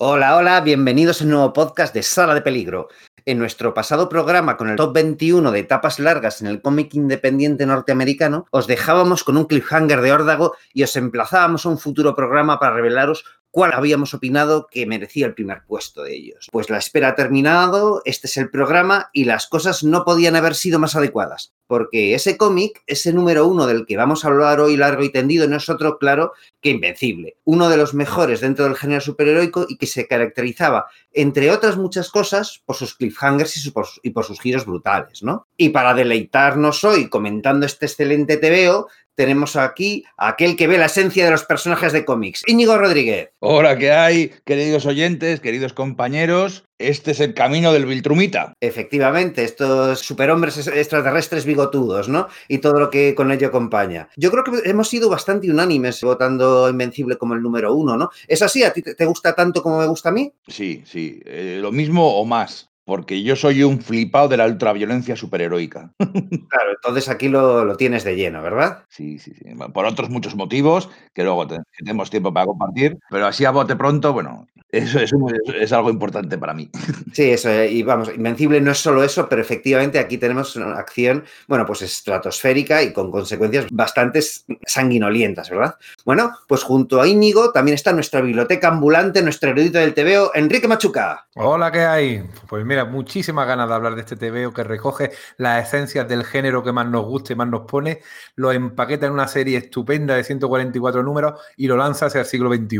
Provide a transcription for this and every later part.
Hola, hola, bienvenidos a un nuevo podcast de Sala de Peligro. En nuestro pasado programa con el top 21 de etapas largas en el cómic independiente norteamericano, os dejábamos con un cliffhanger de órdago y os emplazábamos a un futuro programa para revelaros cuál habíamos opinado que merecía el primer puesto de ellos. Pues la espera ha terminado, este es el programa y las cosas no podían haber sido más adecuadas, porque ese cómic, ese número uno del que vamos a hablar hoy largo y tendido, no es otro claro que Invencible, uno de los mejores dentro del género superheroico y que se caracterizaba, entre otras muchas cosas, por sus cliffhangers y, por, por sus giros brutales, ¿no? Y para deleitarnos hoy comentando este excelente TVO, tenemos aquí a aquel que ve la esencia de los personajes de cómics, Íñigo Rodríguez. Hola, ¿qué hay? Queridos oyentes, queridos compañeros, este es el camino del Viltrumita. Efectivamente, estos superhombres extraterrestres bigotudos, ¿no? Y todo lo que con ello acompaña. Yo creo que hemos sido bastante unánimes votando Invencible como el número uno, ¿no? ¿Es así? ¿A ti te gusta tanto como me gusta a mí? Sí, sí. Eh, lo mismo o más porque yo soy un flipado de la ultraviolencia superheroica. Claro, entonces aquí lo, lo, tienes de lleno, ¿verdad? Sí, sí, sí. Por otros muchos motivos que luego tenemos tiempo para compartir, pero así a bote pronto, bueno, eso es, es, algo importante para mí. Sí, eso, eh, y vamos, Invencible no es solo eso, pero efectivamente aquí tenemos una acción, bueno, pues estratosférica y con consecuencias bastante sanguinolientas, ¿verdad? Bueno, pues junto a Íñigo también está nuestra biblioteca ambulante, nuestro erudito del TVO, Enrique Machuca. Hola, ¿qué hay? Pues mira, muchísimas ganas de hablar de este TVO que recoge las esencias del género que más nos gusta y más nos pone, lo empaqueta en una serie estupenda de 144 números y lo lanza hacia el siglo XXI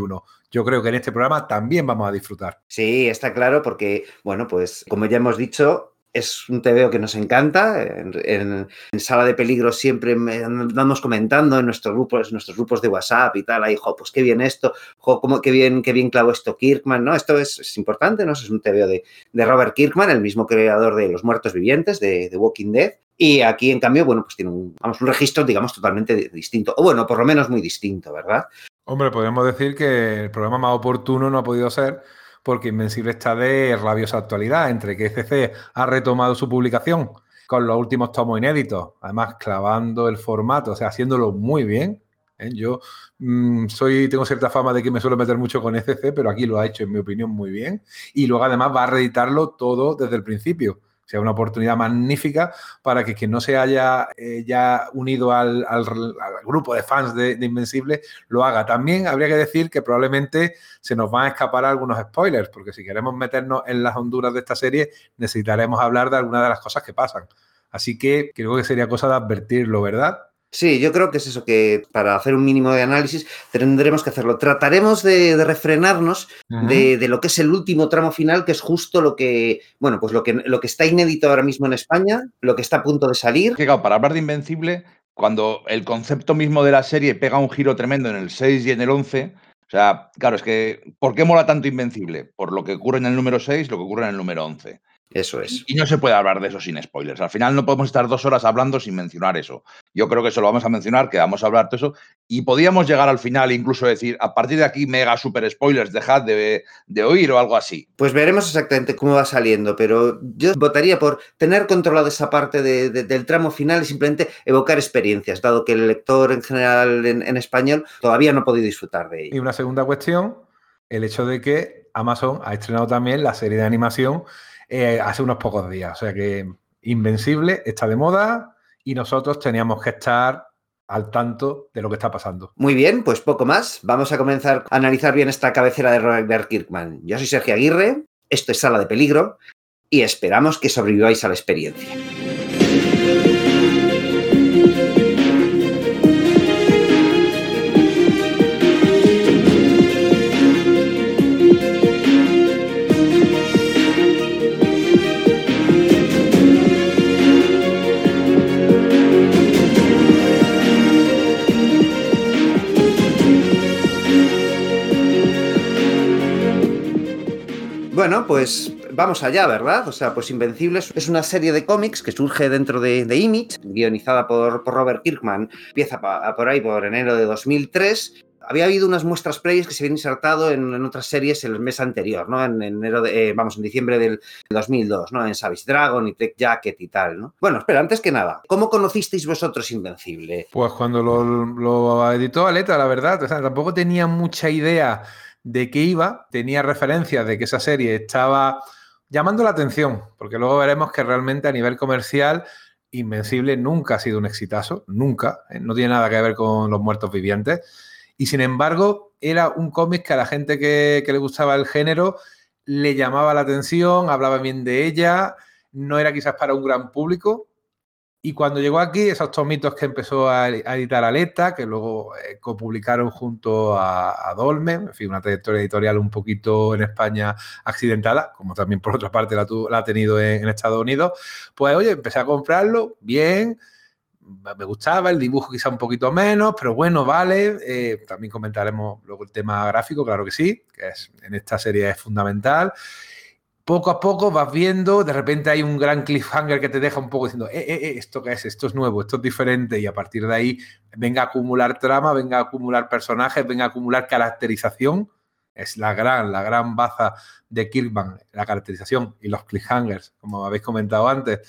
yo creo que en este programa también vamos a disfrutar. Sí, está claro, porque, bueno, pues como ya hemos dicho, es un TVO que nos encanta. En, Sala de Peligro siempre andamos comentando en nuestros grupos, nuestros grupos de WhatsApp y tal. Ahí, jo, pues qué bien esto, jo, cómo, qué bien, qué bien clavó esto Kirkman, ¿no? Esto es, importante, ¿no? Es un TVO de, de, Robert Kirkman, el mismo creador de Los Muertos Vivientes, de, The Walking Dead. Y aquí, en cambio, bueno, pues tiene un, vamos, un registro, digamos, totalmente distinto. O bueno, por lo menos muy distinto, ¿verdad? Hombre, podemos decir que el programa más oportuno no ha podido ser porque Invencible está de rabiosa actualidad, entre que ECC ha retomado su publicación con los últimos tomos inéditos, además clavando el formato, o sea, haciéndolo muy bien. ¿eh? Yo mm, soy, tengo cierta fama de que me suelo meter mucho con ECC, pero aquí lo ha hecho, en mi opinión, muy bien. Y luego además va a reeditarlo todo desde el principio sea una oportunidad magnífica para que quien no se haya eh, ya unido al, grupo de fans de, Invencible lo haga. También habría que decir que probablemente se nos van a escapar algunos spoilers, porque si queremos meternos en las honduras de esta serie, necesitaremos hablar de algunas de las cosas que pasan. Así que creo que sería cosa de advertirlo, ¿verdad? Sí, yo creo que es eso, que para hacer un mínimo de análisis tendremos que hacerlo. Trataremos de, refrenarnos de, lo que es el último tramo final, que es justo lo que, bueno, pues lo que, lo que está inédito ahora mismo en España, lo que está a punto de salir. Claro, para hablar de Invencible, cuando el concepto mismo de la serie pega un giro tremendo en el 6 y en el 11, o sea, claro, es que, ¿por qué mola tanto Invencible? Por lo que ocurre en el número 6, lo que ocurre en el número 11. Eso es. Y no se puede hablar de eso sin spoilers. Al final no podemos estar dos horas hablando sin mencionar eso. Yo creo que eso lo vamos a mencionar, que vamos a hablar de eso. Y podíamos llegar al final incluso decir, a partir de aquí, mega super spoilers, dejad de, oír o algo así. Pues veremos exactamente cómo va saliendo, pero yo votaría por tener controlado esa parte del tramo final y simplemente evocar experiencias, dado que el lector en general en, en español todavía no ha podido disfrutar de ello. Y una segunda cuestión, el hecho de que Amazon ha estrenado también la serie de animación eh, hace unos pocos días. O sea que Invencible está de moda y nosotros teníamos que estar al tanto de lo que está pasando. Muy bien, pues poco más. Vamos a comenzar a analizar bien esta cabecera de Robert Kirkman. Yo soy Sergio Aguirre, esto es Sala de Peligro y esperamos que sobreviváis a la experiencia. Bueno, pues vamos allá, ¿verdad? O sea, pues Invencibles es una serie de cómics que surge dentro de, Image, guionizada por, Robert Kirkman, empieza por ahí por enero de 2003 había habido unas muestras previas que se habían insertado en, otras series el mes anterior, ¿no? En enero, de, eh, vamos, en diciembre del 2002, ¿no? En Savage Dragon y Tech Jacket y tal, ¿no? Bueno, espera, antes que nada, ¿cómo conocisteis vosotros Invencible? Pues cuando lo, editó Aleta, la verdad, o sea, tampoco tenía mucha idea de qué iba, tenía referencias de que esa serie estaba llamando la atención, porque luego veremos que realmente a nivel comercial Invencible nunca ha sido un exitazo, nunca, eh, no tiene nada que ver con los muertos vivientes. Y sin embargo, era un cómic que a la gente que, que le gustaba el género le llamaba la atención, hablaba bien de ella, no era quizás para un gran público, y cuando llegó aquí, esos tomitos que empezó a, editar Aleta, que luego eh, copublicaron junto a, Dolmen, en fin, una trayectoria editorial un poquito en España accidentada, como también por otra parte la, ha tenido en, Estados Unidos, pues oye, empecé a comprarlo, bien, me gustaba, el dibujo quizá un poquito menos, pero bueno, vale. Eh, también comentaremos luego el tema gráfico, claro que sí, que es, en esta serie es fundamental poco a poco vas viendo, de repente hay un gran cliffhanger que te deja un poco diciendo, eh, eh, eh, ¿esto qué es? Esto es nuevo, esto es diferente, y a partir de ahí venga a acumular trama, venga a acumular personajes, venga a acumular caracterización. Es la gran, la gran baza de Kirkman, la caracterización y los cliffhangers, como habéis comentado antes.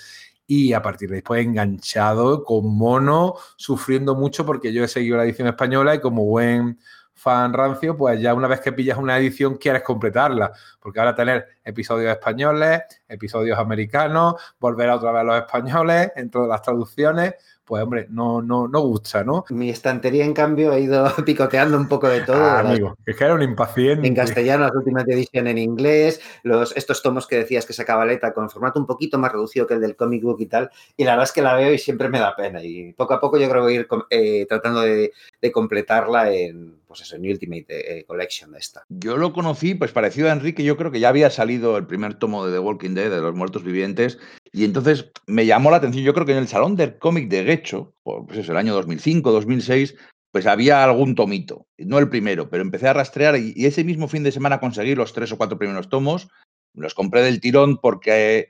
Y a partir de ahí, pues enganchado con mono, sufriendo mucho porque yo he seguido la edición española y como buen fan rancio, pues ya una vez que pillas una edición quieres completarla, porque ahora tener episodios españoles, episodios americanos, volver a otra vez a los españoles, entre las traducciones, pues hombre, no, no, no gusta, ¿no? Mi estantería, en cambio, ha ido picoteando un poco de todo. Ah, amigo, es que era un impaciente. En castellano, las últimas ediciones en inglés, los, estos tomos que decías que sacaba Leta con formato un poquito más reducido que el del comic book y tal, y la verdad es que la veo y siempre me da pena. Y poco a poco yo creo que voy a ir eh, tratando de, completarla en, pues eso, en Ultimate eh, Collection de esta. Yo lo conocí, pues parecido a Enrique, yo creo que ya había salido el primer tomo de The Walking Dead, de los muertos vivientes, y entonces me llamó la atención, yo creo que en el salón del cómic de Gecho, pues eso, el año 2005, 2006, pues había algún tomito, no el primero, pero empecé a rastrear y, ese mismo fin de semana conseguí los tres o cuatro primeros tomos, los compré del tirón porque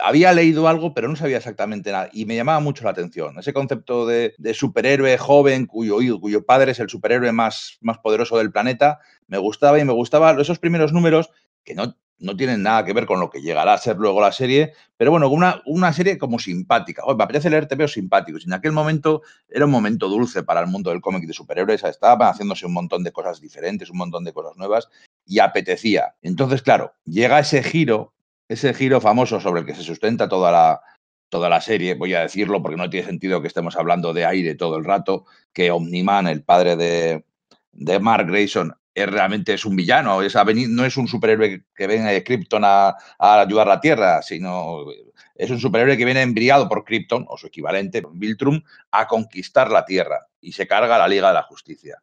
había leído algo, pero no sabía exactamente nada y me llamaba mucho la atención. Ese concepto de, superhéroe joven cuyo, cuyo padre es el superhéroe más, más poderoso del planeta, me gustaba y me gustaba esos primeros números que no no tienen nada que ver con lo que llegará a ser luego la serie, pero bueno, una, una serie como simpática. me apetece leer veo simpáticos. En aquel momento era un momento dulce para el mundo del cómic de superhéroes. Estaban haciéndose un montón de cosas diferentes, un montón de cosas nuevas y apetecía. Entonces, claro, llega ese giro, ese giro famoso sobre el que se sustenta toda la, toda la serie, voy a decirlo porque no tiene sentido que estemos hablando de aire todo el rato, que Omniman, el padre de, de Mark Grayson, realmente es un villano, no es un superhéroe que viene de Krypton a, ayudar a la Tierra, sino es un superhéroe que viene embriagado por Krypton, o su equivalente, Viltrum, a conquistar la Tierra y se carga la Liga de la Justicia.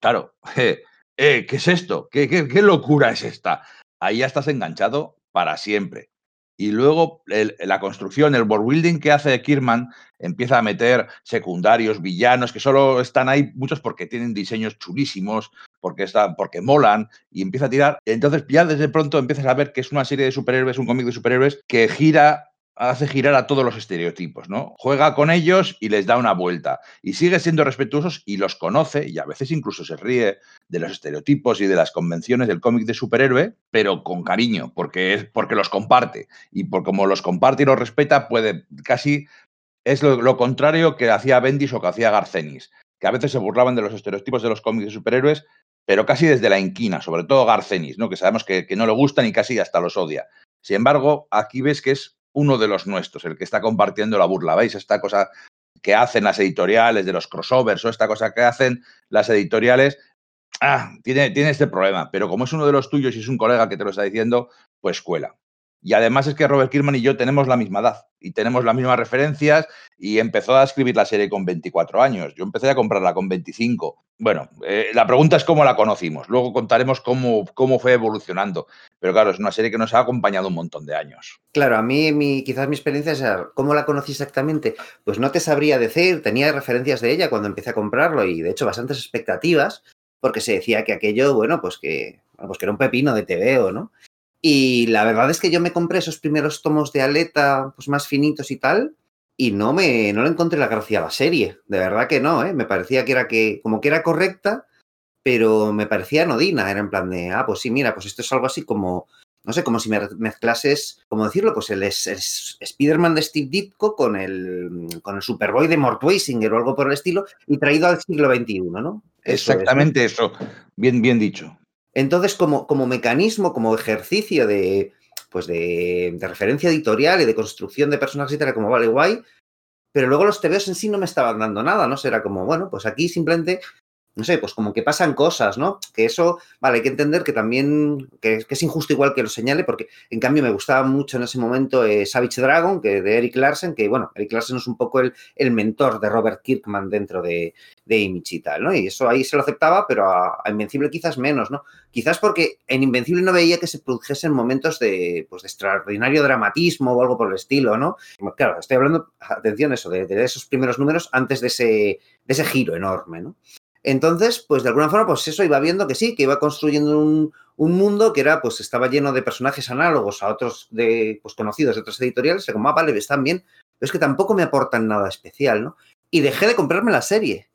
Claro, eh, ¿qué es esto? ¿Qué, qué locura es esta? Ahí ya estás enganchado para siempre. Y luego la construcción, el world building que hace Kirman empieza a meter secundarios, villanos, que solo están ahí muchos porque tienen diseños chulísimos, porque, están, porque molan, y empieza a tirar. Entonces ya desde pronto empiezas a ver que es una serie de superhéroes, un cómic de superhéroes que gira hace girar a todos los estereotipos, ¿no? Juega con ellos y les da una vuelta. Y sigue siendo respetuosos y los conoce, y a veces incluso se ríe de los estereotipos y de las convenciones del cómic de superhéroe, pero con cariño, porque, es, porque los comparte. Y por como los comparte y los respeta, puede casi. Es lo, contrario que hacía Bendis o que hacía Garcenis, que a veces se burlaban de los estereotipos de los cómics de superhéroes, pero casi desde la inquina, sobre todo Garcenis, ¿no? que sabemos que, que no le gustan y casi hasta los odia. Sin embargo, aquí ves que es uno de los nuestros, el que está compartiendo la burla. ¿Veis? Esta cosa que hacen las editoriales de los crossovers o esta cosa que hacen las editoriales, ah, tiene, tiene este problema. Pero como es uno de los tuyos y es un colega que te lo está diciendo, pues cuela. Y además es que Robert Kirkman y yo tenemos la misma edad y tenemos las mismas referencias y empezó a escribir la serie con 24 años. Yo empecé a comprarla con 25. Bueno, eh, la pregunta es cómo la conocimos. Luego contaremos cómo, cómo fue evolucionando. Pero claro, es una serie que nos ha acompañado un montón de años. Claro, a mí quizás mi experiencia es cómo la conocí exactamente. Pues no te sabría decir, tenía referencias de ella cuando empecé a comprarlo y de hecho bastantes expectativas porque se decía que aquello, bueno, pues que, pues que era un pepino de TVO, ¿no? Y la verdad es que yo me compré esos primeros tomos de aleta, pues más finitos y tal, y no me no le encontré la gracia a la serie. De verdad que no, ¿eh? Me parecía que era que, como que era correcta, pero me parecía anodina. Era en plan de, ah, pues sí, mira, pues esto es algo así como, no sé, como si mezclases, ¿cómo decirlo? Pues el, Spider-Man de Steve Ditko con el, con el Superboy de Mort Weisinger o algo por el estilo, y traído al siglo XXI, ¿no? Exactamente eso. Bien, bien dicho. Entonces, como, como mecanismo, como ejercicio de, pues de, de, referencia editorial y de construcción de personajes tal, como vale, guay, pero luego los TVOs en sí no me estaban dando nada, ¿no? Era como, bueno, pues aquí simplemente no sé, pues como que pasan cosas, ¿no? Que eso, vale, hay que entender que también, que, es injusto igual que lo señale, porque en cambio me gustaba mucho en ese momento eh, Savage Dragon, que de Eric Larsen, que bueno, Eric Larsen es un poco el, el mentor de Robert Kirkman dentro de, de Image y tal, ¿no? Y eso ahí se lo aceptaba, pero a, a, Invencible quizás menos, ¿no? Quizás porque en Invencible no veía que se produjesen momentos de, pues, de extraordinario dramatismo o algo por el estilo, ¿no? Claro, estoy hablando, atención, eso, de, de esos primeros números antes de ese, de ese giro enorme, ¿no? Entonces, pues de alguna forma, pues eso iba viendo que sí, que iba construyendo un, un, mundo que era, pues estaba lleno de personajes análogos a otros de, pues, conocidos de otras editoriales, como, ah, vale, están bien, pero es que tampoco me aportan nada especial, ¿no? Y dejé de comprarme la serie.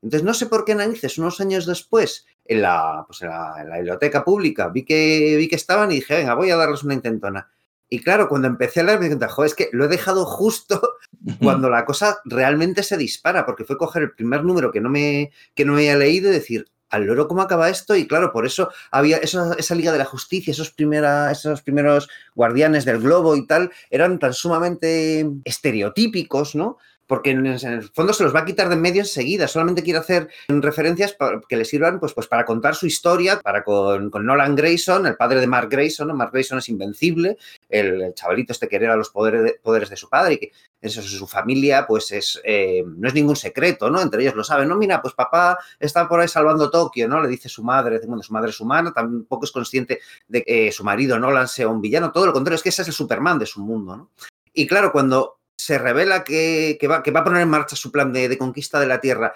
Entonces, no sé por qué narices, unos años después, en la, pues en la, en la biblioteca pública, vi que, vi que estaban y dije, venga, voy a darles una intentona. Y claro, cuando empecé a leer me di cuenta, joder, es que lo he dejado justo cuando la cosa realmente se dispara, porque fue coger el primer número que no me, que no me había leído y decir, al loro cómo acaba esto y claro, por eso había esa, esa, Liga de la Justicia, esos, primera, esos primeros guardianes del globo y tal, eran tan sumamente estereotípicos, ¿no? Porque en el fondo se los va a quitar de en medio enseguida, solamente quiere hacer referencias que le sirvan pues, pues para contar su historia, para con, con, Nolan Grayson, el padre de Mark Grayson. Mark Grayson es invencible, el, el chavalito este que hereda los poderes de, poderes de su padre y que eso, su familia pues es, eh, no es ningún secreto, ¿no? Entre ellos lo saben, no, mira, pues papá está por ahí salvando Tokio, ¿no? Le dice su madre, bueno, su madre es humana, tampoco es consciente de que eh, su marido Nolan sea un villano, todo lo contrario, es que ese es el Superman de su mundo, ¿no? Y claro, cuando se revela que, va, que va a poner en marcha su plan de, de conquista de la Tierra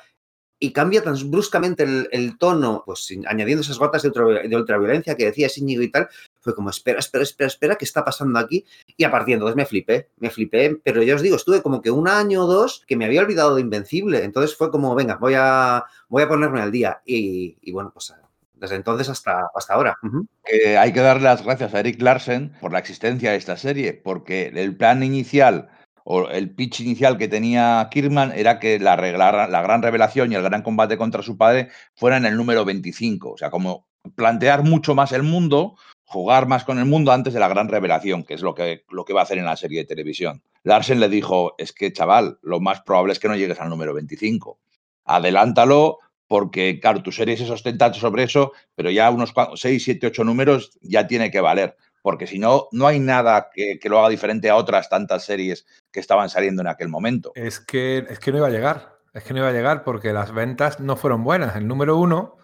y cambia tan bruscamente el, tono, pues añadiendo esas gotas de, ultra, ultraviolencia que decía Íñigo y tal, fue como, espera, espera, espera, espera, ¿qué está pasando aquí? Y a partir de entonces me flipé, me flipé, pero yo os digo, estuve como que un año o dos que me había olvidado de Invencible, entonces fue como, venga, voy a, voy a ponerme al día. Y, bueno, pues desde entonces hasta, hasta ahora. Eh, hay que darle las gracias a Eric Larsen por la existencia de esta serie, porque el plan inicial o el pitch inicial que tenía Kirkman era que la, gran revelación y el gran combate contra su padre fuera en el número 25. O sea, como plantear mucho más el mundo, jugar más con el mundo antes de la gran revelación, que es lo que, lo que va a hacer en la serie de televisión. Larsen le dijo, es que chaval, lo más probable es que no llegues al número 25. Adelántalo porque, claro, tu serie se sustenta sobre eso, pero ya unos 6, 7, 8 números ya tiene que valer porque si no, no hay nada que, lo haga diferente a otras tantas series que estaban saliendo en aquel momento. Es que, es que no iba a llegar, es que no iba a llegar porque las ventas no fueron buenas. El número uno,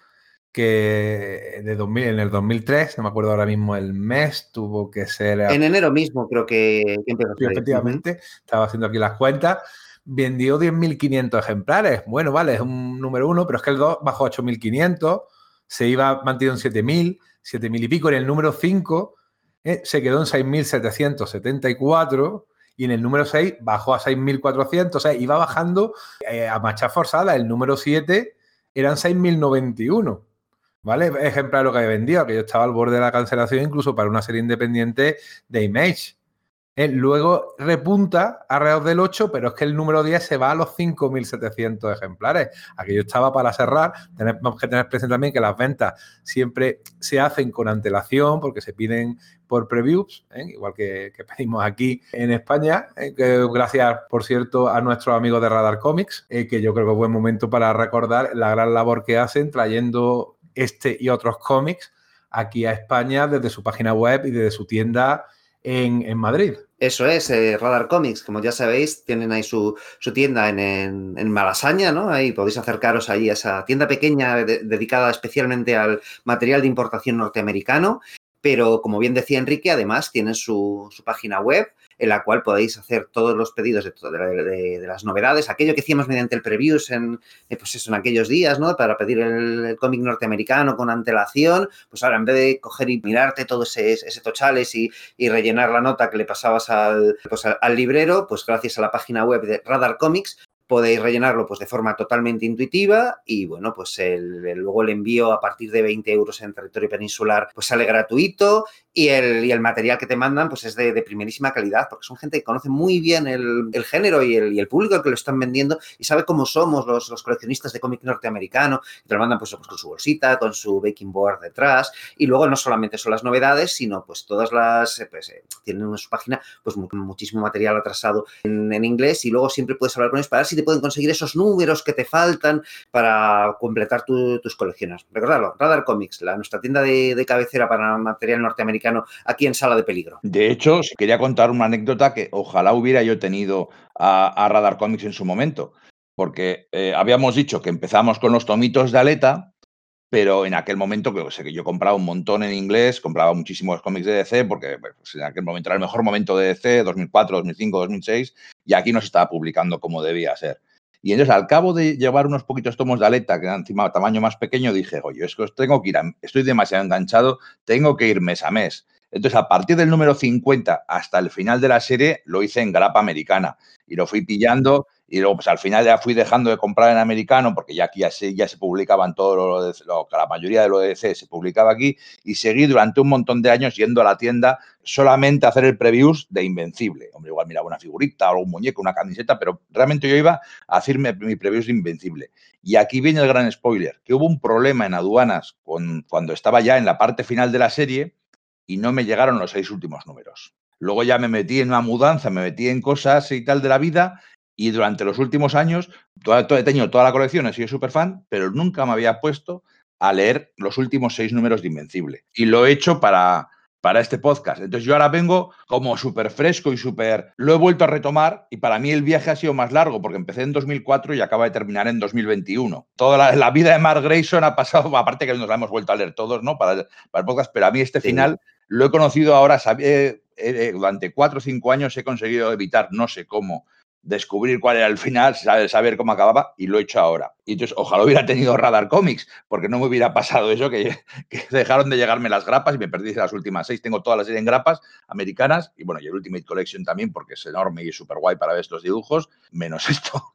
que de 2000, en el 2003, no me acuerdo ahora mismo el mes, tuvo que ser... En enero mismo creo que, empezó. Efectivamente, estaba haciendo aquí las cuentas. Vendió 10.500 ejemplares. Bueno, vale, es un número uno, pero es que el 2 bajó a 8.500, se iba mantenido en 7.000, 7.000 y pico. En el número 5 eh, se quedó en 6.774 y en el número 6 bajó a 6.400, o sea, iba bajando eh, a marcha forzada. El número 7 eran 6.091, ¿vale? Ejemplar lo que había vendido, que yo estaba al borde de la cancelación incluso para una serie independiente de Image. Luego repunta alrededor del 8, pero es que el número 10 se va a los 5.700 ejemplares. Aquello estaba para cerrar. Tenemos que tener presente también que las ventas siempre se hacen con antelación porque se piden por previews, ¿eh? igual que, pedimos aquí en España. ¿eh? Gracias, por cierto, a nuestros amigos de Radar Comics, eh, que yo creo que es buen momento para recordar la gran labor que hacen trayendo este y otros cómics aquí a España desde su página web y desde su tienda en, en Madrid. Eso es, eh, Radar Comics, como ya sabéis, tienen ahí su, su tienda en, en, en, Malasaña, ¿no? Ahí podéis acercaros ahí a esa tienda pequeña de, dedicada especialmente al material de importación norteamericano, pero como bien decía Enrique, además tienen su, su página web en la cual podéis hacer todos los pedidos de, de, las novedades, aquello que hacíamos mediante el previews en, eh, pues eso, aquellos días, ¿no? Para pedir el, cómic norteamericano con antelación, pues ahora en vez de coger y mirarte todo ese, ese tochales y, y, rellenar la nota que le pasabas al, pues al, librero, pues gracias a la página web de Radar Comics, podéis rellenarlo pues de forma totalmente intuitiva y bueno, pues el, luego el envío a partir de 20 euros en territorio peninsular pues sale gratuito y el, y el, material que te mandan pues es de, de, primerísima calidad, porque son gente que conoce muy bien el, el género y el, y el, público que lo están vendiendo y sabe cómo somos los, los coleccionistas de cómic norteamericano. Y te lo mandan pues, pues, con su bolsita, con su baking board detrás. Y luego no solamente son las novedades, sino pues todas las... Eh, pues, eh, tienen en su página pues muchísimo material atrasado en, en, inglés y luego siempre puedes hablar con ellos para ver si te pueden conseguir esos números que te faltan para completar tu, tus colecciones. Recordadlo, Radar Comics, la, nuestra tienda de, de cabecera para material norteamericano aquí en Sala de Peligro. De hecho, quería contar una anécdota que ojalá hubiera yo tenido a, Radar Comics en su momento, porque eh, habíamos dicho que empezamos con los tomitos de Aleta, pero en aquel momento, que, sé, que yo compraba un montón en inglés, compraba muchísimos cómics de DC, porque pues, en aquel momento era el mejor momento de DC, 2004, 2005, 2006, y aquí no se estaba publicando como debía ser. Y entonces, al cabo de llevar unos poquitos tomos de aleta, que eran encima tamaño más pequeño, dije, oye, es que tengo que ir, a, estoy demasiado enganchado, tengo que ir mes a mes. Entonces, a partir del número 50 hasta el final de la serie, lo hice en grapa americana y lo fui pillando y luego pues al final ya fui dejando de comprar en americano porque ya aquí ya se, ya se publicaban todo lo, de, lo, la mayoría de lo de DC se publicaba aquí y seguí durante un montón de años yendo a la tienda solamente a hacer el previews de Invencible. Hombre, igual miraba una figurita un muñeco, una camiseta, pero realmente yo iba a hacerme mi previews de Invencible. Y aquí viene el gran spoiler, que hubo un problema en aduanas cuando estaba ya en la parte final de la serie y no me llegaron los seis últimos números. Luego ya me metí en una mudanza, me metí en cosas y tal de la vida y durante los últimos años, todo, todo, he tenido toda la colección, he sido súper fan, pero nunca me había puesto a leer los últimos seis números de Invencible. Y lo he hecho para, para este podcast. Entonces yo ahora vengo como súper fresco y súper... Lo he vuelto a retomar y para mí el viaje ha sido más largo porque empecé en 2004 y acaba de terminar en 2021. Toda la, la vida de Mark Grayson ha pasado, aparte que nos la hemos vuelto a leer todos, ¿no? Para, para el podcast, pero a mí este sí. final lo he conocido ahora, eh, eh, durante cuatro o cinco años he conseguido evitar, no sé cómo, descubrir cuál era el final, saber, cómo acababa, y lo he hecho ahora. Y entonces, ojalá hubiera tenido Radar Comics, porque no me hubiera pasado eso, que, que, dejaron de llegarme las grapas y me perdí las últimas seis. Tengo todas las series en grapas americanas, y bueno, y el Ultimate Collection también, porque es enorme y súper guay para ver estos dibujos, menos esto.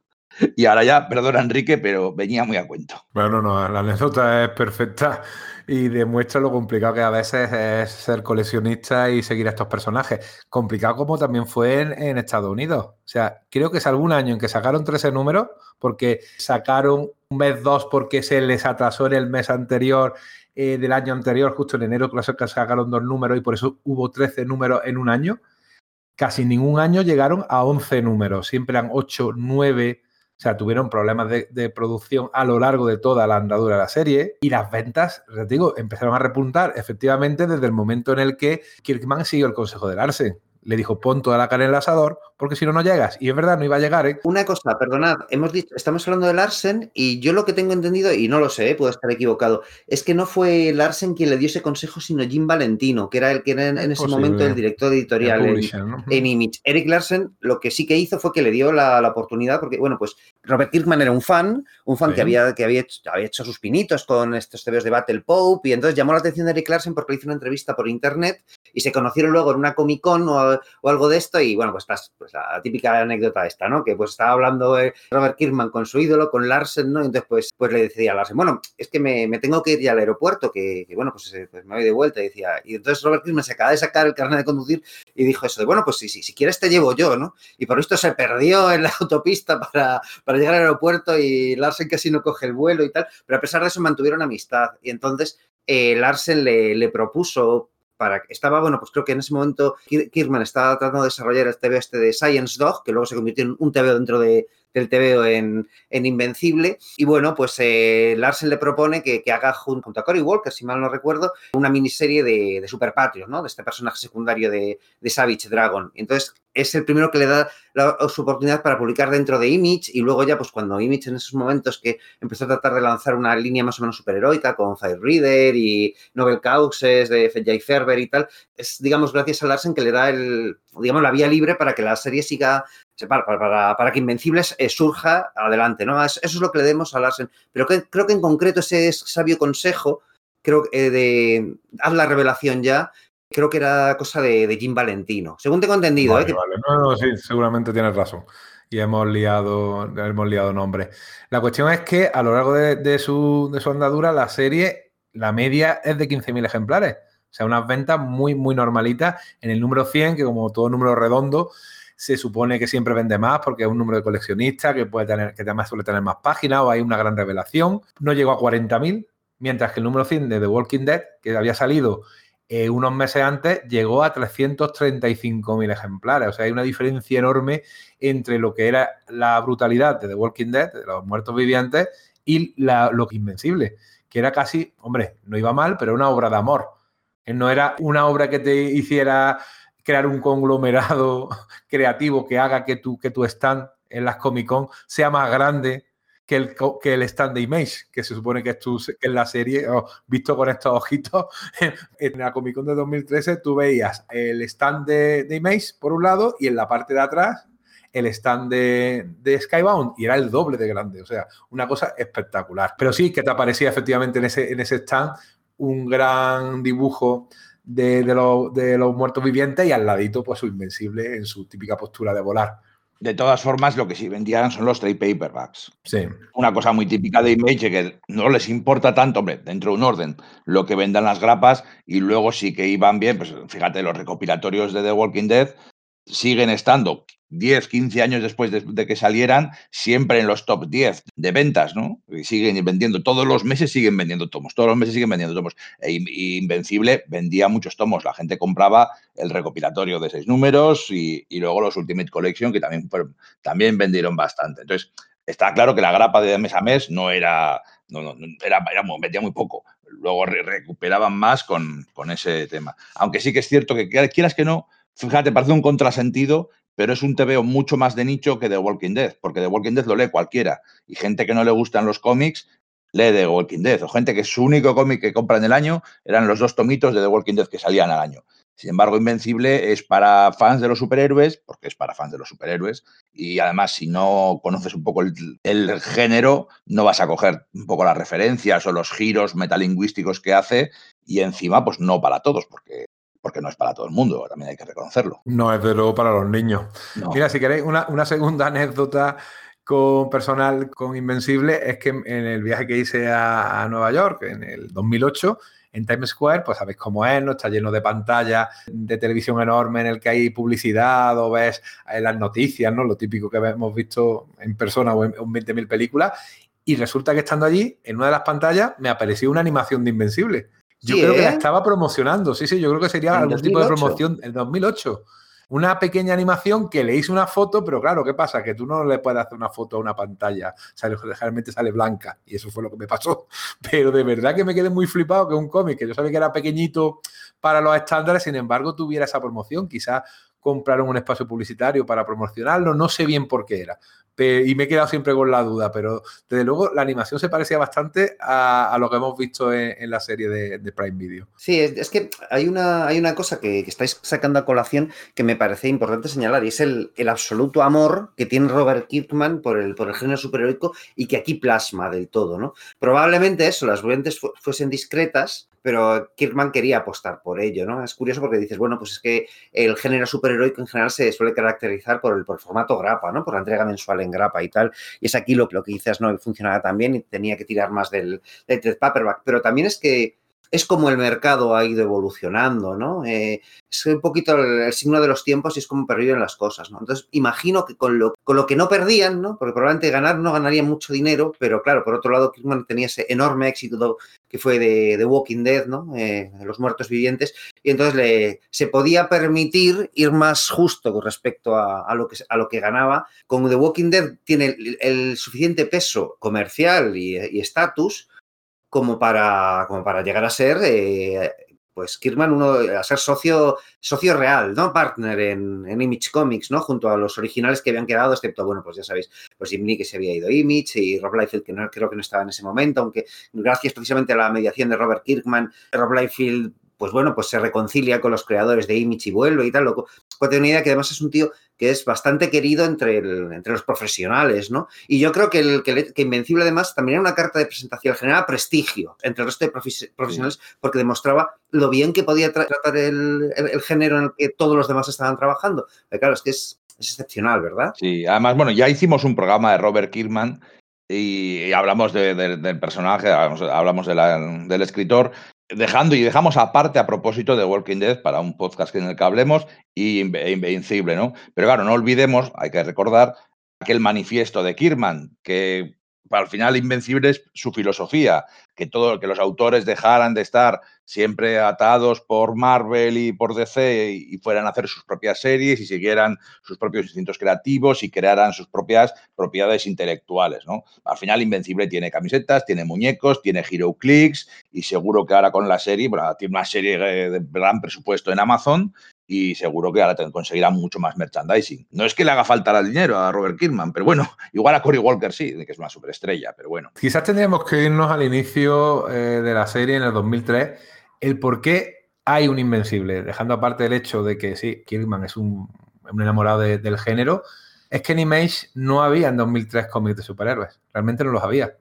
Y ahora ya, perdona Enrique, pero venía muy a cuento. Bueno, no, la anécdota es perfecta y demuestra lo complicado que a veces es ser coleccionista y seguir a estos personajes. Complicado como también fue en, Estados Unidos. O sea, creo que es algún año en que sacaron 13 números porque sacaron un mes dos porque se les atrasó en el mes anterior eh, del año anterior, justo en enero, que sacaron dos números y por eso hubo 13 números en un año. Casi ningún año llegaron a 11 números, siempre eran 8, 9, o sea, tuvieron problemas de, de, producción a lo largo de toda la andadura de la serie y las ventas, les digo, empezaron a repuntar efectivamente desde el momento en el que Kirkman siguió el consejo de Larsen le dijo, pon toda la cara en el asador, porque si no, no llegas. Y es verdad, no iba a llegar, ¿eh? Una cosa, perdonad, hemos dicho, estamos hablando de Larsen y yo lo que tengo entendido, y no lo sé, puedo estar equivocado, es que no fue Larsen quien le dio ese consejo, sino Jim Valentino, que era el que era en, ese posible. momento el director editorial el en, ¿no? en, Image. Eric Larsen lo que sí que hizo fue que le dio la, la oportunidad, porque, bueno, pues Robert Kirkman era un fan, un fan sí. que, había, que había, hecho, había hecho sus pinitos con estos TVs de Battle Pope, y entonces llamó la atención de Eric Larsen porque le hizo una entrevista por internet y se conocieron luego en una Comic Con o, algo de esto y bueno, pues, las, pues, la típica anécdota esta, ¿no? Que pues estaba hablando eh, Robert Kirkman con su ídolo, con Larsen, ¿no? Y entonces pues, pues le decía a Larsen, bueno, es que me, tengo que ir ya al aeropuerto, que, bueno, pues, pues, me voy de vuelta y decía, y entonces Robert Kirkman se acaba de sacar el carnet de conducir y dijo eso de, bueno, pues sí, si quieres te llevo yo, ¿no? Y por esto se perdió en la autopista para, para llegar al aeropuerto y Larsen casi no coge el vuelo y tal, pero a pesar de eso mantuvieron amistad y entonces eh, Larsen le, le propuso para estaba, bueno, pues creo que en ese momento Kirkman estaba tratando de desarrollar el TV este de Science Dog, que luego se convirtió en un TV dentro de, del TVO en, en, Invencible. Y bueno, pues eh, Larsen le propone que, que, haga junto a Cory Walker, si mal no recuerdo, una miniserie de, de Super Patriot, ¿no? De este personaje secundario de, de Savage Dragon. Entonces, es el primero que le da la, su oportunidad para publicar dentro de Image y luego ya pues cuando Image en esos momentos que empezó a tratar de lanzar una línea más o menos superheroica con Fire Reader y Nobel Causes de Jay Ferber y tal, es digamos gracias a Larsen que le da el, digamos la vía libre para que la serie siga para, para, para que Invencibles eh, surja adelante, ¿no? Eso es lo que le demos a Larsen. Pero que, creo que en concreto ese sabio consejo, creo eh, de haz la revelación ya, creo que era cosa de, de Jim Valentino. Según tengo entendido, vale, ¿eh? Vale. No, no, sí, seguramente tienes razón. Y hemos liado, hemos liado nombres. La cuestión es que a lo largo de, de, su, de su andadura, la serie, la media es de 15.000 ejemplares. O sea, unas ventas muy, muy normalitas. En el número 100, que como todo número redondo, se supone que siempre vende más porque es un número de coleccionista que puede tener, que además suele tener más páginas o hay una gran revelación. No llegó a 40.000, mientras que el número 100 de The Walking Dead, que había salido eh, unos meses antes llegó a 335.000 ejemplares. O sea, hay una diferencia enorme entre lo que era la brutalidad de The Walking Dead, de los muertos vivientes, y lo invencible, que era casi, hombre, no iba mal, pero una obra de amor. No era una obra que te hiciera crear un conglomerado creativo que haga que tu, que tu stand en las Comic Con sea más grande que el, stand de Image, que se supone que es, tu, que la serie, visto con estos ojitos, en la Comic Con de 2013 tú veías el stand de, Image por un lado y en la parte de atrás el stand de, Skybound y era el doble de grande, o sea, una cosa espectacular. Pero sí que te aparecía efectivamente en ese, en ese stand un gran dibujo de, de, de los muertos vivientes y al ladito pues su invencible en su típica postura de volar. De todas formas, lo que sí vendían son los trade paperbacks. Sí. Una cosa muy típica de Image que no les importa tanto, hombre, dentro de un orden, lo que vendan las grapas y luego sí que iban bien, pues fíjate, los recopilatorios de The Walking Dead siguen estando 10, 15 años después de, que salieran, siempre en los top 10 de ventas, ¿no? Y siguen vendiendo, todos los meses siguen vendiendo tomos, todos los meses siguen vendiendo tomos. E Invencible vendía muchos tomos, la gente compraba el recopilatorio de seis números y, luego los Ultimate Collection, que también, también vendieron bastante. Entonces, está claro que la grapa de mes a mes no era, no, no, era, era vendía muy poco. Luego recuperaban más con, con ese tema. Aunque sí que es cierto que quieras que no, fíjate, parece un contrasentido, pero es un TVO mucho más de nicho que The Walking Dead, porque The Walking Dead lo lee cualquiera. Y gente que no le gustan los cómics lee The Walking Dead, o gente que su único cómic que compra en el año eran los dos tomitos de The Walking Dead que salían al año. Sin embargo, Invencible es para fans de los superhéroes, porque es para fans de los superhéroes, y además si no conoces un poco el, el género, no vas a coger un poco las referencias o los giros metalingüísticos que hace, y encima, pues no para todos, porque porque no es para todo el mundo, también hay que reconocerlo. No es de luego para los niños. Mira, si queréis, una, segunda anécdota con personal con Invencible es que en el viaje que hice a, Nueva York en el 2008, en Times Square, pues sabéis cómo es, ¿no? Está lleno de pantallas de televisión enorme en el que hay publicidad o ves eh, las noticias, ¿no? Lo típico que hemos visto en persona o en, en 20.000 películas. Y resulta que estando allí, en una de las pantallas, me apareció una animación de Invencible. Yo creo que la estaba promocionando, sí, sí, yo creo que sería algún tipo de promoción en 2008. Una pequeña animación que le hice una foto, pero claro, ¿qué pasa? Que tú no le puedes hacer una foto a una pantalla, sale, generalmente sale blanca, y eso fue lo que me pasó. Pero de verdad que me quedé muy flipado que un cómic que yo sabía que era pequeñito para los estándares, sin embargo, tuviera esa promoción. Quizás compraron un espacio publicitario para promocionarlo, no sé bien por qué era, y me he quedado siempre con la duda, pero desde luego la animación se parecía bastante a, lo que hemos visto en, la serie de, Prime Video. Sí, es, que hay una, hay una cosa que, estáis sacando a colación que me parece importante señalar y es el, absoluto amor que tiene Robert Kirkman por el, por el género superheroico y que aquí plasma del todo, ¿no? Probablemente eso, las variantes fuesen discretas, pero Kirkman quería apostar por ello, ¿no? Es curioso porque dices, bueno, pues es que el género superheroico en general se suele caracterizar por el, por formato grapa, ¿no? Por la entrega mensual en grapa y tal. Y es aquí lo, lo que dices, ¿no? Funcionaba también y tenía que tirar más del, del paperback. Pero también es que es como el mercado ha ido evolucionando, ¿no? Eh, es un poquito el, signo de los tiempos y es como perdido las cosas, ¿no? Entonces, imagino que con lo, con lo que no perdían, ¿no? Porque probablemente ganar no ganarían mucho dinero, pero claro, por otro lado, Kirkman tenía ese enorme éxito que fue de, The Walking Dead, ¿no? Eh, los muertos vivientes, y entonces le, se podía permitir ir más justo con respecto a, lo, que, a lo que ganaba. Con The Walking Dead tiene el, suficiente peso comercial y estatus como para, como para llegar a ser, eh, pues Kirkman, uno, a ser socio, socio real, ¿no? Partner en, Image Comics, ¿no? Junto a los originales que habían quedado, excepto, bueno, pues ya sabéis, pues Jim que se había ido Image y Rob Liefeld que no, creo que no estaba en ese momento, aunque gracias precisamente a la mediación de Robert Kirkman, Rob Liefeld pues bueno, pues se reconcilia con los creadores de Image y vuelve y tal. Loco. Pues una idea que además es un tío que es bastante querido entre, entre los profesionales, ¿no? Y yo creo que, el, que, Invencible además también era una carta de presentación, generaba prestigio entre el resto de profesionales porque demostraba lo bien que podía tratar el, género en el que todos los demás estaban trabajando. Pero claro, es que es, excepcional, ¿verdad? Sí, además, bueno, ya hicimos un programa de Robert Kirkman y, hablamos del personaje, hablamos, del escritor, dejando y dejamos aparte a propósito de Walking Dead para un podcast en el que hablemos y Invencible, ¿no? Pero claro, no olvidemos, hay que recordar aquel manifiesto de Kirman que al final Invencible es su filosofía, que todo que los autores dejaran de estar siempre atados por Marvel y por DC y, fueran a hacer sus propias series y siguieran sus propios instintos creativos y crearan sus propias propiedades intelectuales, ¿no? Al final Invencible tiene camisetas, tiene muñecos, tiene Hero Clicks y seguro que ahora con la serie, bueno, tiene una serie de gran presupuesto en Amazon y seguro que ahora conseguirá mucho más merchandising. No es que le haga falta el dinero a Robert Kirkman, pero bueno, igual a Cory Walker sí, que es una superestrella, pero bueno. Quizás tendríamos que irnos al inicio eh, de la serie en el 2003, el por qué hay un Invencible, dejando aparte el hecho de que sí, Kirkman es un, enamorado del género, es que en Image no había en 2003 cómics de superhéroes, realmente no los había.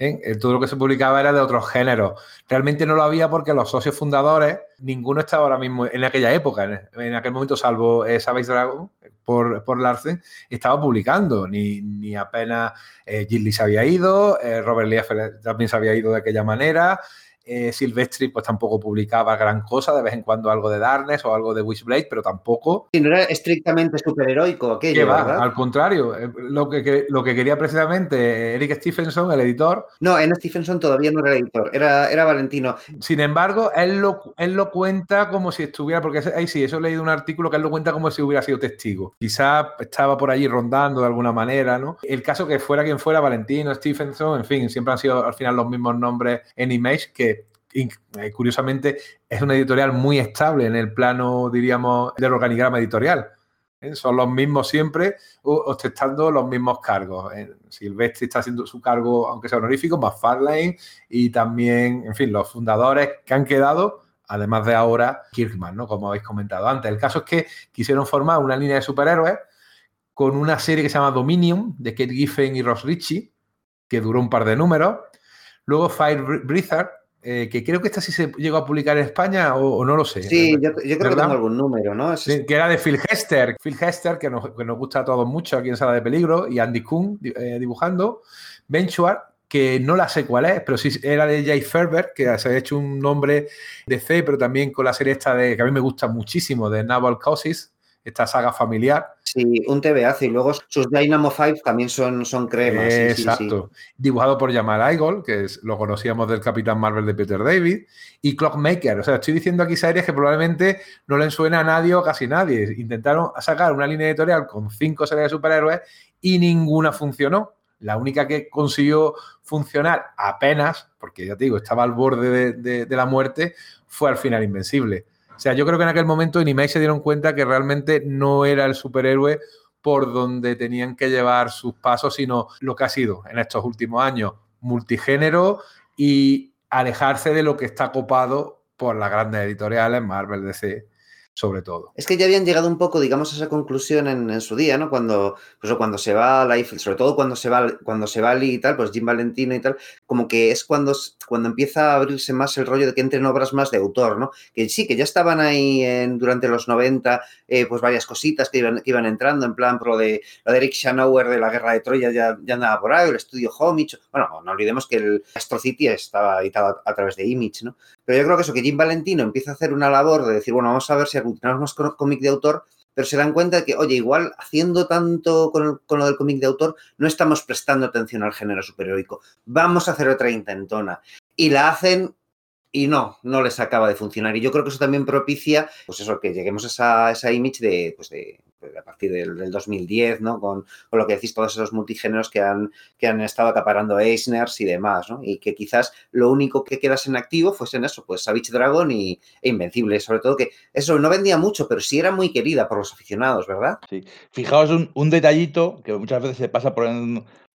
¿Eh? Todo lo que se publicaba era de otros géneros. Realmente no lo había porque los socios fundadores, ninguno estaba ahora mismo en aquella época, en, aquel momento, salvo eh, Savage Dragon por, por Larsen, estaba publicando. Ni, ni apenas eh, Gilly se había ido, eh, Robert Liefeld también se había ido de aquella manera. Eh, Silvestri pues tampoco publicaba gran cosa, de vez en cuando algo de Darkness o algo de Wishblade, pero tampoco. Sí, no era estrictamente superheroico aquello, va? Al contrario, eh, lo que, lo que quería precisamente Eric Stephenson, el editor. No, en Stephenson todavía no era editor, era, era Valentino. Sin embargo, él lo, él lo cuenta como si estuviera, porque ahí sí, eso he leído un artículo que él lo cuenta como si hubiera sido testigo. Quizá estaba por allí rondando de alguna manera, ¿no? El caso que fuera quien fuera, Valentino, Stephenson, en fin, siempre han sido al final los mismos nombres en Image que curiosamente, es una editorial muy estable en el plano, diríamos, del organigrama editorial. ¿eh? Son los mismos siempre, ostentando los mismos cargos. ¿eh? Silvestri está haciendo su cargo, aunque sea honorífico, McFarlane y también, en fin, los fundadores que han quedado, además de ahora Kirkman, ¿no? Como habéis comentado antes. El caso es que quisieron formar una línea de superhéroes con una serie que se llama Dominion, de Kate Giffen y Ross Ritchie, que duró un par de números. Luego Fire Blizzard, eh, que creo que esta sí se llegó a publicar en España o, no lo sé. Sí, yo, creo que tengo algún número, ¿no? que era de Phil Hester. Phil Hester, que nos, gusta a todos mucho aquí en Sala de Peligro, y Andy Kuhn eh, dibujando. Benchuar, que no la sé cuál es, pero sí era de Jay Ferber, que se ha hecho un nombre de C, pero también con la serie esta de que a mí me gusta muchísimo, de Naval Causes, esta saga familiar. Sí, un TVAzo y luego sus Dynamo 5 también son, son cremas. Exacto. Dibujado por Jamal Aigol, que lo conocíamos del Capitán Marvel de Peter David, y Clockmaker. O sea, estoy diciendo aquí series que probablemente no le suena a nadie o casi nadie. Intentaron sacar una línea editorial con cinco series de superhéroes y ninguna funcionó. La única que consiguió funcionar apenas, porque ya te digo, estaba al borde de, de la muerte, fue al final Invencible. O sea, yo creo que en aquel momento en Image se dieron cuenta que realmente no era el superhéroe por donde tenían que llevar sus pasos, sino lo que ha sido en estos últimos años, multigénero y alejarse de lo que está copado por las grandes editoriales, Marvel, DC, sobre todo. Es que ya habían llegado un poco, digamos, a esa conclusión en, su día, ¿no? Cuando, pues, cuando se va a la sobre todo cuando se va, cuando se va Lee y tal, pues Jim Valentino y tal, como que es cuando, cuando empieza a abrirse más el rollo de que entren obras más de autor, ¿no? Que sí, que ya estaban ahí en, durante los 90, eh, pues varias cositas que iban, que iban entrando, en plan, pro de, lo de Eric Schanauer de la Guerra de Troya ya, ya andaba por ahí, el estudio Homage, bueno, no olvidemos que el Astro City estaba editado a, través de Image, ¿no? Pero yo creo que eso, que Jim Valentino empieza a hacer una labor de decir, bueno, vamos a ver si aglutinamos más cómic de autor, pero se dan cuenta de que, oye, igual haciendo tanto con, lo del cómic de autor, no estamos prestando atención al género superheroico. Vamos a hacer otra intentona. Y la hacen y no, no les acaba de funcionar. Y yo creo que eso también propicia, pues eso, que lleguemos a esa, esa image de, pues de, a partir del, 2010, ¿no? Con, lo que decís, todos esos multigéneros que han, que han estado acaparando Eisners y demás, ¿no? Y que quizás lo único que quedase en activo fuesen eso, pues Savage Dragon y, e Invencible. Sobre todo que eso no vendía mucho, pero sí era muy querida por los aficionados, ¿verdad? Sí. Fijaos un, un detallito que muchas veces se pasa por,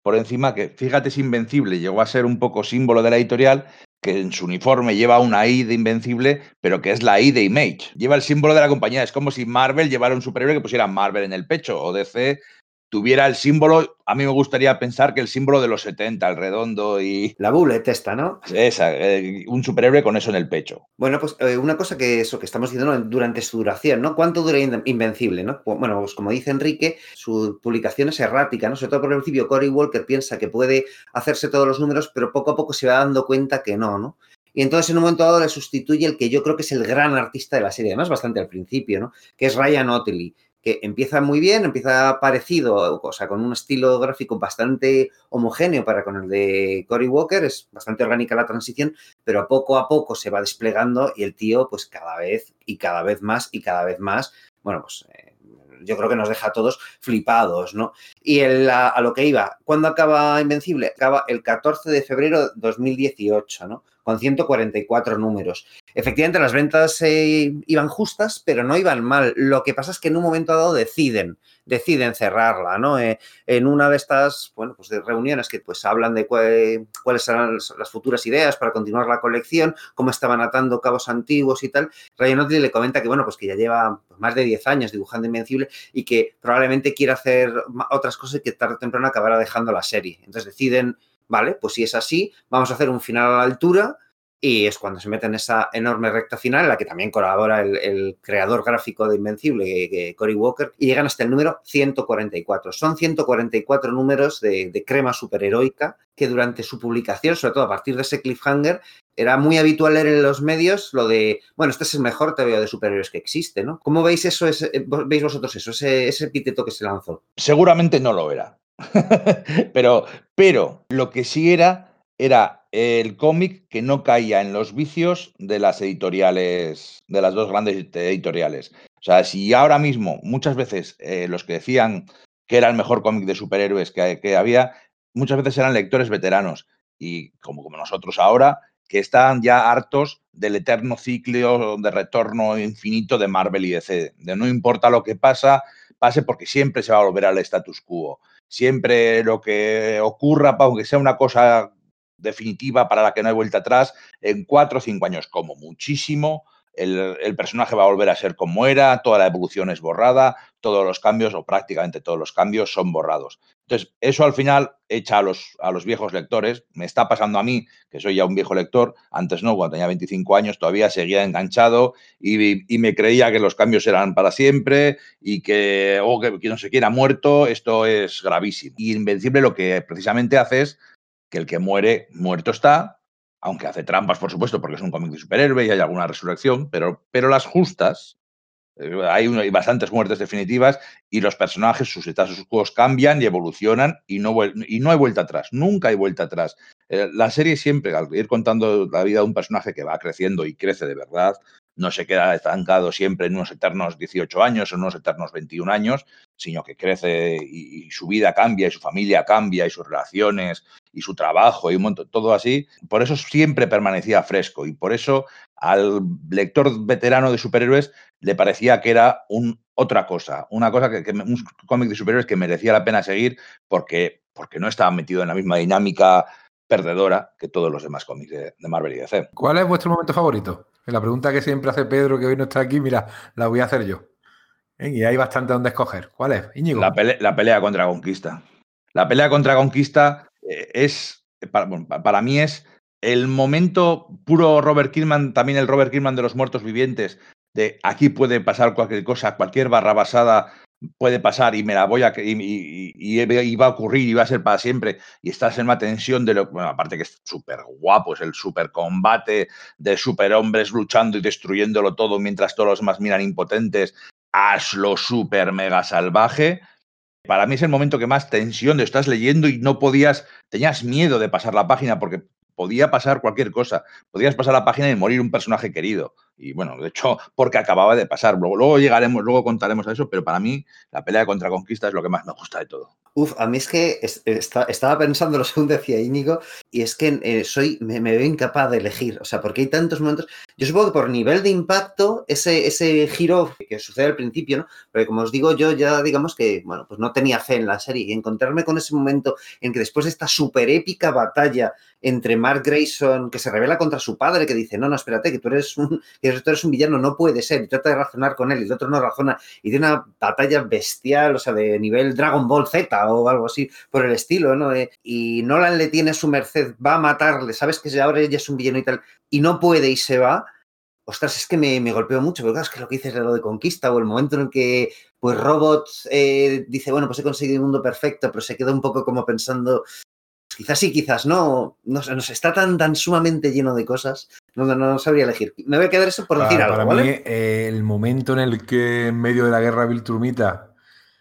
por encima, que fíjate, es Invencible, llegó a ser un poco símbolo de la editorial, que en su uniforme lleva una I de Invencible, pero que es la I de Image. Lleva el símbolo de la compañía. Es como si Marvel llevara un superhéroe que pusiera Marvel en el pecho, o DC tuviera el símbolo, a mí me gustaría pensar que el símbolo de los 70, el redondo y... La bullet esta, ¿no? Esa, eh, un superhéroe con eso en el pecho. Bueno, pues eh, una cosa que eso que estamos diciendo durante su duración, ¿no? ¿Cuánto dura Invencible, no? Bueno, pues como dice Enrique, su publicación es errática, ¿no? Sobre todo por el principio, Cory Walker piensa que puede hacerse todos los números, pero poco a poco se va dando cuenta que no, ¿no? y entonces en un momento dado le sustituye el que yo creo que es el gran artista de la serie, además bastante al principio, ¿no? Que es Ryan Otley que empieza muy bien, empieza parecido, o sea, con un estilo gráfico bastante homogéneo para con el de Cory Walker, es bastante orgánica la transición, pero poco a poco se va desplegando y el tío, pues cada vez y cada vez más y cada vez más, bueno, pues eh, yo creo que nos deja a todos flipados, ¿no? Y a, a, lo que iba, ¿cuándo acaba Invencible? Acaba el 14 de febrero de 2018, ¿no? Con 144 números. Efectivamente, las ventas eh, iban justas, pero no iban mal. Lo que pasa es que en un momento dado deciden, deciden cerrarla, ¿no? Eh, en una de estas, bueno, pues reuniones que pues hablan de cuál, cuáles serán las futuras ideas para continuar la colección, cómo estaban atando cabos antiguos y tal, Ryan Otley le comenta que, bueno, pues que ya lleva más de 10 años dibujando Invencible y que probablemente quiera hacer otras cosas que tarde o temprano acabará dejando la serie. Entonces deciden, vale, pues si es así, vamos a hacer un final a la altura y es cuando se mete en esa enorme recta final, en la que también colabora el, creador gráfico de Invencible, que, Cory Walker, y llegan hasta el número 144. Son 144 números de, crema superheroica que durante su publicación, sobre todo a partir de ese cliffhanger, era muy habitual leer en los medios lo de, bueno, este es el mejor TVO de superhéroes que existe, ¿no? ¿Cómo veis eso, ese, veis vosotros eso, ese, ese epíteto que se lanzó? Seguramente no lo era. pero, pero lo que sí era era el cómic que no caía en los vicios de las editoriales, de las dos grandes editoriales. O sea, si ahora mismo muchas veces eh, los que decían que era el mejor cómic de superhéroes que, que, había, muchas veces eran lectores veteranos y como, como nosotros ahora, que están ya hartos del eterno ciclo de retorno infinito de Marvel y DC, de no importa lo que pasa, pase porque siempre se va a volver al status quo. Siempre lo que ocurra, aunque sea una cosa definitiva para la que no hay vuelta atrás, en cuatro o cinco años como muchísimo, el, personaje va a volver a ser como era, toda la evolución es borrada, todos los cambios o prácticamente todos los cambios son borrados. Entonces, eso al final echa a los, a los viejos lectores, me está pasando a mí, que soy ya un viejo lector, antes no, cuando tenía 25 años todavía seguía enganchado y, me creía que los cambios eran para siempre y que, o que, que no se quiera muerto, esto es gravísimo. Y Invencible lo que precisamente hace es que el que muere, muerto está, aunque hace trampas, por supuesto, porque es un cómic de superhéroe y hay alguna resurrección, pero, pero las justas, eh, hay, hay, bastantes muertes definitivas y los personajes, sus estatus quo cambian y evolucionan y no, y no hay vuelta atrás, nunca hay vuelta atrás. Eh, la serie siempre, al ir contando la vida de un personaje que va creciendo y crece de verdad, no se queda estancado siempre en unos eternos 18 años o en unos eternos 21 años, sino que crece y, su vida cambia y su familia cambia y sus relaciones y su trabajo y un montón, todo así. Por eso siempre permanecía fresco y por eso al lector veterano de superhéroes le parecía que era un, otra cosa, una cosa que, que un cómic de superhéroes que merecía la pena seguir porque, porque no estaba metido en la misma dinámica perdedora que todos los demás cómics de, de Marvel y DC. ¿Cuál es vuestro momento favorito? La pregunta que siempre hace Pedro, que hoy no está aquí, mira, la voy a hacer yo. ¿Eh? Y hay bastante donde escoger. ¿Cuál es, Íñigo? La, pele la pelea contra Conquista. La pelea contra Conquista es, para, bueno, para, mí es el momento puro Robert Kirkman, también el Robert Kirkman de los muertos vivientes, de aquí puede pasar cualquier cosa, cualquier barra basada puede pasar y me la voy a y, y, va a ocurrir y va a ser para siempre y estás en una tensión de lo bueno, aparte que es súper guapo, es el super combate de superhombres luchando y destruyéndolo todo mientras todos los demás miran impotentes, hazlo súper mega salvaje. Para mí es el momento que más tensión de estás leyendo y no podías, tenías miedo de pasar la página porque podía pasar cualquier cosa. Podías pasar la página y morir un personaje querido. Y bueno, de hecho, porque acababa de pasar. Luego, llegaremos, luego contaremos a eso, pero para mí la pelea contra Conquista es lo que más me gusta de todo. Uf, a mí es que estaba pensando lo segundo decía Íñigo, y es que eh, soy, me, veo incapaz de elegir. O sea, porque hay tantos momentos. Yo supongo que por nivel de impacto, ese, ese giro que sucede al principio, ¿no? Pero como os digo, yo ya digamos que, bueno, pues no tenía fe en la serie. Y encontrarme con ese momento en que después de esta súper épica batalla entre Mark Grayson, que se revela contra su padre, que dice, no, no, espérate, que tú eres un, que tú eres un villano, no puede ser, y trata de razonar con él, y el otro no razona, y de una batalla bestial, o sea, de nivel Dragon Ball Z o algo así por el estilo, ¿no? Eh, y Nolan le tiene a su merced, va a matarle, sabes que ahora ella es un villano y tal, y no puede y se va, ostras, es que me, me golpeó mucho, pero claro, es que lo que dices de lo de conquista o el momento en el que pues Robot eh, dice, bueno, pues he conseguido un mundo perfecto, pero se queda un poco como pensando, quizás sí, quizás no, no, no está tan, tan sumamente lleno de cosas No, no, sabría elegir. Me voy a quedar eso por decir algo. Para mí, eh, el momento en el que en medio de la guerra Viltrumita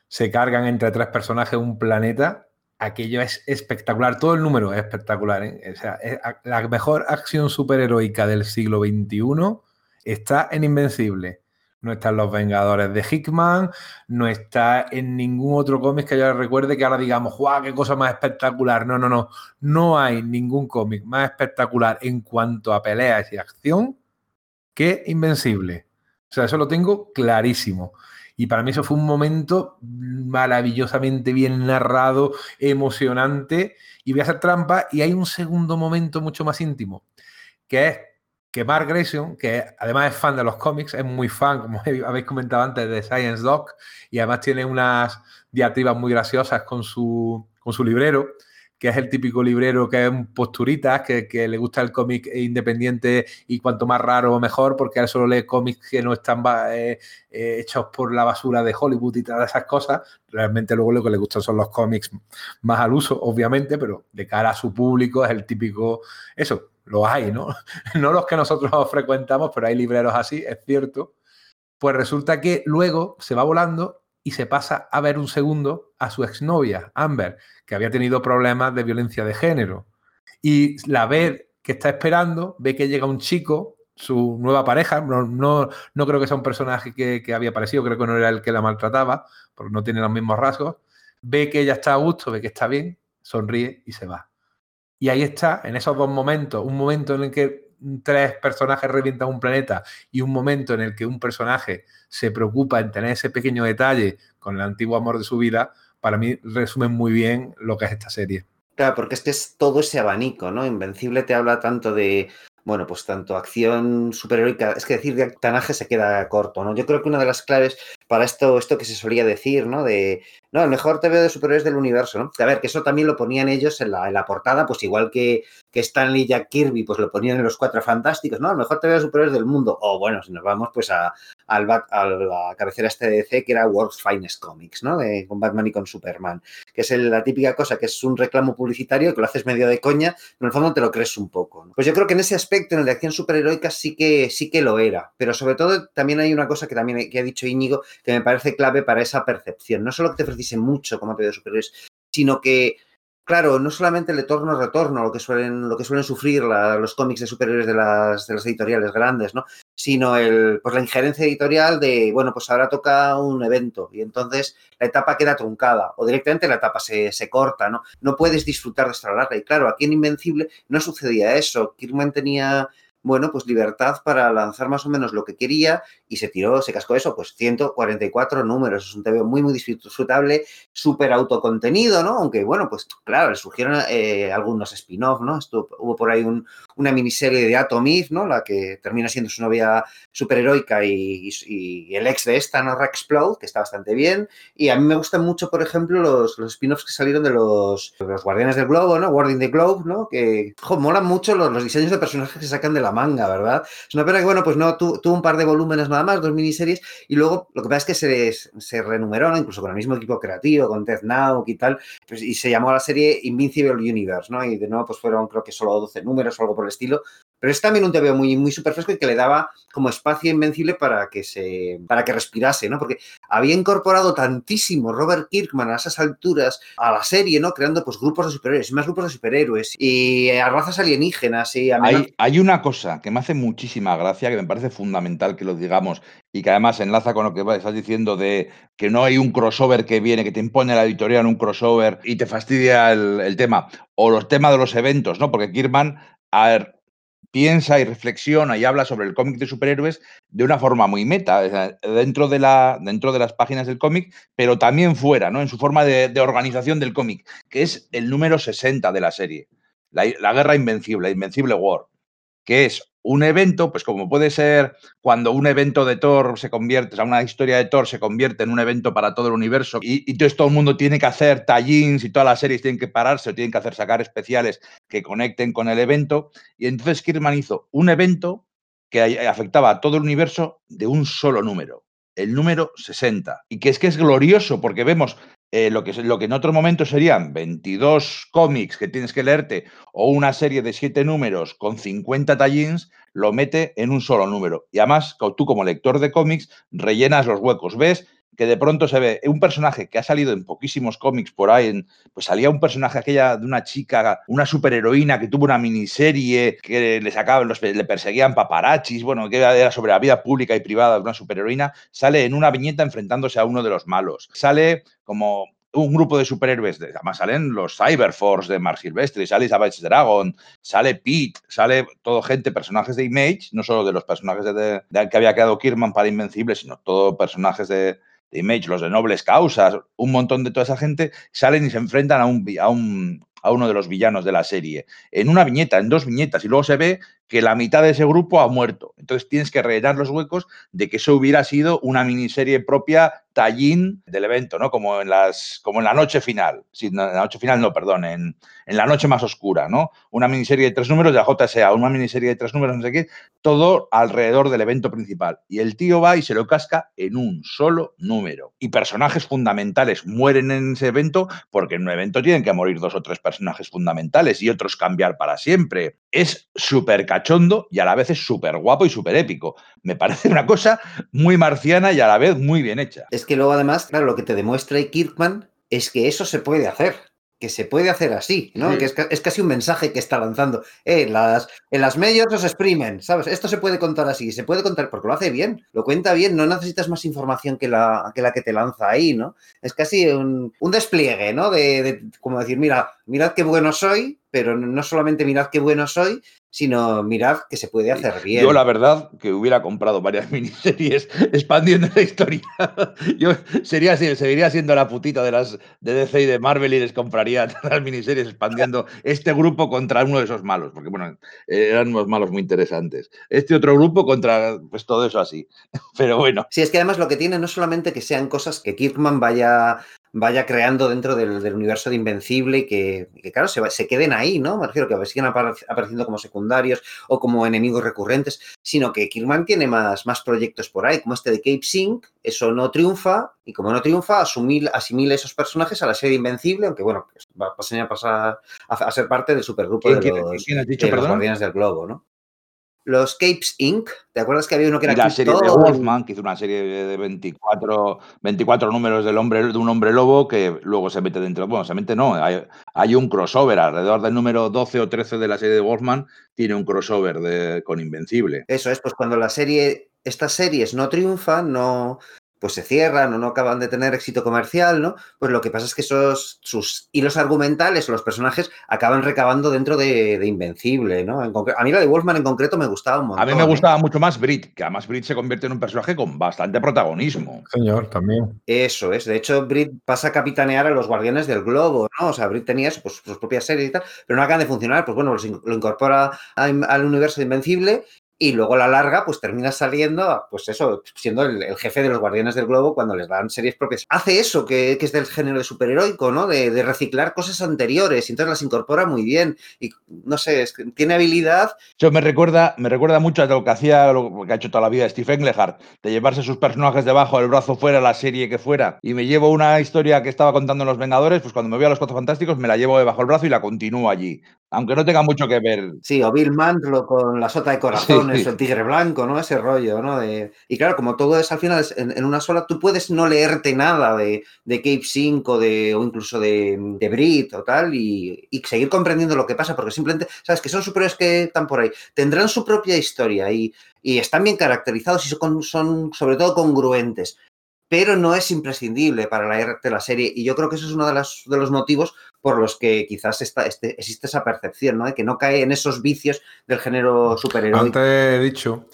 se cargan entre tres personajes un planeta, aquello es espectacular. Todo el número es espectacular. ¿eh? O sea, la mejor acción superheroica del siglo XXI está en Invencible. No está en Los Vengadores de Hickman, no está en ningún otro cómic que yo recuerde que ahora digamos, ¡guau, qué cosa más espectacular! No, no, no. No hay ningún cómic más espectacular en cuanto a peleas y acción que Invencible. O sea, eso lo tengo clarísimo. Y para mí eso fue un momento maravillosamente bien narrado, emocionante. Y voy a hacer trampa. Y hay un segundo momento mucho más íntimo, que es que Mark Grayson, que además es fan de los cómics, es muy fan, como habéis comentado antes, de Science Doc, y además tiene unas diatribas muy graciosas con su, con su librero que es el típico librero que es un posturita, que, le gusta el cómic independiente y cuanto más raro mejor, porque él solo lee cómics que no están eh, eh, hechos por la basura de Hollywood y todas esas cosas. Realmente luego lo que le gustan son los cómics más al uso, obviamente, pero de cara a su público es el típico, eso, lo hay, ¿no? No los que nosotros frecuentamos, pero hay libreros así, es cierto. Pues resulta que luego se va volando y se pasa a ver un segundo a su exnovia, Amber, que había tenido problemas de violencia de género. Y la ve que está esperando, ve que llega un chico, su nueva pareja, no, no, creo que sea un personaje que, que, había aparecido, creo que no era el que la maltrataba, porque no tiene los mismos rasgos, ve que ella está a gusto, ve que está bien, sonríe y se va. Y ahí está, en esos dos momentos, un momento en el que tres personajes revientan un planeta y un momento en el que un personaje se preocupa en tener ese pequeño detalle con el antiguo amor de su vida, para mí resumen muy bien lo que es esta serie. Claro, porque es que es todo ese abanico, ¿no? Invencible te habla tanto de, bueno, pues tanto acción superheroica, es que decir de actanaje se queda corto, ¿no? Yo creo que una de las claves para esto, esto que se solía decir, ¿no? De, no, el mejor TV de superhéroes del universo, ¿no? A ver, que eso también lo ponían ellos en la, en la portada, pues igual que, que Stanley y Jack Kirby, pues lo ponían en los Cuatro Fantásticos, ¿no? El mejor TV de superhéroes del mundo. O bueno, si nos vamos pues a, a la cabecera este de DC, que era World's Finest Comics, ¿no? De, con Batman y con Superman. Que es la típica cosa, que es un reclamo publicitario, que lo haces medio de coña, pero en el fondo te lo crees un poco. Pues yo creo que en ese aspecto, en el de acción superheroica, sí que, sí que lo era. Pero sobre todo también hay una cosa que también que ha dicho Íñigo, que me parece clave para esa percepción. No solo que te ofreciese mucho como pedido superiores, sino que, claro, no solamente el eterno-retorno, lo que suelen, lo que suelen sufrir los cómics de superiores de las, de las editoriales grandes, ¿no? Sino el, pues la injerencia editorial de, bueno, pues ahora toca un evento y entonces la etapa queda truncada o directamente la etapa se, se corta, ¿no? No puedes disfrutar de esta larga. Y claro, aquí en Invencible no sucedía eso. Kirman tenía bueno, pues libertad para lanzar más o menos lo que quería y se tiró, se cascó eso, pues 144 números. Es un TV muy, muy disfrutable, súper autocontenido, ¿no? Aunque, bueno, pues claro, le surgieron eh, algunos spin-off, ¿no? Estuvo, hubo por ahí una miniserie de Atom ¿no? La que termina siendo su novia superheroica y, y, el ex de esta, ¿no? Explode, que está bastante bien. Y a mí me gustan mucho, por ejemplo, los, los spin-offs que salieron de los, los Guardianes del Globo, ¿no? Guarding the Globe, ¿no? Que jo, molan mucho los, los diseños de personajes que sacan de la manga, ¿verdad? Es una pena que, bueno, pues no tuvo un par de volúmenes nada más, dos miniseries, y luego lo que pasa es que se, se renumeró, incluso con el mismo equipo creativo, con Death Now y tal, pues, y se llamó la serie Invincible Universe, ¿no? Y de nuevo, pues fueron creo que solo 12 números o algo por el estilo, pero es también un TVO muy, muy súper fresco y que le daba como espacio invencible para que se para que respirase, ¿no? Porque había incorporado tantísimo Robert Kirkman a esas alturas a la serie, ¿no? Creando pues grupos de superhéroes y más grupos de superhéroes y a razas alienígenas y a hay, hay una cosa que me hace muchísima gracia, que me parece fundamental que lo digamos y que además enlaza con lo que estás diciendo de que no hay un crossover que viene, que te impone la editorial un crossover y te fastidia el, el tema, o los temas de los eventos, ¿no? Porque ver, piensa y reflexiona y habla sobre el cómic de superhéroes de una forma muy meta, dentro, de la, dentro de las páginas del cómic, pero también fuera, ¿no? en su forma de, organización del cómic, que es el número 60 de la serie, la, la Guerra Invencible, Invencible War, que es un evento, pues como puede ser cuando un evento de Thor se convierte, o sea, una historia de Thor se convierte en un evento para todo el universo y, entonces todo el mundo tiene que hacer tallings y todas las series tienen que pararse o tienen que hacer sacar especiales que conecten con el evento. Y entonces Kirman hizo un evento que afectaba a todo el universo de un solo número, el número 60. Y que es que es glorioso porque vemos eh, lo, que, en otro momento serían 22 cómics que tienes que leerte o una serie de 7 números con 50 tallings, lo mete en un solo número. Y además, tú como lector de cómics rellenas los huecos. ¿Ves? Que de pronto se ve un personaje que ha salido en poquísimos cómics por ahí, pues salía un personaje aquella de una chica, una superheroína que tuvo una miniserie que le sacaban, los, le perseguían paparachis, bueno, que era sobre la vida pública y privada de una superheroína, sale en una viñeta enfrentándose a uno de los malos. Sale como un grupo de superhéroes, además salen los Cyberforce de Mark Silvestri, sale Savage Dragon, sale Pete, sale todo gente, personajes de Image, no solo de los personajes de, que había quedado Kirman para Invencible, sino todos personajes de, Image, los de nobles causas, un montón de toda esa gente salen y se enfrentan a, un, a, un, a uno de los villanos de la serie. En una viñeta, en dos viñetas, y luego se ve que la mitad de ese grupo ha muerto. Entonces tienes que rellenar los huecos de que eso hubiera sido una miniserie propia tallín del evento, ¿no? Como en las, como en la noche final. Sí, en la noche final, no, perdón, en, en, la noche más oscura, ¿no? Una miniserie de tres números de la JSA, una miniserie de tres números, no sé qué, todo alrededor del evento principal. Y el tío va y se lo casca en un solo número. Y personajes fundamentales mueren en ese evento porque en un evento tienen que morir dos o tres personajes fundamentales y otros cambiar para siempre. Es súper cachondo y a la vez es súper guapo y súper épico. Me parece una cosa muy marciana y a la vez muy bien hecha. Es que luego además, claro, lo que te demuestra Kirkman es que eso se puede hacer que se puede hacer así, ¿no? Sí. Que es, es, casi un mensaje que está lanzando. Eh, las, en las medios los exprimen, ¿sabes? Esto se puede contar así, se puede contar porque lo hace bien, lo cuenta bien, no necesitas más información que la que, la que te lanza ahí, ¿no? Es casi un, un despliegue, ¿no? De, de, como decir, mira, mirad qué bueno soy, pero no solamente mirad qué bueno soy, sino mirad que se puede hacer bien. Yo, la verdad, que hubiera comprado varias miniseries expandiendo la historia. Yo sería, seguiría siendo la putita de las de DC y de Marvel y les compraría las miniseries expandiendo este grupo contra uno de esos malos, porque, bueno, eran unos malos muy interesantes. Este otro grupo contra, pues todo eso así. Pero bueno. Sí, es que además lo que tiene no solamente que sean cosas que Kirkman vaya vaya creando dentro del, del, universo de Invencible y que, que claro, se, se, queden ahí, ¿no? Me refiero que sigan apareciendo como secundarios o como enemigos recurrentes, sino que Kirkman tiene más, más proyectos por ahí, como este de Cape Sync, eso no triunfa, y como no triunfa, asimila esos personajes a la serie Invencible, aunque bueno, pues va a pasar a, a, ser parte del supergrupo de los, ¿quién has dicho, de los perdón? Guardianes del Globo, ¿no? Los Capes Inc. ¿Te acuerdas que había uno que era y la serie de Wolfman, que hizo una serie de 24, 24 números del hombre, de un hombre lobo que luego se mete dentro. Bueno, se mete no, hay, hay, un crossover alrededor del número 12 o 13 de la serie de Wolfman, tiene un crossover de, con Invencible. Eso es, pues cuando la serie, estas series no triunfan, no, pues se cierran o no acaban de tener éxito comercial, ¿no? Pues lo que pasa es que esos, sus hilos argumentales o los personajes acaban recabando dentro de, de Invencible, ¿no? En a mí la de Wolfman en concreto me gustaba un montón. A mí me gustaba ¿eh? mucho más Brit, que además Brit se convierte en un personaje con bastante protagonismo. Señor, también. Eso es, de hecho Brit pasa a capitanear a los Guardianes del Globo, ¿no? O sea, Brit tenía eso, pues, sus propias series y tal, pero no acaban de funcionar, pues bueno, lo incorpora al universo de Invencible y luego a la larga, pues termina saliendo, pues eso, siendo el, jefe de los Guardianes del Globo cuando les dan series propias. Hace eso, que, que es del género de superheroico, ¿no? De, reciclar cosas anteriores, y entonces las incorpora muy bien. Y no sé, tiene habilidad. Eso me recuerda, me recuerda mucho a lo que hacía, lo que ha hecho toda la vida Steve Englehart, de llevarse sus personajes debajo del brazo fuera, la serie que fuera, y me llevo una historia que estaba contando en Los Vengadores, pues cuando me voy a Los Cuatro Fantásticos me la llevo debajo del brazo y la continúo allí, aunque no tenga mucho que ver. Sí, o Bill Mantlo con la sota de corazón. Sí. el tigre blanco, ¿no? Ese rollo, ¿no? De, y claro, como todo es al final es en, en, una sola, tú puedes no leerte nada de, de Cape 5 de, o incluso de, de Brit o tal y, y, seguir comprendiendo lo que pasa, porque simplemente, ¿sabes? Que son superiores que están por ahí. Tendrán su propia historia y, y están bien caracterizados y son, son sobre todo congruentes pero no es imprescindible para la, de la serie. Y yo creo que eso es uno de, las, de los motivos por los que quizás este, existe esa percepción, ¿no? De que no cae en esos vicios del género superheroico. Antes he dicho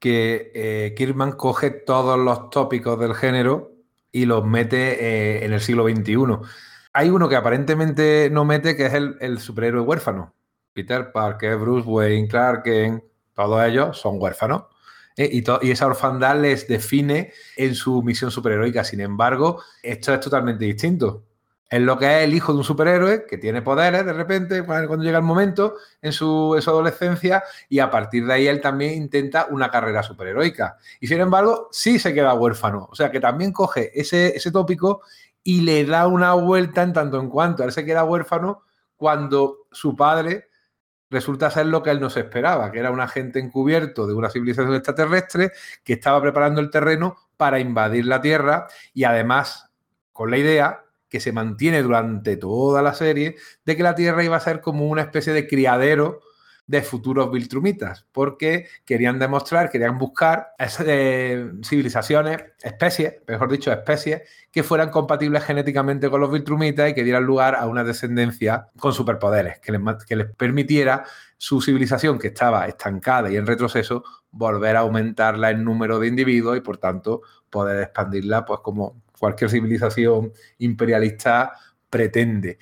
que eh, Kirkman coge todos los tópicos del género y los mete eh, en el siglo XXI. Hay uno que aparentemente no mete, que es el, el superhéroe huérfano. Peter Parker, Bruce Wayne, Clark Kent, todos ellos son huérfanos. ¿eh? Y, y, esa orfandad les define en su misión superheroica. Sin embargo, esto es totalmente distinto. Es lo que es el hijo de un superhéroe que tiene poderes de repente cuando llega el momento en su, en su adolescencia y a partir de ahí él también intenta una carrera superheroica. Y sin embargo, sí se queda huérfano. O sea que también coge ese, ese tópico y le da una vuelta en tanto en cuanto él se queda huérfano cuando su padre resulta ser lo que él no se esperaba, que era un agente encubierto de una civilización extraterrestre que estaba preparando el terreno para invadir la Tierra y además con la idea que se mantiene durante toda la serie de que la Tierra iba a ser como una especie de criadero de futuros Viltrumitas, porque querían demostrar, querían buscar eh, civilizaciones, especies, mejor dicho, especies que fueran compatibles genéticamente con los Viltrumitas y que dieran lugar a una descendencia con superpoderes, que les, que les permitiera su civilización, que estaba estancada y en retroceso, volver a aumentarla en número de individuos y, por tanto, poder expandirla, pues como cualquier civilización imperialista pretende.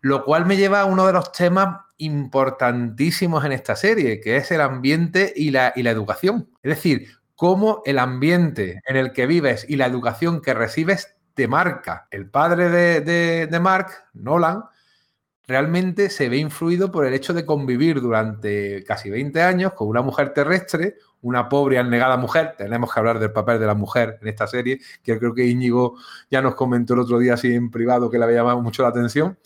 Lo cual me lleva a uno de los temas importantísimos en esta serie, que es el ambiente y la, educación. Es decir, cómo el ambiente en el que vives y la educación que recibes te marca. El padre de, Mark, Nolan, realmente se ve influido por el hecho de convivir durante casi 20 años con una mujer terrestre, una pobre y anegada mujer. Tenemos que hablar del papel de la mujer en esta serie, que creo que Íñigo ya nos comentó el otro día así en privado que le había llamado mucho la atención.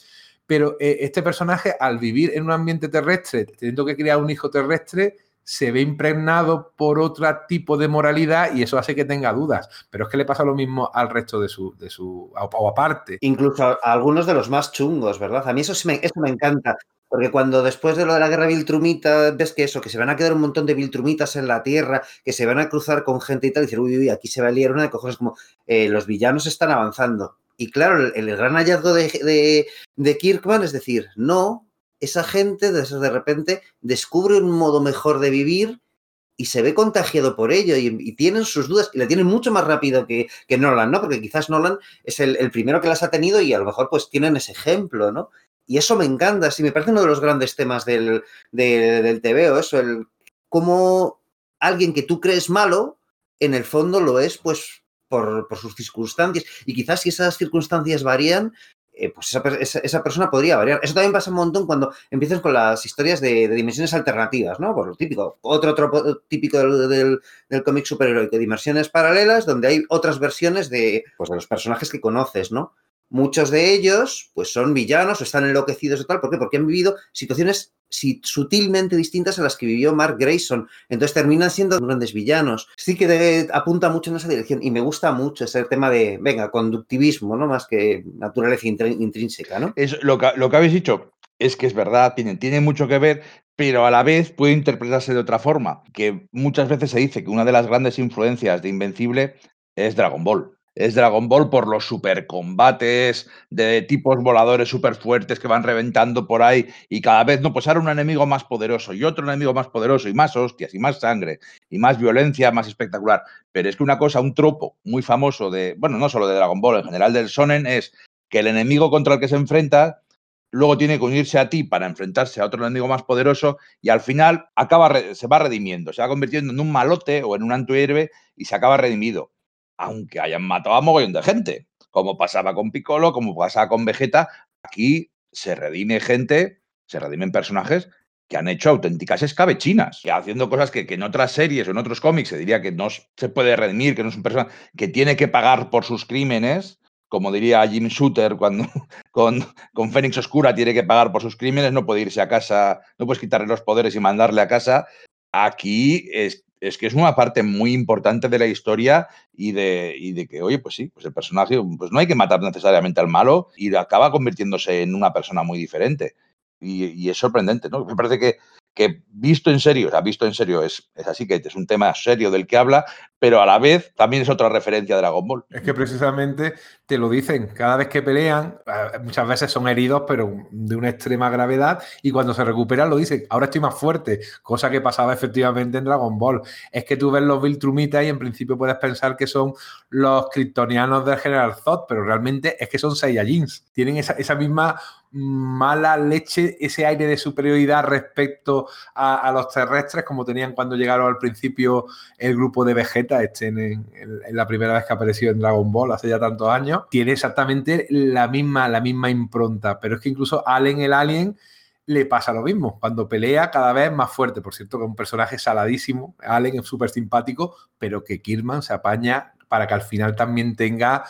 Pero eh, este personaje, al vivir en un ambiente terrestre, teniendo que criar un hijo terrestre, se ve impregnado por otro tipo de moralidad y eso hace que tenga dudas. Pero es que le pasa lo mismo al resto de su, de su o aparte. Incluso a algunos de los más chungos, ¿verdad? A mí eso, me, eso me encanta. Porque cuando después de lo de la guerra Viltrumita, ves que eso, que se van a quedar un montón de Viltrumitas en la tierra, que se van a cruzar con gente y tal, y decir, uy, uy, aquí se va a liar una de cojones, como eh, los villanos están avanzando. Y claro, el, gran hallazgo de, Kirkman es decir, no, esa gente de, de repente descubre un modo mejor de vivir y se ve contagiado por ello y, tienen sus dudas y la tienen mucho más rápido que, que Nolan, ¿no? Porque quizás Nolan es el, primero que las ha tenido y a lo mejor pues tienen ese ejemplo, ¿no? Y eso me encanta, sí, me parece uno de los grandes temas del, del, TVO, eso, el cómo alguien que tú crees malo, en el fondo lo es pues por, sus circunstancias. Y quizás si esas circunstancias varían, eh, pues esa, persona podría variar. Eso también pasa un montón cuando empiezas con las historias de, dimensiones alternativas, ¿no? Por lo típico. Otro, otro típico del, del, cómic superheroico, dimensiones paralelas, donde hay otras versiones de, pues, de los personajes que conoces, ¿no? Muchos de ellos, pues son villanos o están enloquecidos o tal. ¿Por qué? Porque han vivido situaciones sutilmente distintas a las que vivió Mark Grayson. Entonces terminan siendo grandes villanos. Sí que apunta mucho en esa dirección y me gusta mucho ese tema de, venga, conductivismo, ¿no? Más que naturaleza intrínseca, ¿no? Es lo que, lo que habéis dicho es que es verdad, tiene, tiene mucho que ver, pero a la vez puede interpretarse de otra forma, que muchas veces se dice que una de las grandes influencias de Invencible es Dragon Ball es Dragon Ball por los supercombates de tipos voladores super fuertes que van reventando por ahí y cada vez no, pues un enemigo más poderoso y otro enemigo más poderoso y más hostias y más sangre y más violencia más espectacular. Pero es que una cosa, un tropo muy famoso de, bueno, no solo de Dragon Ball, en general del Sonen es que el enemigo contra el que se enfrenta luego tiene que unirse a ti para enfrentarse a otro enemigo más poderoso y al final acaba, se va redimiendo, se va convirtiendo en un malote o en un antihéroe y se acaba redimido aunque hayan matado a mogollón de gente, como pasaba con Piccolo, como pasaba con Vegeta, aquí se redime gente, se redimen personajes que han hecho auténticas escabechinas, y haciendo cosas que, en otras series o en otros cómics se diría que no se puede redimir, que no es un personaje que tiene que pagar por sus crímenes, como diría Jim Shooter cuando con, con Fénix Oscura tiene que pagar por sus crímenes, no puede irse a casa, no puedes quitarle los poderes y mandarle a casa. Aquí es, es que es una parte muy importante de la historia y de, y de que, oye, pues sí, pues el personaje, pues no hay que matar necesariamente al malo y acaba convirtiéndose en una persona muy diferente. Y, y es sorprendente, ¿no? Me parece que que visto en serio, o sea, visto en serio es, es así que es un tema serio del que habla, pero a la vez también es otra referencia de Dragon Ball. Es que precisamente te lo dicen, cada vez que pelean, muchas veces son heridos, pero de una extrema gravedad, y cuando se recuperan lo dicen, ahora estoy más fuerte, cosa que pasaba efectivamente en Dragon Ball. Es que tú ves los Viltrumitas y en principio puedes pensar que son los kryptonianos del General Zod, pero realmente es que son Saiyajins. Tienen esa, esa misma mala leche, ese aire de superioridad respecto a, los terrestres, como tenían cuando llegaron al principio el grupo de Vegeta, este en, la primera vez que apareció en Dragon Ball hace ya tantos años, tiene exactamente la misma, la misma impronta. Pero es que incluso Allen, el Alien, le pasa lo mismo. Cuando pelea, cada vez más fuerte. Por cierto, que es un personaje saladísimo. Allen es súper simpático, pero que Kirman se apaña para que al final también tenga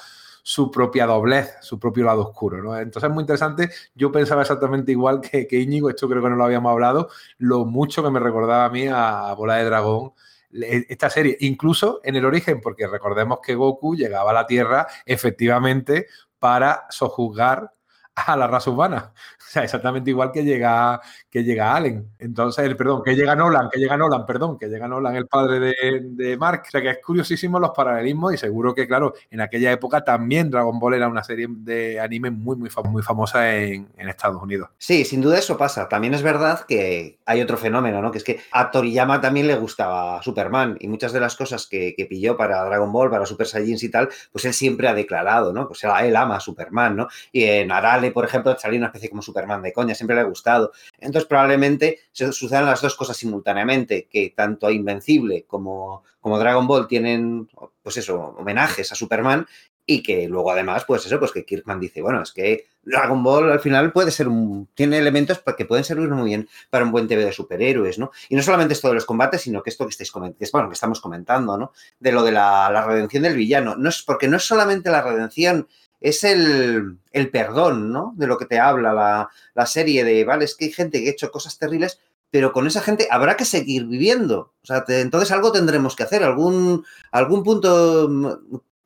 su propia doblez, su propio lado oscuro. ¿no? Entonces es muy interesante. Yo pensaba exactamente igual que, que Íñigo, esto creo que no lo habíamos hablado, lo mucho que me recordaba a mí a Bola de Dragón esta serie, incluso en el origen, porque recordemos que Goku llegaba a la Tierra efectivamente para sojuzgar a la raza humana. O sea, exactamente igual que llega, que llega Allen. Entonces, el, perdón, que llega Nolan, que llega Nolan, perdón, que llega Nolan, el padre de, de, Mark. O sea, que es curiosísimo los paralelismos y seguro que, claro, en aquella época también Dragon Ball era una serie de anime muy, muy, muy famosa en, en, Estados Unidos. Sí, sin duda eso pasa. También es verdad que hay otro fenómeno, ¿no? Que es que a Toriyama también le gustaba Superman y muchas de las cosas que, que pilló para Dragon Ball, para Super Saiyans y tal, pues él siempre ha declarado, ¿no? Pues él ama a Superman, ¿no? Y en Arale, por ejemplo, salía una especie como Superman de coña, siempre le ha gustado. Entonces, probablemente se sucedan las dos cosas simultáneamente, que tanto Invencible como, como Dragon Ball tienen, pues eso, homenajes a Superman y que luego además, pues eso, pues que Kirkman dice, bueno, es que Dragon Ball al final puede ser un, tiene elementos que pueden servir muy bien para un buen TV de superhéroes, ¿no? Y no solamente esto de los combates, sino que esto que estáis comentando, bueno, que estamos comentando, ¿no? De lo de la, la redención del villano. No es porque no es solamente la redención es el, el, perdón, ¿no? De lo que te habla la, la, serie de, vale, es que hay gente que ha hecho cosas terribles, pero con esa gente habrá que seguir viviendo. O sea, entonces algo tendremos que hacer, algún, algún punto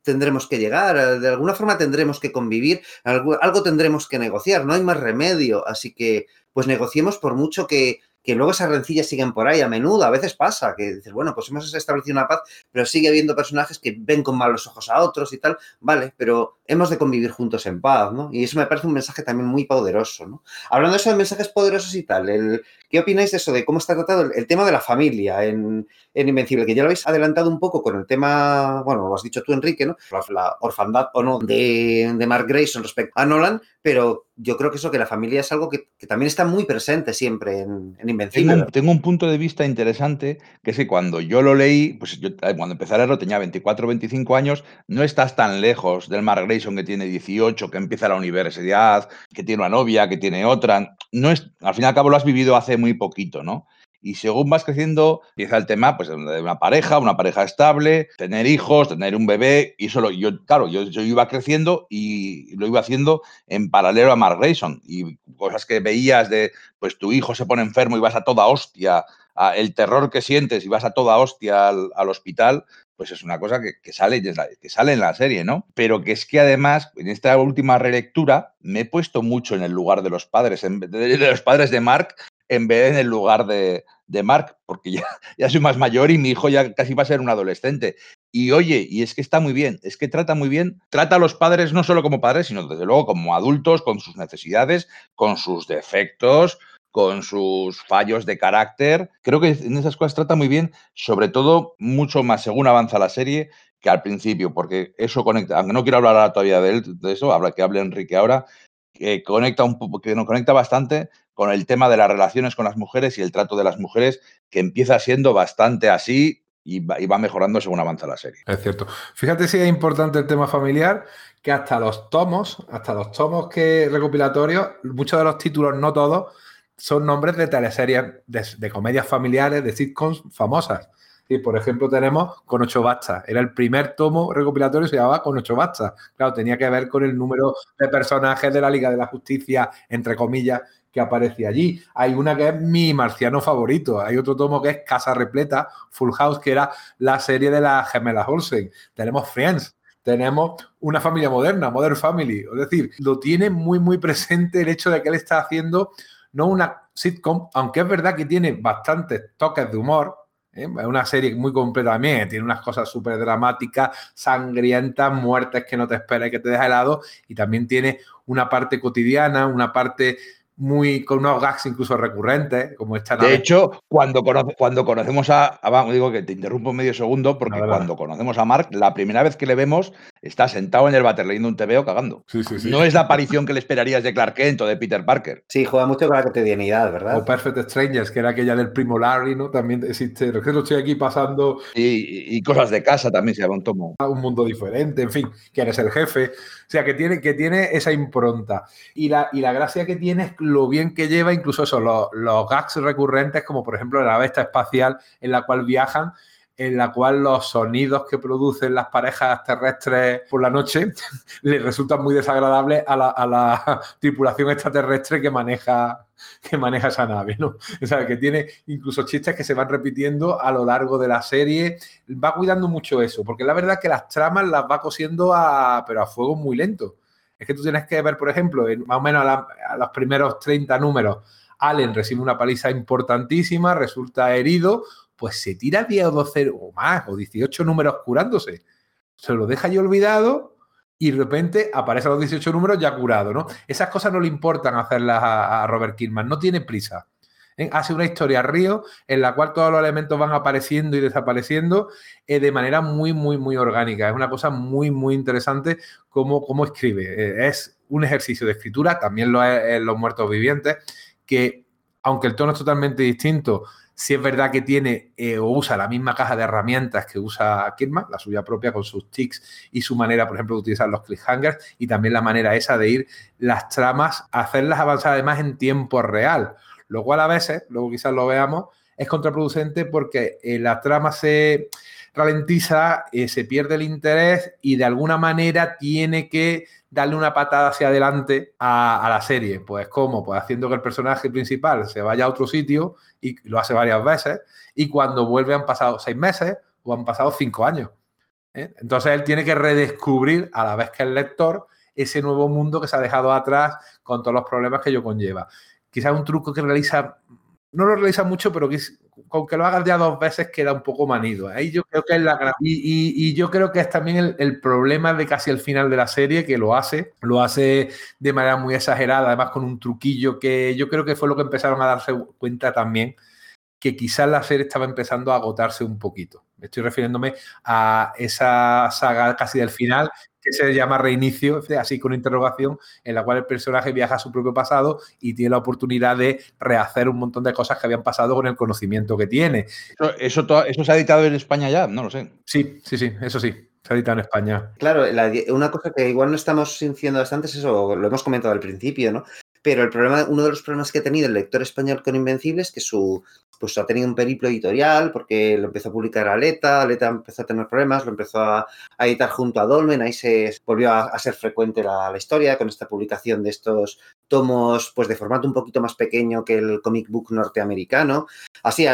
tendremos que llegar, de alguna forma tendremos que convivir, algo, algo tendremos que negociar, no hay más remedio, así que pues negociemos por mucho que, que luego esas rencillas siguen por ahí a menudo, a veces pasa, que dices, bueno, pues hemos establecido una paz, pero sigue habiendo personajes que ven con malos ojos a otros y tal, vale, pero hemos de convivir juntos en paz, ¿no? Y eso me parece un mensaje también muy poderoso, ¿no? Hablando de eso de mensajes poderosos y tal, el, ¿qué opináis de eso, de cómo está tratado el, el tema de la familia en, en, Invencible? Que ya lo habéis adelantado un poco con el tema, bueno, lo has dicho tú, Enrique, ¿no? La, orfandad o no de, Mark Grayson respecto a Nolan, pero yo creo que eso, que la familia es algo que, también está muy presente siempre en, en Invencible. Tengo, un punto de vista interesante, que es que cuando yo lo leí, pues yo cuando empecé a leerlo tenía 24 25 años, no estás tan lejos del Mark Grayson que tiene 18, que empieza la universidad, que tiene una novia, que tiene otra. No es, al fin y al cabo lo has vivido hace muy poquito, ¿no? Y según vas creciendo, empieza el tema pues, de una pareja, una pareja estable, tener hijos, tener un bebé. Y eso lo, yo, claro, yo, iba creciendo y lo iba haciendo en paralelo a Mark Grayson. Y cosas que veías de, pues tu hijo se pone enfermo y vas a toda hostia, el terror que sientes y vas a toda hostia al, al hospital, pues es una cosa que, que, sale, que sale en la serie, ¿no? Pero que es que además, en esta última relectura, me he puesto mucho en el lugar de los padres, de los padres de Mark, en vez en el lugar de, de Mark, porque ya, ya, soy más mayor y mi hijo ya casi va a ser un adolescente. Y oye, y es que está muy bien, es que trata muy bien, trata a los padres no solo como padres, sino desde luego como adultos, con sus necesidades, con sus defectos, con sus fallos de carácter. Creo que en esas cosas trata muy bien, sobre todo mucho más según avanza la serie que al principio, porque eso conecta, aunque no quiero hablar todavía de, él, de eso, habla que hable Enrique ahora, que conecta un que nos conecta bastante con el tema de las relaciones con las mujeres y el trato de las mujeres, que empieza siendo bastante así y va, mejorando según avanza la serie. Es cierto. Fíjate si es importante el tema familiar, que hasta los tomos, hasta los tomos que recopilatorios, muchos de los títulos, no todos, son nombres de teleseries, de, de comedias familiares, de sitcoms famosas. Y, por ejemplo, tenemos Con ocho bastas. Era el primer tomo recopilatorio, se llamaba Con ocho bastas. Claro, tenía que ver con el número de personajes de la Liga de la Justicia, entre comillas, que aparecía allí. Hay una que es mi marciano favorito. Hay otro tomo que es Casa Repleta, Full House, que era la serie de las gemelas Olsen. Tenemos Friends, tenemos una familia moderna, Modern Family. Es decir, lo tiene muy, muy presente el hecho de que él está haciendo no una sitcom, aunque es verdad que tiene bastantes toques de humor, ¿eh? es una serie muy completa también, tiene unas cosas súper dramáticas, sangrientas, muertes que no te esperas y que te deja helado, y también tiene una parte cotidiana, una parte muy con unos gags incluso recurrentes, como esta De hecho, cuando, conoce, cuando conocemos a, a, digo que te interrumpo medio segundo, porque cuando conocemos a Mark, la primera vez que le vemos, está sentado en el váter leyendo un TVO cagando. Sí, sí, sí. No es la aparición que le esperarías de Clark Kent o de Peter Parker. Sí, juega mucho con la cotidianidad, ¿verdad? O Perfect Strangers, que era aquella del primo Larry, ¿no? También existe, es que lo estoy aquí pasando. Y, y, cosas de casa también se llama un tomo. A un mundo diferente, en fin, que eres el jefe. O sea, que tiene, que tiene esa impronta. Y la, y la gracia que tiene es lo bien que lleva incluso eso, los, los gags recurrentes, como por ejemplo la bestia espacial en la cual viajan en la cual los sonidos que producen las parejas terrestres por la noche les resultan muy desagradables a la, a la tripulación extraterrestre que maneja que maneja esa nave, ¿no? O sea, que tiene incluso chistes que se van repitiendo a lo largo de la serie. Va cuidando mucho eso, porque la verdad es que las tramas las va cosiendo a, pero a fuego muy lento. Es que tú tienes que ver, por ejemplo, en, más o menos a, los primeros 30 números, Allen recibe una paliza importantísima, resulta herido, pues se tira 10 o 12 o más, o 18 números curándose. Se lo deja ya olvidado y de repente aparecen los 18 números ya curado, ¿no? Esas cosas no le importan hacerlas a, a Robert Kirkman, no tiene prisa. ¿Eh? Hace una historia río en la cual todos los elementos van apareciendo y desapareciendo eh, de manera muy, muy, muy orgánica. Es una cosa muy, muy interesante cómo, cómo escribe. Eh, es un ejercicio de escritura, también lo es en Los Muertos Vivientes, que aunque el tono es totalmente distinto, si es verdad que tiene o usa la misma caja de herramientas que usa Kirkman, la suya propia con sus tics y su manera, por ejemplo, de utilizar los cliffhangers y también la manera esa de ir las tramas, hacerlas avanzar además en tiempo real, lo cual a veces, luego quizás lo veamos, es contraproducente porque eh, la trama se ralentiza, eh, se pierde el interés y de alguna manera tiene que darle una patada hacia adelante a, la serie. Pues ¿cómo? Pues haciendo que el personaje principal se vaya a otro sitio y lo hace varias veces y cuando vuelve han pasado seis meses o han pasado cinco años. ¿eh? Entonces él tiene que redescubrir a la vez que el lector ese nuevo mundo que se ha dejado atrás con todos los problemas que ello conlleva. Quizás un truco que realiza, no lo realiza mucho, pero que con que lo hagas ya dos veces queda un poco manido. Ahí yo creo que es la y, y, yo creo que es también el, el, problema de casi el final de la serie, que lo hace, lo hace de manera muy exagerada, además con un truquillo que yo creo que fue lo que empezaron a darse cuenta también, que quizás la serie estaba empezando a agotarse un poquito. Estoy refiriéndome a esa saga casi del final, que se llama reinicio, así con interrogación, en la cual el personaje viaja a su propio pasado y tiene la oportunidad de rehacer un montón de cosas que habían pasado con el conocimiento que tiene. ¿Eso, eso, eso se ha editado en España ya? No lo sé. Sí, sí, sí, eso sí. Se ha editado en España. Claro, la, una cosa que igual no estamos diciendo bastante es eso, lo hemos comentado al principio, ¿no? Pero el problema, uno de los problemas que ha tenido el lector español con Invencible es que su, pues ha tenido un periplo editorial porque lo empezó a publicar Aleta, Aleta empezó a tener problemas, lo empezó a, editar junto a Dolmen, ahí se volvió a, ser frecuente la, historia con esta publicación de estos tomos pues de formato un poquito más pequeño que el comic book norteamericano. Así,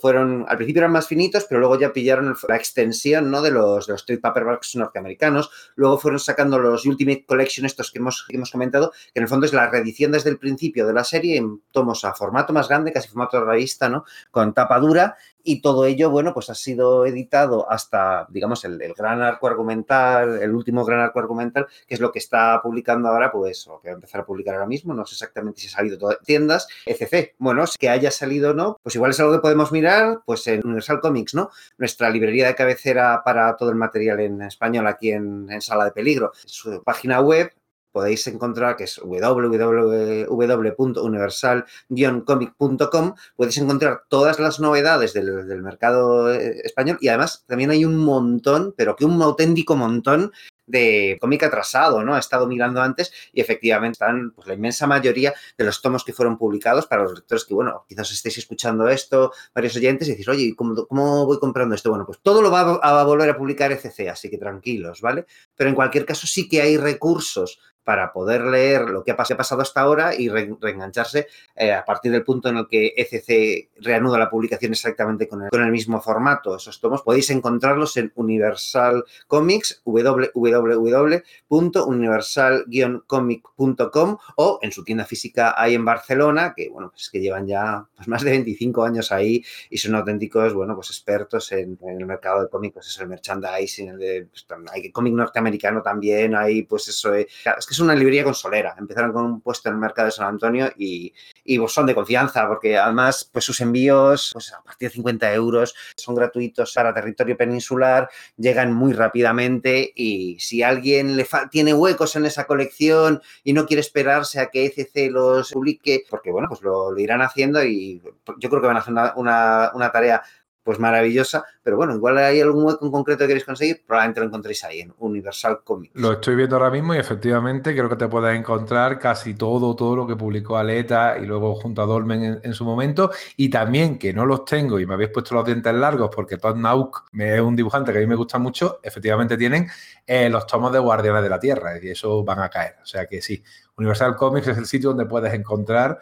fueron, al principio eran más finitos, pero luego ya pillaron la extensión ¿no? de, los, de los trade paperbacks norteamericanos. Luego fueron sacando los Ultimate Collection, estos que hemos, que hemos comentado, que en el fondo es la reedición desde el principio de la serie en tomos a formato más grande, casi formato de revista, ¿no? Con tapa dura y todo ello, bueno, pues ha sido editado hasta, digamos, el, el, gran arco argumental, el último gran arco argumental, que es lo que está publicando ahora, pues, o que va a empezar a publicar ahora mismo, no sé exactamente si ha salido todas tiendas, etc. Bueno, que haya salido o no, pues igual es algo que podemos mirar, pues en Universal Comics, ¿no? Nuestra librería de cabecera para todo el material en español aquí en, en Sala de Peligro. Su página web podéis encontrar, que es www.universal-comic.com, podéis encontrar todas las novedades del, mercado eh, español y además también hay un montón, pero que un auténtico montón de cómic atrasado, ¿no? He estado mirando antes y efectivamente están pues, la inmensa mayoría de los tomos que fueron publicados para los lectores que, bueno, quizás estéis escuchando esto, varios oyentes, y decís, oye, ¿cómo, ¿cómo, voy comprando esto? Bueno, pues todo lo va a, a volver a publicar ECC, así que tranquilos, ¿vale? Pero en cualquier caso sí que hay recursos para poder leer lo que ha pasado hasta ahora y re reengancharse eh, a partir del punto en el que ECC reanuda la publicación exactamente con el, mismo formato. Esos tomos podéis encontrarlos en Universal Comics, www.universal-comic.com o en su tienda física ahí en Barcelona, que bueno, pues es que llevan ya pues más de 25 años ahí y son auténticos, bueno, pues expertos en, el mercado de cómics, pues es el merchandising, el de, pues, hay cómic norteamericano también, hay pues eso, eh, es es una librería consolera. Empezaron con un puesto en el mercado de San Antonio y, y pues son de confianza porque además pues sus envíos pues a partir de 50 euros son gratuitos para territorio peninsular, llegan muy rápidamente y si alguien le tiene huecos en esa colección y no quiere esperarse a que ECC los publique, porque bueno, pues lo, irán haciendo y yo creo que van a hacer una, una, una tarea pues maravillosa, pero bueno, igual hay algún en concreto que queréis conseguir, probablemente lo encontréis ahí en Universal Comics. Lo estoy viendo ahora mismo y efectivamente creo que te puedes encontrar casi todo, todo lo que publicó Aleta y luego junto a Dolmen en, su momento, y también que no los tengo y me habéis puesto los dientes largos porque Todd Nauk es un dibujante que a mí me gusta mucho, efectivamente tienen eh, los tomos de Guardianes de la Tierra y eso van a caer, o sea que sí, Universal Comics es el sitio donde puedes encontrar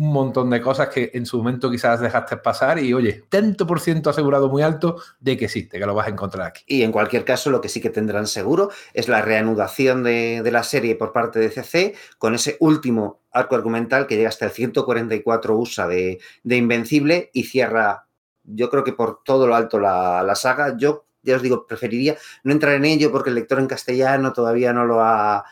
un montón de cosas que en su momento quizás dejaste pasar y oye, tanto por ciento asegurado muy alto de que de que lo vas a encontrar aquí. Y en cualquier caso, lo que sí que tendrán seguro es la reanudación de, la serie por parte de CC con ese último arco argumental que llega hasta el 144 USA de, de Invencible y cierra, yo creo que por todo lo alto la, la saga. Yo ya os digo, preferiría no entrar en ello porque el lector en castellano todavía no lo ha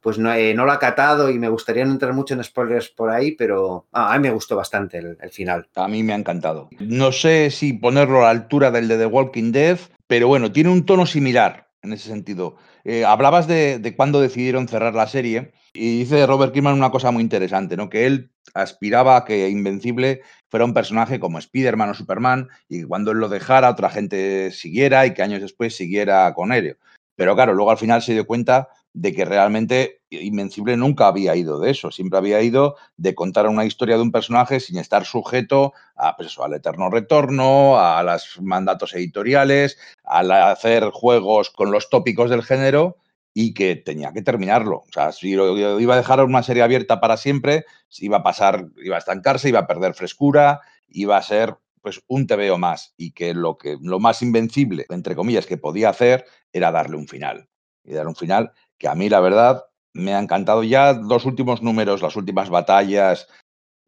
pues no, eh, no, lo ha catado y me gustaría no entrar mucho en spoilers por ahí, pero ah, a mí me gustó bastante el, final. A mí me ha encantado. No sé si ponerlo a la altura del de The Walking Dead, pero bueno, tiene un tono similar en ese sentido. Eh, hablabas de, de cuándo decidieron cerrar la serie y dice Robert Kirkman una cosa muy interesante, ¿no? Que él aspiraba a que Invencible fuera un personaje como Spider-Man o Superman y que cuando él lo dejara otra gente siguiera y que años después siguiera con él. Pero claro, luego al final se dio cuenta de que realmente Invencible nunca había ido de eso, siempre había ido de contar una historia de un personaje sin estar sujeto a, pues al eterno retorno, a los mandatos editoriales, al hacer juegos con los tópicos del género y que tenía que terminarlo. O sea, si lo, iba a dejar una serie abierta para siempre, iba a pasar, iba a estancarse, iba a perder frescura, iba a ser pues un TVO más y que lo que lo más invencible, entre comillas, que podía hacer era darle un final. Y dar un final que a mí, la verdad, me ha encantado ya los últimos números, las últimas batallas,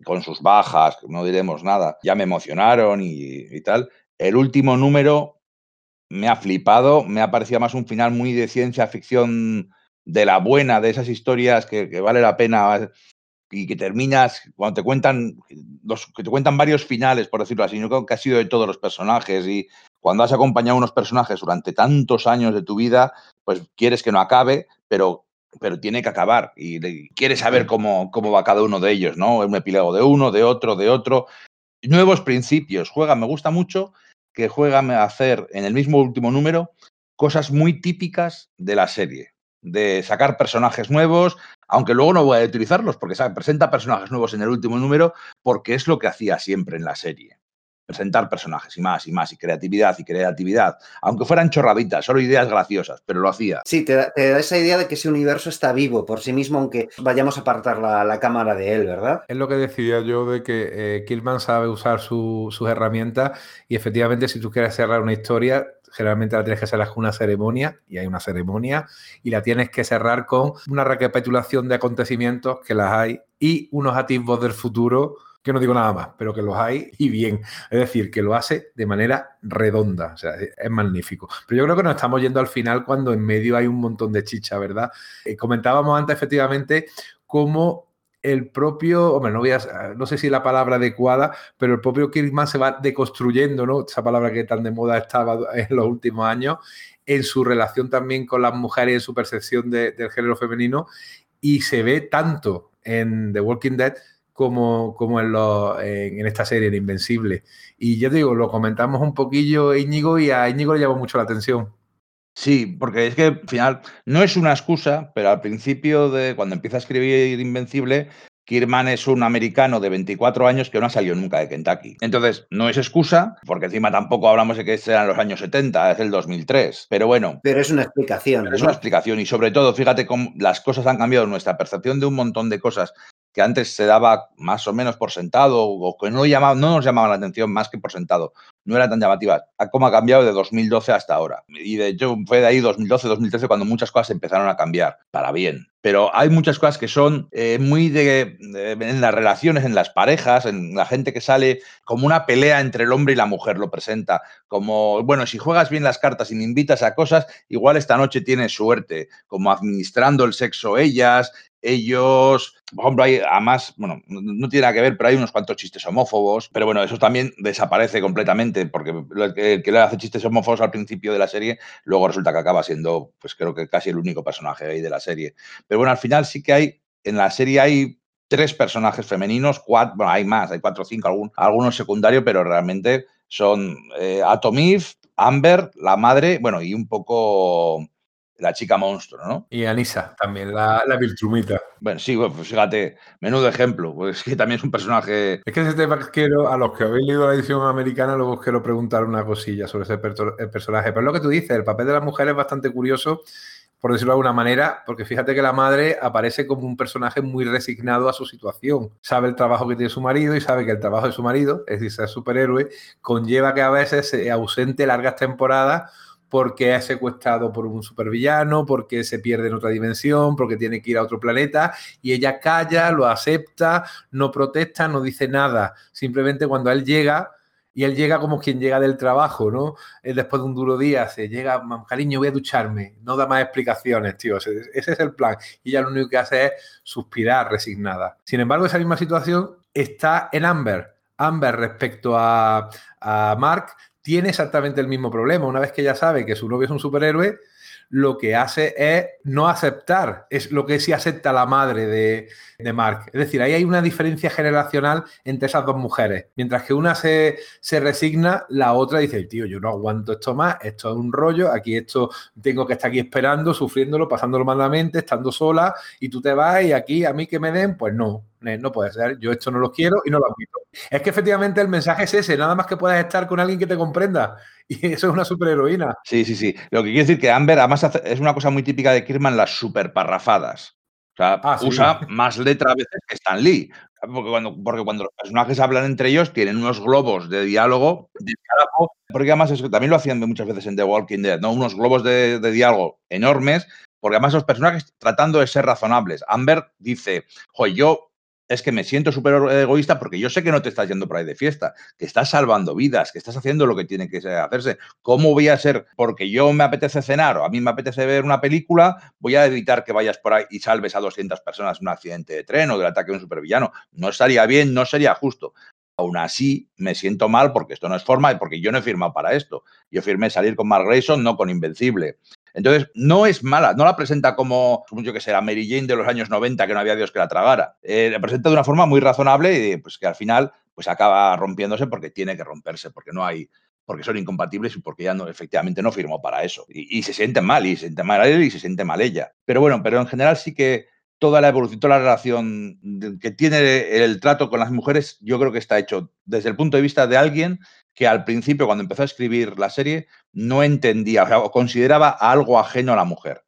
con sus bajas, no diremos nada, ya me emocionaron y, tal. El último número me ha flipado, me ha parecido más un final muy de ciencia ficción de la buena, de esas historias que, vale la pena y que terminas, cuando te cuentan, los, que te cuentan varios finales, por decirlo así, yo creo que ha sido de todos los personajes y cuando has acompañado a unos personajes durante tantos años de tu vida, pues quieres que no acabe, pero, pero tiene que acabar y quieres saber cómo, cómo va cada uno de ellos, ¿no? Un epílogo de uno, de otro, de otro. Nuevos principios. Juega, me gusta mucho que juega a hacer en el mismo último número cosas muy típicas de la serie. De sacar personajes nuevos, aunque luego no voy a utilizarlos porque presenta personajes nuevos en el último número porque es lo que hacía siempre en la serie presentar personajes y más y más, y creatividad y creatividad, aunque fueran chorraditas, solo ideas graciosas, pero lo hacía. Sí, te da, esa idea de que ese universo está vivo por sí mismo, aunque vayamos a apartar la, cámara de él, ¿verdad? Es lo que decía yo de que eh, Killman sabe usar sus herramientas y efectivamente si tú quieres cerrar una historia, generalmente la tienes que cerrar con una ceremonia, y hay una ceremonia, y la tienes que cerrar con una recapitulación de acontecimientos, que las hay, y unos atisbos del futuro que no digo nada más, pero que los hay y bien. Es decir, que lo hace de manera redonda. O sea, es magnífico. Pero yo creo que nos estamos yendo al final cuando en medio hay un montón de chicha, ¿verdad? Eh, comentábamos antes, efectivamente, cómo el propio, hombre, no, voy a, no sé si la palabra adecuada, pero el propio Kirkman se va deconstruyendo, ¿no? Esa palabra que tan de moda estaba en los últimos años, en su relación también con las mujeres, en su percepción del género femenino, y se ve tanto en The Walking Dead como, como en, en, esta serie, en Invencible. Y yo digo, lo comentamos un poquillo Íñigo y a Íñigo le llamó mucho la atención. Sí, porque es que al final no es una excusa, pero al principio de cuando empieza a escribir Invencible, Kirman es un americano de 24 años que no ha salido nunca de Kentucky. Entonces, no es excusa, porque encima tampoco hablamos de que eran los años 70, es el 2003. Pero bueno. Pero es una explicación. Es una explicación y sobre todo, fíjate cómo las cosas han cambiado, nuestra percepción de un montón de cosas que antes se daba más o menos por sentado o que no, llamaba, no nos llamaban la atención más que por sentado, no eran tan llamativas. ¿Cómo ha cambiado de 2012 hasta ahora? Y de hecho fue de ahí 2012, 2013 cuando muchas cosas empezaron a cambiar para bien. Pero hay muchas cosas que son eh, muy de, en las relaciones, en las parejas, en la gente que sale como una pelea entre el hombre y la mujer, lo presenta. Como, bueno, si juegas bien las cartas y me invitas a cosas, igual esta noche tienes suerte, como administrando el sexo ellas, ellos, por ejemplo, hay además, bueno, no tiene nada que ver, pero hay unos cuantos chistes homófobos, pero bueno, eso también desaparece completamente, porque el que, le hace chistes homófobos al principio de la serie, luego resulta que acaba siendo, pues creo que casi el único personaje ahí de la serie. Pero bueno, al final sí que hay, en la serie hay tres personajes femeninos, cuatro, bueno, hay más, hay cuatro o cinco, algunos secundarios, pero realmente Son eh, Amber, la madre, bueno, y un poco la chica monstruo, ¿no? Y Anisa, también, la, la Viltrumita. Bueno, sí, pues fíjate, menudo ejemplo, pues que también es un personaje... Es que ese tema quiero, a los que habéis leído la edición americana, luego os quiero preguntar una cosilla sobre ese personaje. Pero lo que tú dices, el papel de la mujer es bastante curioso por decirlo de alguna manera, porque fíjate que la madre aparece como un personaje muy resignado a su situación. Sabe el trabajo que tiene su marido y sabe que el trabajo de su marido, es decir, ser superhéroe, conlleva que a veces se ausente largas temporadas porque es secuestrado por un supervillano, porque se pierde en otra dimensión, porque tiene que ir a otro planeta, y ella calla, lo acepta, no protesta, no dice nada. Simplemente cuando él llega, y él llega como quien llega del trabajo, ¿no? Él después de un duro día se llega, cariño, voy a ducharme, no da más explicaciones, tío. Ese, es el plan. Y ella lo único que hace es suspirar resignada. Sin embargo, esa misma situación está en Amber. Amber respecto a Mark tiene exactamente el mismo problema. Una vez que ella sabe que su novio es un superhéroe, lo que hace es no aceptar, es lo que sí acepta la madre de, de, Mark. Es decir, ahí hay una diferencia generacional entre esas dos mujeres. Mientras que una se, se resigna, la otra dice, tío, yo no aguanto esto más, esto es un rollo, aquí esto tengo que estar aquí esperando, sufriéndolo, pasándolo malamente, estando sola, y tú te vas y aquí a mí que me den, pues no, no puede ser, yo esto no lo quiero y no lo admito. Es que efectivamente el mensaje es ese, nada más que puedas estar con alguien que te comprenda. Y eso es una superheroína. Sí, sí, sí. Lo que quiere decir que Amber, además, es una cosa muy típica de Kirman, las superparrafadas. O sea, ah, usa más letra a veces que Stan Lee. Porque cuando, porque cuando los personajes hablan entre ellos, tienen unos globos de diálogo de carajo, porque además eso también lo hacían muchas veces en The Walking Dead, ¿no? Unos globos de, de diálogo enormes, porque además los personajes tratando de ser razonables. Amber dice, joder, yo es que me siento súper egoísta porque yo sé que no te estás yendo por ahí de fiesta, que estás salvando vidas, que estás haciendo lo que tiene que hacerse. ¿Cómo voy a ser, porque yo me apetece cenar o a mí me apetece ver una película, voy a evitar que vayas por ahí y salves a 200 personas en un accidente de tren o del ataque de un supervillano? No estaría bien, no sería justo. Aún así, me siento mal porque esto no es forma y porque yo no he firmado para esto. Yo firmé salir con Mark Grayson, no con Invencible. Entonces, no es mala, no la presenta como, mucho que será Mary Jane de los años 90, que no había Dios que la tragara. Eh, la presenta de una forma muy razonable y pues que al final pues acaba rompiéndose porque tiene que romperse, porque no hay, porque son incompatibles y porque ya no, efectivamente no firmó para eso. Y, se siente mal, y se siente mal él y se siente mal ella. Pero bueno, pero en general sí que toda la evolución, toda la relación que tiene el trato con las mujeres, yo creo que está hecho desde el punto de vista de alguien que al principio, cuando empezó a escribir la serie, no entendía, o sea, consideraba algo ajeno a la mujer.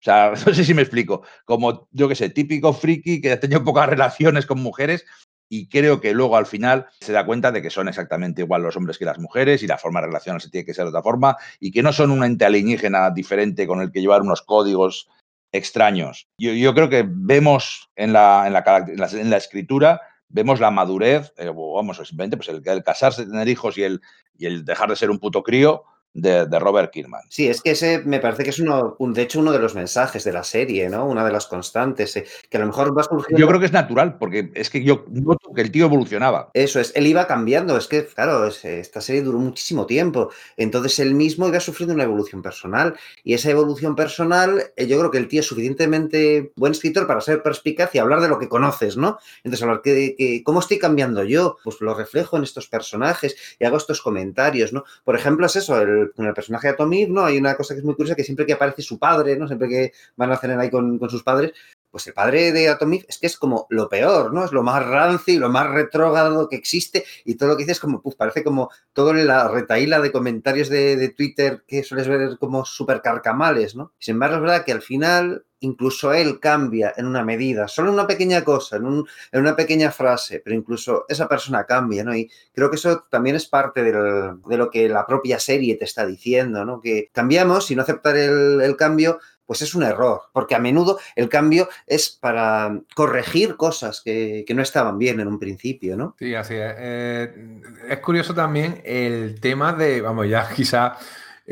O sea, no sé si me explico. Como, yo qué sé, típico friki que ha tenido pocas relaciones con mujeres y creo que luego al final se da cuenta de que son exactamente igual los hombres que las mujeres y la forma de relacionarse tiene que ser de otra forma y que no son un ente alienígena diferente con el que llevar unos códigos extraños. Yo, creo que vemos en la, en la, en la escritura vemos la madurez, eh, vamos, simplemente pues el, el, casarse, tener hijos y el, y el dejar de ser un puto crío, de, Robert Kirkman. Sí, es que ese me parece que es uno, un, de hecho uno de los mensajes de la serie, ¿no? Una de las constantes, eh, que a lo mejor va surgiendo... Yo creo que es natural, porque es que yo noto que el tío evolucionaba. Eso es, él iba cambiando, es que, claro, esta serie duró muchísimo tiempo, entonces él mismo iba sufriendo una evolución personal, y esa evolución personal, eh, yo creo que el tío es suficientemente buen escritor para ser perspicaz y hablar de lo que conoces, ¿no? Entonces, hablar que, que ¿cómo estoy cambiando yo? Pues lo reflejo en estos personajes y hago estos comentarios, ¿no? Por ejemplo, es eso, el con el personaje de Tommy, ¿no? Hay una cosa que es muy curiosa, que siempre que aparece su padre, ¿no? Siempre que van a cenar ahí con, sus padres, pues el padre de Atomic es que es como lo peor, ¿no? Es lo más rancio y lo más retrógrado que existe y todo lo que dice es como, pues parece como toda la retaíla de comentarios de, de Twitter que sueles ver como súper carcamales, ¿no? Sin embargo, es verdad que al final incluso él cambia en una medida, solo en una pequeña cosa, en, en, una pequeña frase, pero incluso esa persona cambia, ¿no? Y creo que eso también es parte de lo que la propia serie te está diciendo, ¿no? Que cambiamos y no aceptar el, cambio, pues es un error, porque a menudo el cambio es para corregir cosas que, no estaban bien en un principio, ¿no? Sí, así es. Eh, es curioso también el tema de, vamos, ya quizá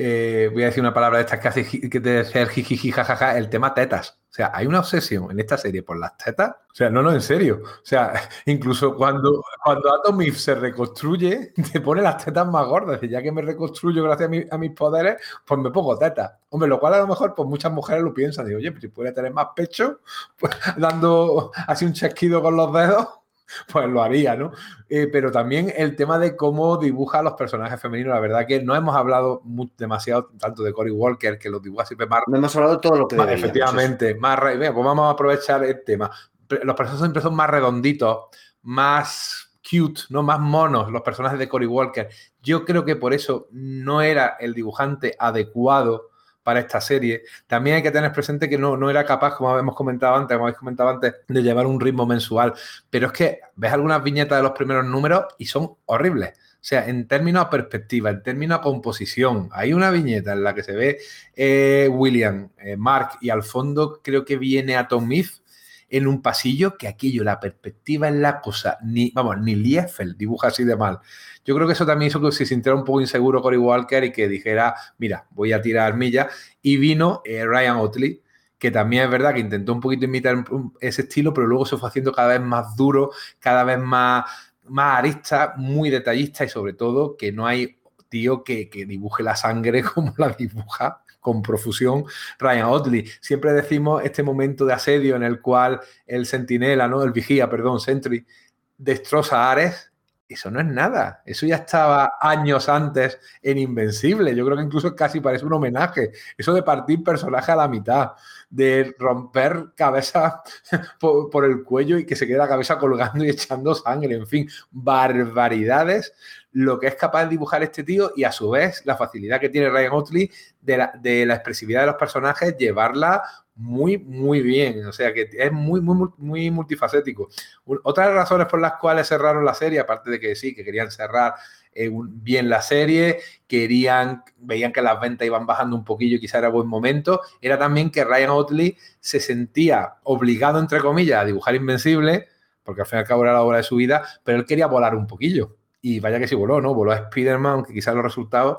eh, voy a decir una palabra de estas hace que te hacer jijiji, jajaja, el tema tetas. O sea, hay una obsesión en esta serie por las tetas. O sea, no, no, en serio. O sea, incluso cuando, cuando Atomif se reconstruye, te pone las tetas más gordas. Y ya que me reconstruyo gracias a, mis poderes, pues me pongo tetas. Hombre, lo cual a lo mejor, pues muchas mujeres lo piensan. Digo, oye, pues si puede tener más pecho, pues dando así un chasquido con los dedos, pues lo haría, ¿no? Eh, pero también el tema de cómo dibuja a los personajes femeninos. La verdad que no hemos hablado demasiado tanto de Cory Walker, que los dibuja siempre más. No hemos hablado todo lo que. Más, efectivamente, más. pues vamos a aprovechar el tema. Los personajes siempre son más redonditos, más cute, ¿no? Más monos, los personajes de Cory Walker. Yo creo que por eso no era el dibujante adecuado para esta serie. También hay que tener presente que no, no era capaz, como hemos comentado antes, como habéis comentado antes, de llevar un ritmo mensual. Pero es que ves algunas viñetas de los primeros números y son horribles. O sea, en términos de perspectiva, en términos de composición, hay una viñeta en la que se ve eh, William, eh, Mark y al fondo creo que viene a Tom Smith en un pasillo que aquello, la perspectiva en la cosa, ni, vamos, ni Liefeld dibuja así de mal. Yo creo que eso también hizo que se sintiera un poco inseguro Cory Walker y que dijera, mira, voy a tirar milla. Y vino eh, Ryan Otley, que también es verdad que intentó un poquito imitar ese estilo, pero luego se fue haciendo cada vez más duro, cada vez más, más arista, muy detallista y sobre todo que no hay tío que, que dibuje la sangre como la dibuja con profusión Ryan Otley. Siempre decimos este momento de asedio en el cual el sentinela, ¿no? El vigía, perdón, Sentry, destroza a Ares. Eso no es nada. Eso ya estaba años antes en Invencible. Yo creo que incluso casi parece un homenaje. Eso de partir personaje a la mitad, de romper cabeza por, el cuello y que se quede la cabeza colgando y echando sangre. En fin, barbaridades lo que es capaz de dibujar este tío y a su vez la facilidad que tiene Ryan Otley de la, expresividad de los personajes, llevarla muy, muy bien. O sea que es muy, muy, muy multifacético. Otras razones por las cuales cerraron la serie, aparte de que sí, que querían cerrar eh, bien la serie, querían, veían que las ventas iban bajando un poquillo quizá era buen momento, era también que Ryan Otley se sentía obligado, entre comillas, a dibujar Invencible, porque al fin y al cabo era la obra de su vida, pero él quería volar un poquillo. Y vaya que sí voló, ¿no? Voló a Spider-Man, aunque quizás los resultados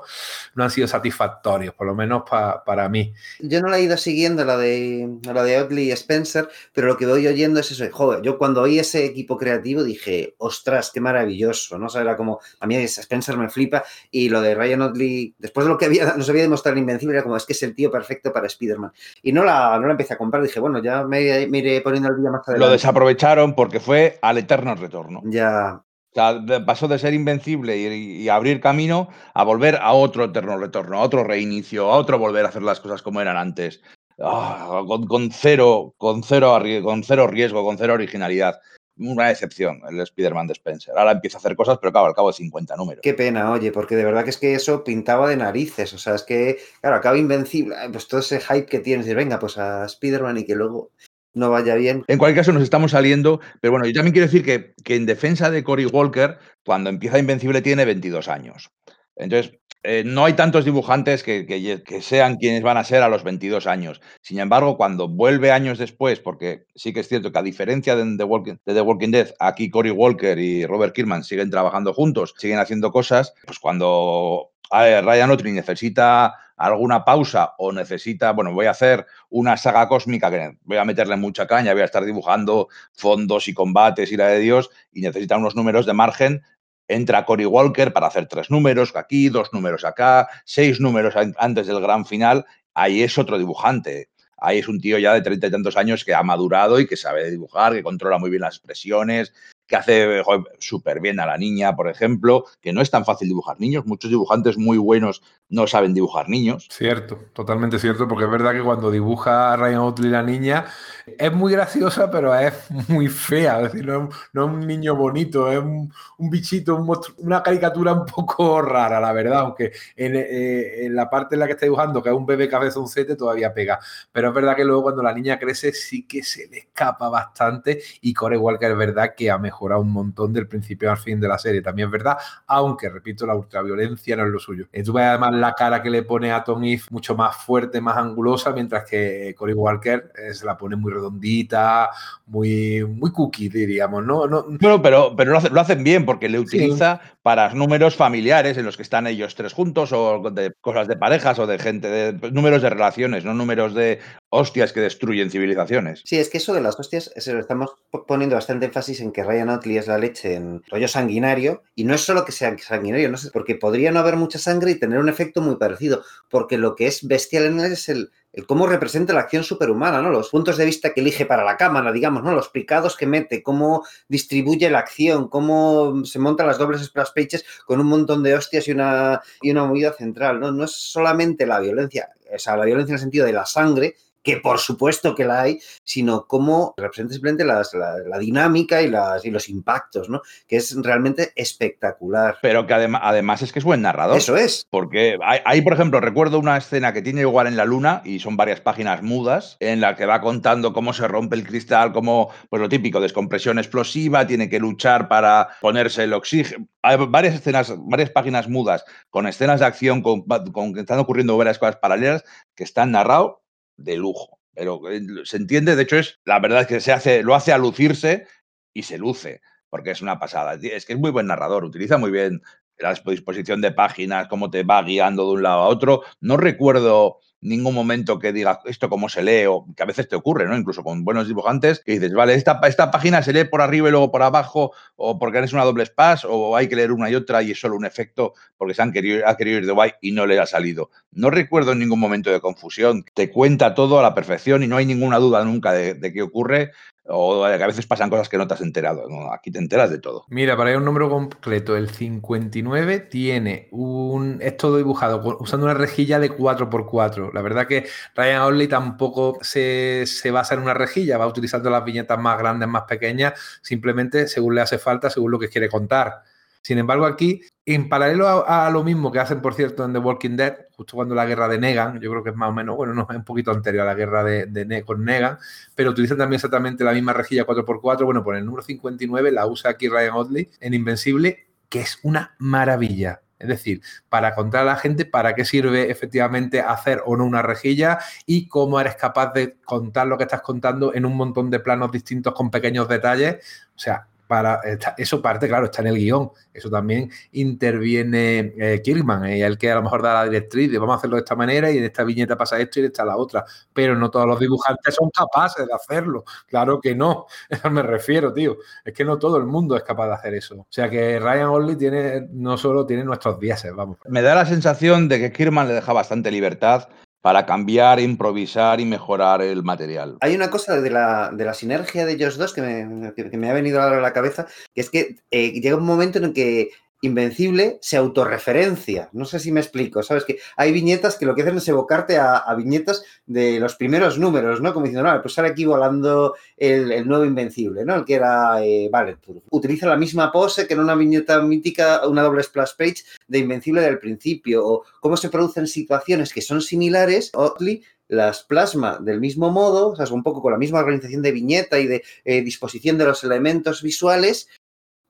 no han sido satisfactorios, por lo menos para mí. Yo no la he ido siguiendo, la de, la de Otley y Spencer, pero lo que voy oyendo es eso. Joder, yo cuando oí ese equipo creativo dije, ostras, qué maravilloso, ¿no? O sea, era como, a mí Spencer me flipa, y lo de Ryan Otley, después de lo que había, nos había demostrado en Invencible, era como, es que es el tío perfecto para Spider-Man. Y no la, no la empecé a comprar, dije, bueno, ya me, iré poniendo el día más adelante. Lo desaprovecharon porque fue al eterno retorno. Ya, o sea, pasó de ser invencible y, abrir camino a volver a otro eterno retorno, a otro reinicio, a otro volver a hacer las cosas como eran antes. Ah, con, cero, con, cero, con cero riesgo, con cero originalidad. Una decepción el Spider-Man de Spencer. Ahora empieza a hacer cosas, pero claro, al cabo de 50 números. Qué pena, oye, porque de verdad que es que eso pintaba de narices. O sea, es que, claro, acaba invencible. Pues todo ese hype que tienes, de venga, pues a Spider-Man y que luego no vaya bien. En cualquier caso, nos estamos saliendo, pero bueno, yo también quiero decir que, que en defensa de Cory Walker, cuando empieza Invencible tiene 22 años. Entonces, eh, no hay tantos dibujantes que, que, sean quienes van a ser a los 22 años. Sin embargo, cuando vuelve años después, porque sí que es cierto que a diferencia de The Walking, de Walking Dead, aquí Cory Walker y Robert Kirkman siguen trabajando juntos, siguen haciendo cosas, pues cuando Ryan Otley necesita alguna pausa o necesita, bueno, voy a hacer una saga cósmica que voy a meterle mucha caña, voy a estar dibujando fondos y combates y la de Dios y necesita unos números de margen, entra Cory Walker para hacer tres números aquí, dos números acá, seis números antes del gran final, ahí es otro dibujante. Ahí es un tío ya de treinta y tantos años que ha madurado y que sabe dibujar, que controla muy bien las expresiones, que hace súper bien a la niña, por ejemplo, que no es tan fácil dibujar niños. Muchos dibujantes muy buenos no saben dibujar niños. Cierto, totalmente cierto, porque es verdad que cuando dibuja Ryan Otley la niña, es muy graciosa, pero es muy fea. Es decir, no es, un niño bonito, es un, bichito, una caricatura un poco rara, la verdad, aunque eh, en, la parte en la que está dibujando, que es un bebé cabezoncete, todavía pega. Pero es verdad que luego cuando la niña crece, sí que se le escapa bastante y igual que es verdad que a un montón del principio al fin de la serie, también es verdad, aunque repito, la ultraviolencia no es lo suyo. Tú ves además la cara que le pone a Tom Eve mucho más fuerte, más angulosa, mientras que Cory Walker eh, se la pone muy redondita, muy, muy cookie, diríamos, ¿no? no bueno, pero, pero lo, hacen bien porque le utiliza para números familiares en los que están ellos tres juntos o de cosas de parejas o de gente, de pues, números de relaciones, no números de hostias que destruyen civilizaciones. Sí, es que eso de las hostias, se lo estamos poniendo bastante énfasis en que Ryan Otley es la leche en rollo sanguinario, y no es solo que sea sanguinario, porque podría no haber mucha sangre y tener un efecto muy parecido, porque lo que es bestial en él es el el cómo representa la acción superhumana, ¿no? Los puntos de vista que elige para la cámara, digamos, ¿no? Los picados que mete, cómo distribuye la acción, cómo se montan las dobles splash pages con un montón de hostias y una, y una movida central. No es solamente la violencia, o sea, la violencia en el sentido de la sangre, que por supuesto que la hay, sino cómo representa simplemente las, la, la, dinámica y, las, y los impactos, ¿no? Que es realmente espectacular. Pero que adem además es que es buen narrador. Eso es. Porque hay, hay, por ejemplo, recuerdo una escena que tiene igual en la luna y son varias páginas mudas, en la que va contando cómo se rompe el cristal, cómo, pues lo típico, descompresión explosiva, tiene que luchar para ponerse el oxígeno. Hay varias escenas, varias páginas mudas con escenas de acción, con, con que están ocurriendo varias cosas paralelas que están narrados de lujo. Pero eh, se entiende, de hecho, es la verdad es que se hace, lo hace a lucirse y se luce, porque es una pasada. Es que es muy buen narrador, utiliza muy bien la disposición de páginas, cómo te va guiando de un lado a otro. No recuerdo ningún momento que diga esto cómo se lee, o que a veces te ocurre, ¿no? Incluso con buenos dibujantes, que dices, vale, esta, esta página se lee por arriba y luego por abajo, o porque eres una doble splash, o hay que leer una y otra y es solo un efecto porque se han querido, ha querido ir de guay y no le ha salido. No recuerdo ningún momento de confusión. Te cuenta todo a la perfección y no hay ninguna duda nunca de, de qué ocurre o a veces pasan cosas que no te has enterado. Aquí te enteras de todo. Mira, para ir un número completo, el 59 tiene un. Es todo dibujado usando una rejilla de 4x4. La verdad que Ryan Orley tampoco se, se basa en una rejilla, va utilizando las viñetas más grandes, más pequeñas, simplemente según le hace falta, según lo que quiere contar. Sin embargo, aquí, en paralelo a, lo mismo que hacen, por cierto, en The Walking Dead, justo cuando la guerra de Negan, yo creo que es más o menos, bueno, no, es un poquito anterior a la guerra de, de con Negan, pero utilizan también exactamente la misma rejilla 4x4. Bueno, por el número 59 la usa aquí Ryan Otley en Invencible, que es una maravilla. Es decir, para contar a la gente para qué sirve efectivamente hacer o no una rejilla y cómo eres capaz de contar lo que estás contando en un montón de planos distintos con pequeños detalles. O sea, para, eso parte, claro, está en el guion. Eso también interviene eh, Kirkman, eh, el que a lo mejor da la directriz de vamos a hacerlo de esta manera y en esta viñeta pasa esto y en esta la otra. Pero no todos los dibujantes son capaces de hacerlo. Claro que no. Me refiero, tío. Es que no todo el mundo es capaz de hacer eso. O sea que Ryan Orley tiene, no solo tiene nuestros días, vamos. Me da la sensación de que Kirkman le deja bastante libertad para cambiar, improvisar y mejorar el material. Hay una cosa de la, de la sinergia de ellos dos que me, que, me, ha venido a la cabeza, que es que eh, llega un momento en el que Invencible se autorreferencia. No sé si me explico, ¿sabes? Que hay viñetas que lo que hacen es evocarte a, viñetas de los primeros números, ¿no? Como diciendo, no, pues sale aquí volando el, nuevo Invencible, ¿no? El que era, eh, vale, utiliza la misma pose que en una viñeta mítica, una doble splash page de Invencible del principio, o cómo se producen situaciones que son similares, Otley las plasma del mismo modo, o sea, un poco con la misma organización de viñeta y de eh, disposición de los elementos visuales,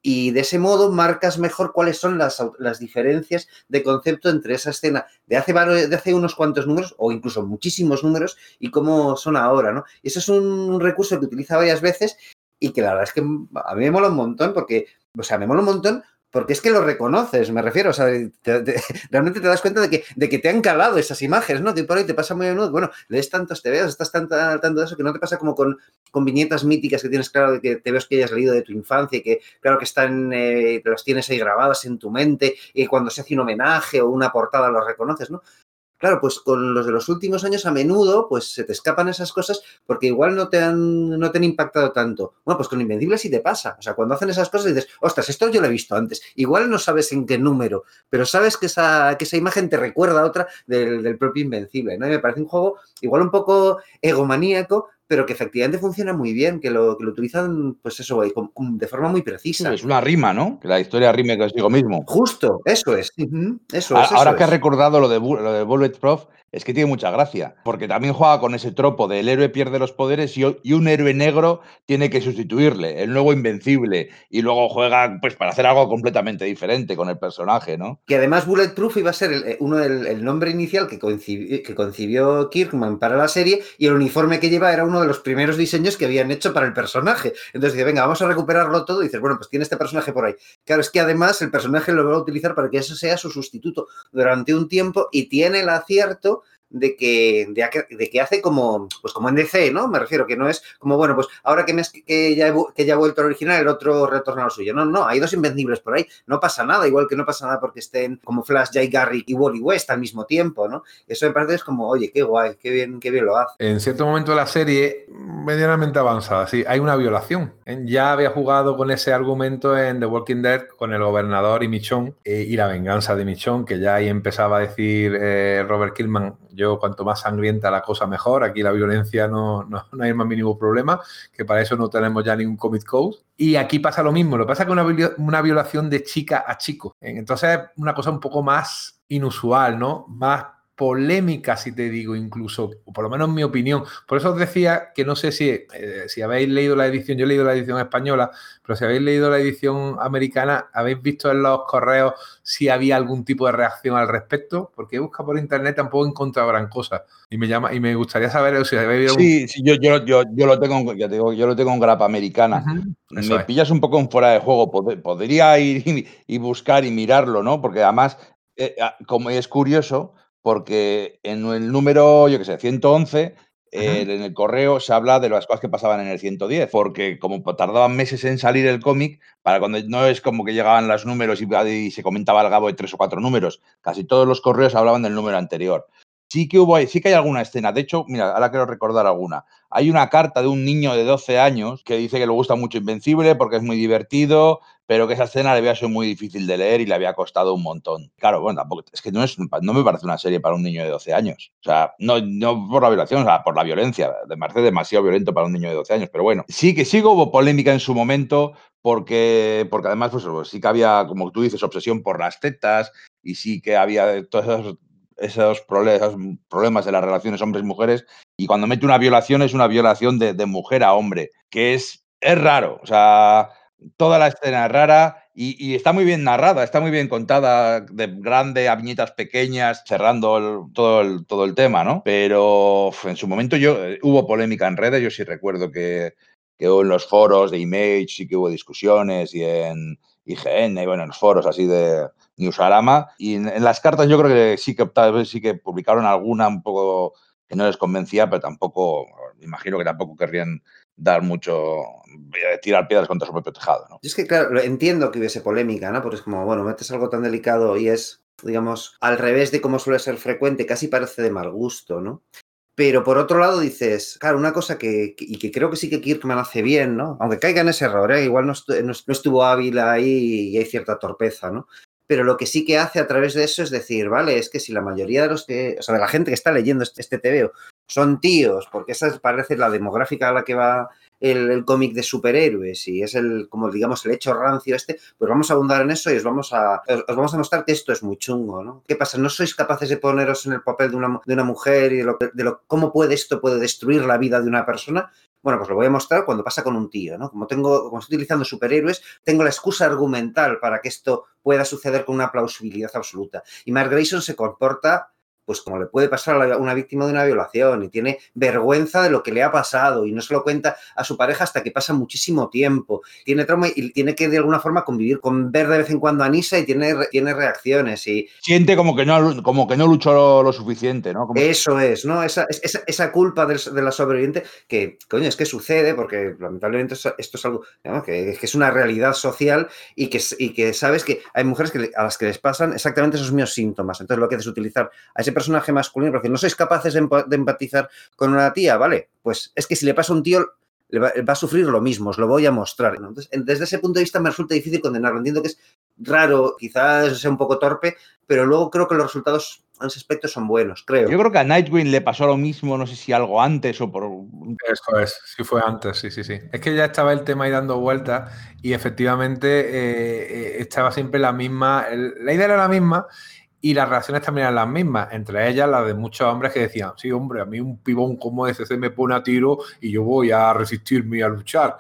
y de ese modo marcas mejor cuáles son las, las, diferencias de concepto entre esa escena de hace, de hace unos cuantos números o incluso muchísimos números y cómo son ahora, ¿no? Y eso es un recurso que utiliza varias veces y que la verdad es que a mí me mola un montón porque, o sea, me mola un montón porque es que lo reconoces, me refiero, o sea, te, te, realmente te das cuenta de que, de que te han calado esas imágenes, ¿no? Por ahí te pasa muy a menudo, bueno, lees tantos TVs, estás tan, tan, tanto de eso que no te pasa como con, con viñetas míticas que tienes claro de que te ves que hayas leído de tu infancia y que claro que están, eh, te las tienes ahí grabadas en tu mente y cuando se hace un homenaje o una portada los reconoces, ¿no? Claro, pues con los de los últimos años a menudo pues se te escapan esas cosas porque igual no te han, no te han impactado tanto. Bueno, pues con Invencible sí te pasa. O sea, cuando hacen esas cosas dices, ostras, esto yo lo he visto antes. Igual no sabes en qué número, pero sabes que esa, que esa imagen te recuerda a otra del, del propio Invencible. ¿no? Y me parece un juego igual un poco egomaníaco, pero que efectivamente funciona muy bien, que lo, que lo utilizan, pues eso, de forma muy precisa. Es una rima, ¿no? Que la historia rime consigo mismo. Justo, eso es. Uh -huh. Eso es ahora eso que es. has recordado lo de, lo de Bulletproof, es que tiene mucha gracia, porque también juega con ese tropo del héroe pierde los poderes y, un héroe negro tiene que sustituirle, el nuevo invencible, y luego juega pues para hacer algo completamente diferente con el personaje, ¿no? Que además Bulletproof iba a ser el, uno del el nombre inicial que concibió, que concibió Kirkman para la serie y el uniforme que lleva era uno de los primeros diseños que habían hecho para el personaje. Entonces dice, venga, vamos a recuperarlo todo y dices, bueno, pues tiene este personaje por ahí. Claro, es que además el personaje lo va a utilizar para que eso sea su sustituto durante un tiempo y tiene el acierto de que, de, que hace como, pues como en DC, ¿no? Me refiero que no es como, bueno, pues ahora que, me, que, ya, que ya vuelto al original, el otro retorna al suyo. No, no, hay dos invencibles por ahí, no pasa nada, igual que no pasa nada porque estén como Flash, Jay Garrick y Wally West al mismo tiempo, ¿no? Eso me parece es como, oye, qué guay, qué bien, qué bien lo hace. En cierto momento de la serie, medianamente avanzada, sí, hay una violación. Ya había jugado con ese argumento en The Walking Dead con el gobernador y Michonne eh, y la venganza de Michonne, que ya ahí empezaba a decir eh, Robert Killman, yo cuanto más sangrienta la cosa mejor, aquí la violencia no, no, hay más mínimo problema, que para eso no tenemos ya ningún comic code. Y aquí pasa lo mismo, lo que pasa es que una, una violación de chica a chico. Entonces es una cosa un poco más inusual, ¿no? Más polémica, si te digo, incluso, o por lo menos en mi opinión. Por eso os decía que no sé si, eh, si habéis leído la edición, yo he leído la edición española, pero si habéis leído la edición americana, habéis visto en los correos si había algún tipo de reacción al respecto, porque he buscado por internet, tampoco he encontrado gran cosa. Y me llama, y me gustaría saber si habéis Sí, sí yo, yo, yo, yo, lo tengo, ya digo, yo lo tengo en grapa americana. me pillas un poco en fuera de juego. podría ir y, buscar y mirarlo, ¿no? Porque además, eh, como es curioso, porque en el número, yo qué sé, 111, eh, en el correo se habla de las cosas que pasaban en el 110, porque como tardaban meses en salir el cómic, para cuando no es como que llegaban los números y, se comentaba al cabo de tres o cuatro números, casi todos los correos hablaban del número anterior. Sí que hubo, sí que hay alguna escena. De hecho, mira, ahora quiero recordar alguna. Hay una carta de un niño de 12 años que dice que le gusta mucho Invencible porque es muy divertido, pero que esa escena le había sido muy difícil de leer y le había costado un montón. Claro, bueno, tampoco, es que no, me parece una serie para un niño de 12 años. O sea, no, por la violación, o sea, por la violencia. Me parece demasiado violento para un niño de 12 años, pero bueno. Sí que sí hubo polémica en su momento porque, porque además, pues sí que había, como tú dices, obsesión por las tetas y sí que había todos esos esos problemas, problemas de las relaciones hombres-mujeres y cuando mete una violación es una violación de, mujer a hombre, que es, es raro, o sea, toda la escena es rara y, está muy bien narrada, está muy bien contada, de grande a viñetas pequeñas, cerrando todo, el, todo el tema, ¿no? Pero en su momento yo, eh, hubo polémica en redes, yo sí recuerdo que, que en los foros de Image sí que hubo discusiones y en IGN y bueno, en los foros así de, Newsarama. Y en, las cartas yo creo que sí que tal vez sí que publicaron alguna un poco que no les convencía, pero tampoco, imagino que tampoco querrían dar mucho, eh, tirar piedras contra su propio tejado. ¿no? Es que, claro, entiendo que hubiese polémica, ¿no? Porque es como, bueno, metes algo tan delicado y es, digamos, al revés de como suele ser frecuente, casi parece de mal gusto, ¿no? Pero por otro lado dices, claro, una cosa que, y que creo que sí que Kirkman hace bien, ¿no? Aunque caiga en ese error, ¿eh? igual no, estuvo hábil ahí y hay cierta torpeza, ¿no? pero lo que sí que hace a través de eso es decir, vale, es que si la mayoría de los que, o sea, de la gente que está leyendo este, este TVO son tíos, porque esa parece la demográfica a la que va el, cómic de superhéroes y es el, como digamos, el hecho rancio este, pues vamos a abundar en eso y os vamos a, os, vamos a mostrar que esto es muy chungo, ¿no? ¿Qué pasa? ¿No sois capaces de poneros en el papel de una, de una mujer y de, lo, de lo, cómo puede esto puede destruir la vida de una persona? Bueno, pues lo voy a mostrar cuando pasa con un tío, ¿no? Como tengo, como estoy utilizando superhéroes, tengo la excusa argumental para que esto pueda suceder con una plausibilidad absoluta. Y Mark Grayson se comporta pues como le puede pasar a una víctima de una violación y tiene vergüenza de lo que le ha pasado y no se lo cuenta a su pareja hasta que pasa muchísimo tiempo. Tiene trauma y tiene que de alguna forma convivir con ver de vez en cuando a Nisa y tiene, tiene reacciones y... Siente como que no, como que no luchó lo, suficiente, ¿no? Eso es, ¿no? Esa, esa, esa culpa de, la sobreviviente que, coño, es que sucede porque lamentablemente esto es algo que, es una realidad social y que, y que sabes que hay mujeres que, a las que les pasan exactamente esos mismos síntomas. Entonces lo que haces es utilizar a ese personaje masculino, porque no sois capaces de, empatizar con una tía, ¿vale? Pues es que si le pasa a un tío, le va, a sufrir lo mismo, os lo voy a mostrar. Entonces, desde ese punto de vista me resulta difícil condenarlo. Entiendo que es raro, quizás sea un poco torpe, pero luego creo que los resultados en ese aspecto son buenos, creo. Yo creo que a Nightwing le pasó lo mismo, no sé si algo antes o por... Eso es, sí fue antes, sí, sí, sí. Es que ya estaba el tema ahí dando vueltas y efectivamente eh, eh, estaba siempre la misma, la idea era la misma y las reacciones también eran las mismas, entre ellas las de muchos hombres que decían, sí, hombre, a mí un pibón como ese se me pone a tiro y yo voy a resistirme y a luchar.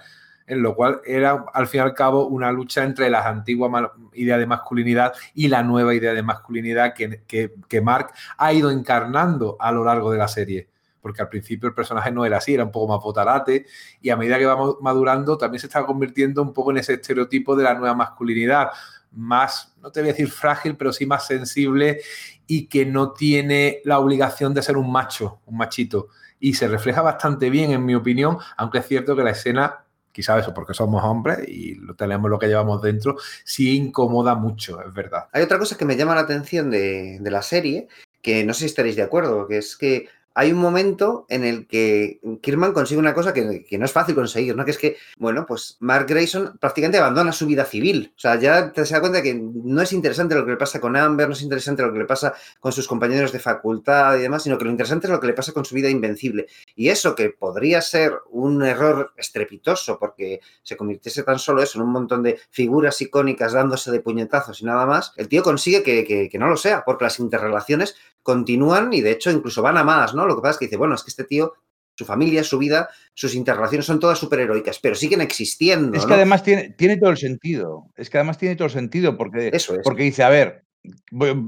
En lo cual era, al fin y al cabo, una lucha entre las antiguas ideas de masculinidad y la nueva idea de masculinidad que, que, que Mark ha ido encarnando a lo largo de la serie porque al principio el personaje no era así, era un poco más botarate, y a medida que vamos madurando también se está convirtiendo un poco en ese estereotipo de la nueva masculinidad, más, no te voy a decir frágil, pero sí más sensible y que no tiene la obligación de ser un macho, un machito. Y se refleja bastante bien, en mi opinión, aunque es cierto que la escena quizás eso porque somos hombres y tenemos lo que llevamos dentro, sí incomoda mucho, es verdad. Hay otra cosa que me llama la atención de, de, la serie, que no sé si estaréis de acuerdo, que es que hay un momento en el que Kirman consigue una cosa que, no es fácil conseguir, ¿no? Que es que, bueno, pues Mark Grayson prácticamente abandona su vida civil. O sea, ya te das cuenta que no es interesante lo que le pasa con Amber, no es interesante lo que le pasa con sus compañeros de facultad y demás, sino que lo interesante es lo que le pasa con su vida invencible. Y eso que podría ser un error estrepitoso porque se convirtiese tan solo eso en un montón de figuras icónicas dándose de puñetazos y nada más, el tío consigue que, que no lo sea, porque las interrelaciones continúan y de hecho incluso van a más, ¿no? Lo que pasa es que dice, bueno, es que este tío, su familia, su vida, sus interrelaciones son todas superheroicas, pero siguen existiendo. Es que además tiene, tiene, todo el sentido, es que además tiene todo el sentido porque, Eso es. porque dice, a ver,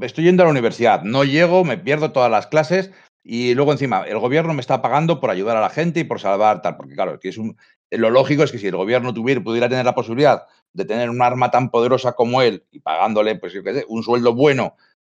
estoy yendo a la universidad, no llego, me pierdo todas las clases y luego encima el gobierno me está pagando por ayudar a la gente y por salvar tal, porque claro, que es un, lo lógico es que si el gobierno tuviera, pudiera tener la posibilidad de tener un arma tan poderosa como él y pagándole, pues yo qué sé, un sueldo bueno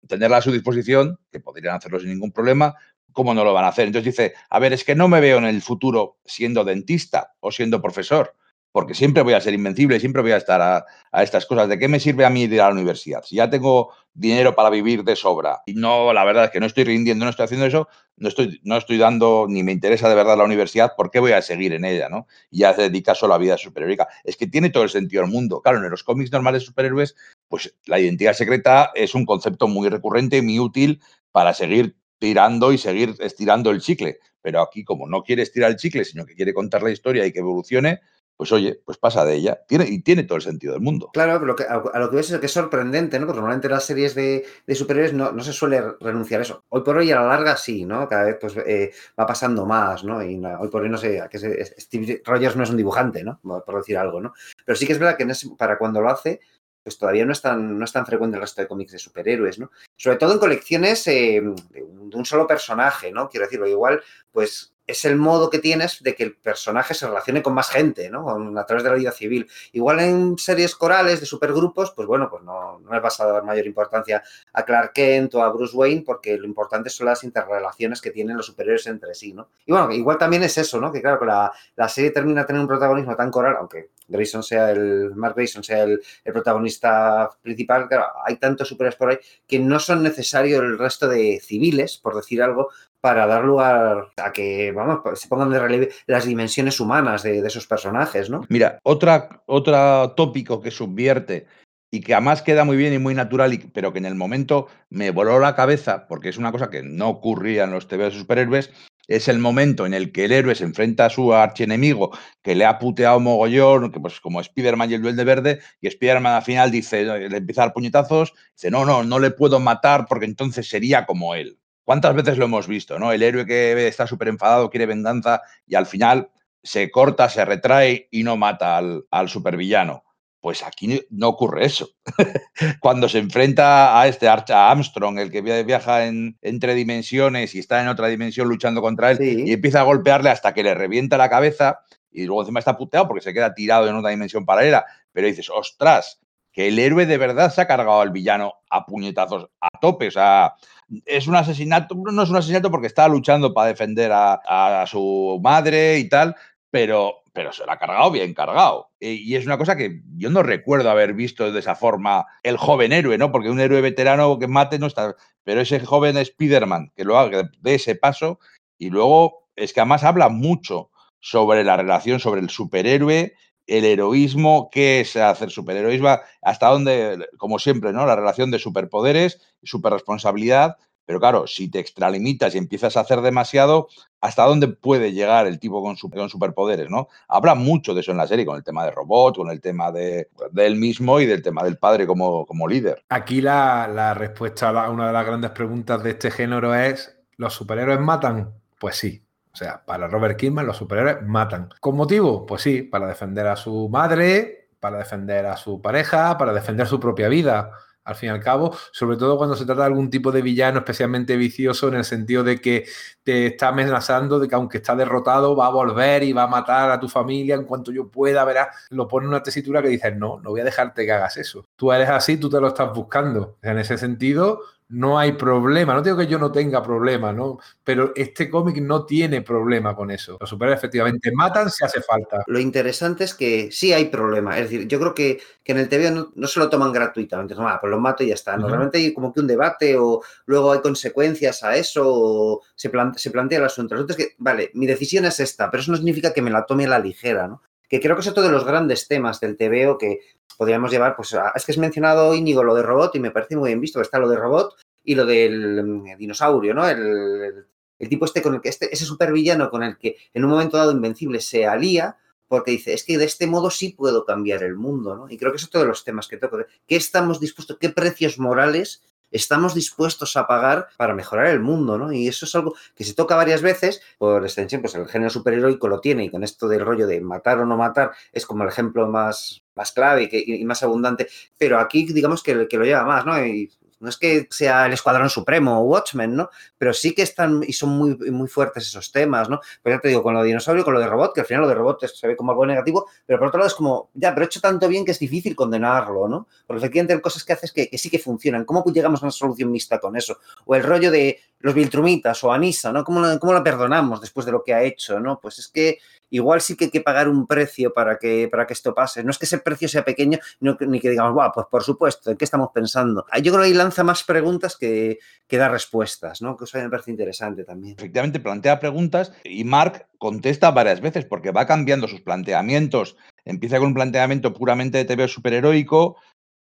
tenerla a su disposición, que podrían hacerlo sin ningún problema, ¿cómo no lo van a hacer? Entonces dice, a ver, es que no me veo en el futuro siendo dentista o siendo profesor, porque siempre voy a ser invencible, siempre voy a estar a, estas cosas. ¿De qué me sirve a mí ir a la universidad? Si ya tengo dinero para vivir de sobra y no, la verdad es que no estoy rindiendo, no estoy haciendo eso, no estoy, no estoy dando ni me interesa de verdad la universidad, ¿por qué voy a seguir en ella? ¿no? Y ya se dedica solo a vida superheroica. Es que tiene todo el sentido del mundo. Claro, en los cómics normales de superhéroes, pues la identidad secreta es un concepto muy recurrente y muy útil para seguir tirando y seguir estirando el chicle. Pero aquí, como no quiere estirar el chicle, sino que quiere contar la historia y que evolucione, pues oye, pues pasa de ella. Tiene, y tiene todo el sentido del mundo. Claro, a, lo que ves es que es sorprendente, ¿no? Porque normalmente las series de, superhéroes no, no, se suele renunciar a eso. Hoy por hoy a la larga sí, ¿no? Cada vez pues eh, va pasando más, ¿no? Y hoy por hoy no sé, que Steve Rogers no es un dibujante, ¿no? Por decir algo, ¿no? Pero sí que es verdad que para cuando lo hace, pues todavía no es tan, no es tan frecuente el resto de cómics de superhéroes, ¿no? Sobre todo en colecciones eh, de, un, solo personaje, ¿no? Quiero decirlo, igual, pues es el modo que tienes de que el personaje se relacione con más gente, ¿no? a través de la vida civil. Igual en series corales de supergrupos, pues bueno, pues no, no le vas a dar mayor importancia a Clark Kent o a Bruce Wayne, porque lo importante son las interrelaciones que tienen los superiores entre sí, ¿no? Y bueno, igual también es eso, ¿no? Que claro, que la, la serie termina teniendo un protagonismo tan coral, aunque Grayson sea el, Mark Grayson sea el, el protagonista principal, claro, hay tantos superhéroes por ahí que no son necesarios el resto de civiles, por decir algo, para dar lugar a que, vamos, se pongan de relieve las dimensiones humanas de, esos personajes, ¿no? Mira, otra, otro tópico que subvierte y que además queda muy bien y muy natural, pero que en el momento me voló la cabeza, porque es una cosa que no ocurría en los TV de superhéroes, es el momento en el que el héroe se enfrenta a su archienemigo, que le ha puteado mogollón, que pues como Spider-Man y el Duende Verde, y Spider-Man al final dice, le empieza a dar puñetazos, dice, no, no, no le puedo matar porque entonces sería como él. ¿Cuántas veces lo hemos visto? ¿no? El héroe que está súper enfadado, quiere venganza y al final se corta, se retrae y no mata al, al supervillano. Pues aquí no ocurre eso. Cuando se enfrenta a este a Armstrong, el que viaja en, entre dimensiones y está en otra dimensión luchando contra él, Sí. y empieza a golpearle hasta que le revienta la cabeza y luego encima está puteado porque se queda tirado en otra dimensión paralela. Pero dices, ostras, que el héroe de verdad se ha cargado al villano a puñetazos a tope. O sea, es un asesinato, no es un asesinato porque está luchando para defender a, a su madre y tal, pero, pero se lo ha cargado bien cargado. Y es una cosa que yo no recuerdo haber visto de esa forma el joven héroe, ¿no? Porque un héroe veterano que mate no está. Pero ese joven Spider-Man que lo haga, de ese paso, y luego es que además habla mucho sobre la relación, sobre el superhéroe, el heroísmo, qué es hacer superheroísmo, hasta dónde, como siempre, ¿no? La relación de superpoderes, superresponsabilidad. Pero claro, si te extralimitas y empiezas a hacer demasiado, ¿hasta dónde puede llegar el tipo con, super, superpoderes? ¿no? Habla mucho de eso en la serie, con el tema de robot, con el tema de, de él mismo y del tema del padre como, líder. Aquí la, respuesta a una de las grandes preguntas de este género es: ¿los superhéroes matan? Pues sí, o sea, para Robert Kirkman los superhéroes matan. ¿Con motivo? Pues sí, para defender a su madre, para defender a su pareja, para defender su propia vida. al fin y al cabo, sobre todo cuando se trata de algún tipo de villano especialmente vicioso en el sentido de que te está amenazando de que aunque está derrotado va a volver y va a matar a tu familia en cuanto yo pueda, verás, lo pone en una tesitura que dices, no, no voy a dejarte que hagas eso. Tú eres así, tú te lo estás buscando. En ese sentido, no hay problema. No digo que yo no tenga problema, ¿no? Pero este cómic no tiene problema con eso. Los superhéroes efectivamente matan si hace falta. Lo interesante es que sí hay problema. Es decir, yo creo que, que en el TV no, no, se lo toman gratuitamente. No, ah, pues lo mato y ya está. Normalmente hay como que un debate o luego hay consecuencias a eso o se, plante, se plantea el asunto. El asunto es que, vale, mi decisión es esta, pero eso no significa que me la tome a la ligera, ¿no? que creo que es otro de los grandes temas del TVO que podríamos llevar, pues es que has mencionado Íñigo lo de robot y me parece muy bien visto, está lo de robot y lo del mm, dinosaurio, ¿no? El, el, tipo este con el que, este, ese supervillano con el que en un momento dado Invencible se alía porque dice, es que de este modo sí puedo cambiar el mundo, ¿no? Y creo que eso es de los temas que toco. ¿Qué estamos dispuestos, qué precios morales estamos dispuestos a pagar para mejorar el mundo, ¿no? Y eso es algo que se toca varias veces, por extensión, pues el género superheroico lo tiene y con esto del rollo de matar o no matar es como el ejemplo más, más clave y, más abundante, pero aquí digamos que, que lo lleva más, ¿no? No es que sea el Escuadrón Supremo o Watchmen, ¿no? Pero sí que están y son muy, muy fuertes esos temas, ¿no? Pero ya te digo, con lo de dinosaurio, con lo de robot, que al final lo de robot se ve como algo negativo, pero por otro lado es como, ya, pero he hecho tanto bien que es difícil condenarlo, ¿no? Porque efectivamente hay cosas que haces que, que sí que funcionan. ¿Cómo llegamos a una solución mixta con eso? O el rollo de los Viltrumitas o Anisa, ¿no? ¿Cómo, ¿Cómo la perdonamos después de lo que ha hecho, ¿no? Pues es que igual sí que hay que pagar un precio para que, para que esto pase. No es que ese precio sea pequeño, ni que digamos, wow, pues por supuesto, ¿en qué estamos pensando? Yo creo que ahí lanza más preguntas que, que da respuestas, ¿no? Que eso me parece interesante también. Efectivamente, plantea preguntas y Mark contesta varias veces porque va cambiando sus planteamientos. Empieza con un planteamiento puramente de TV superheroico,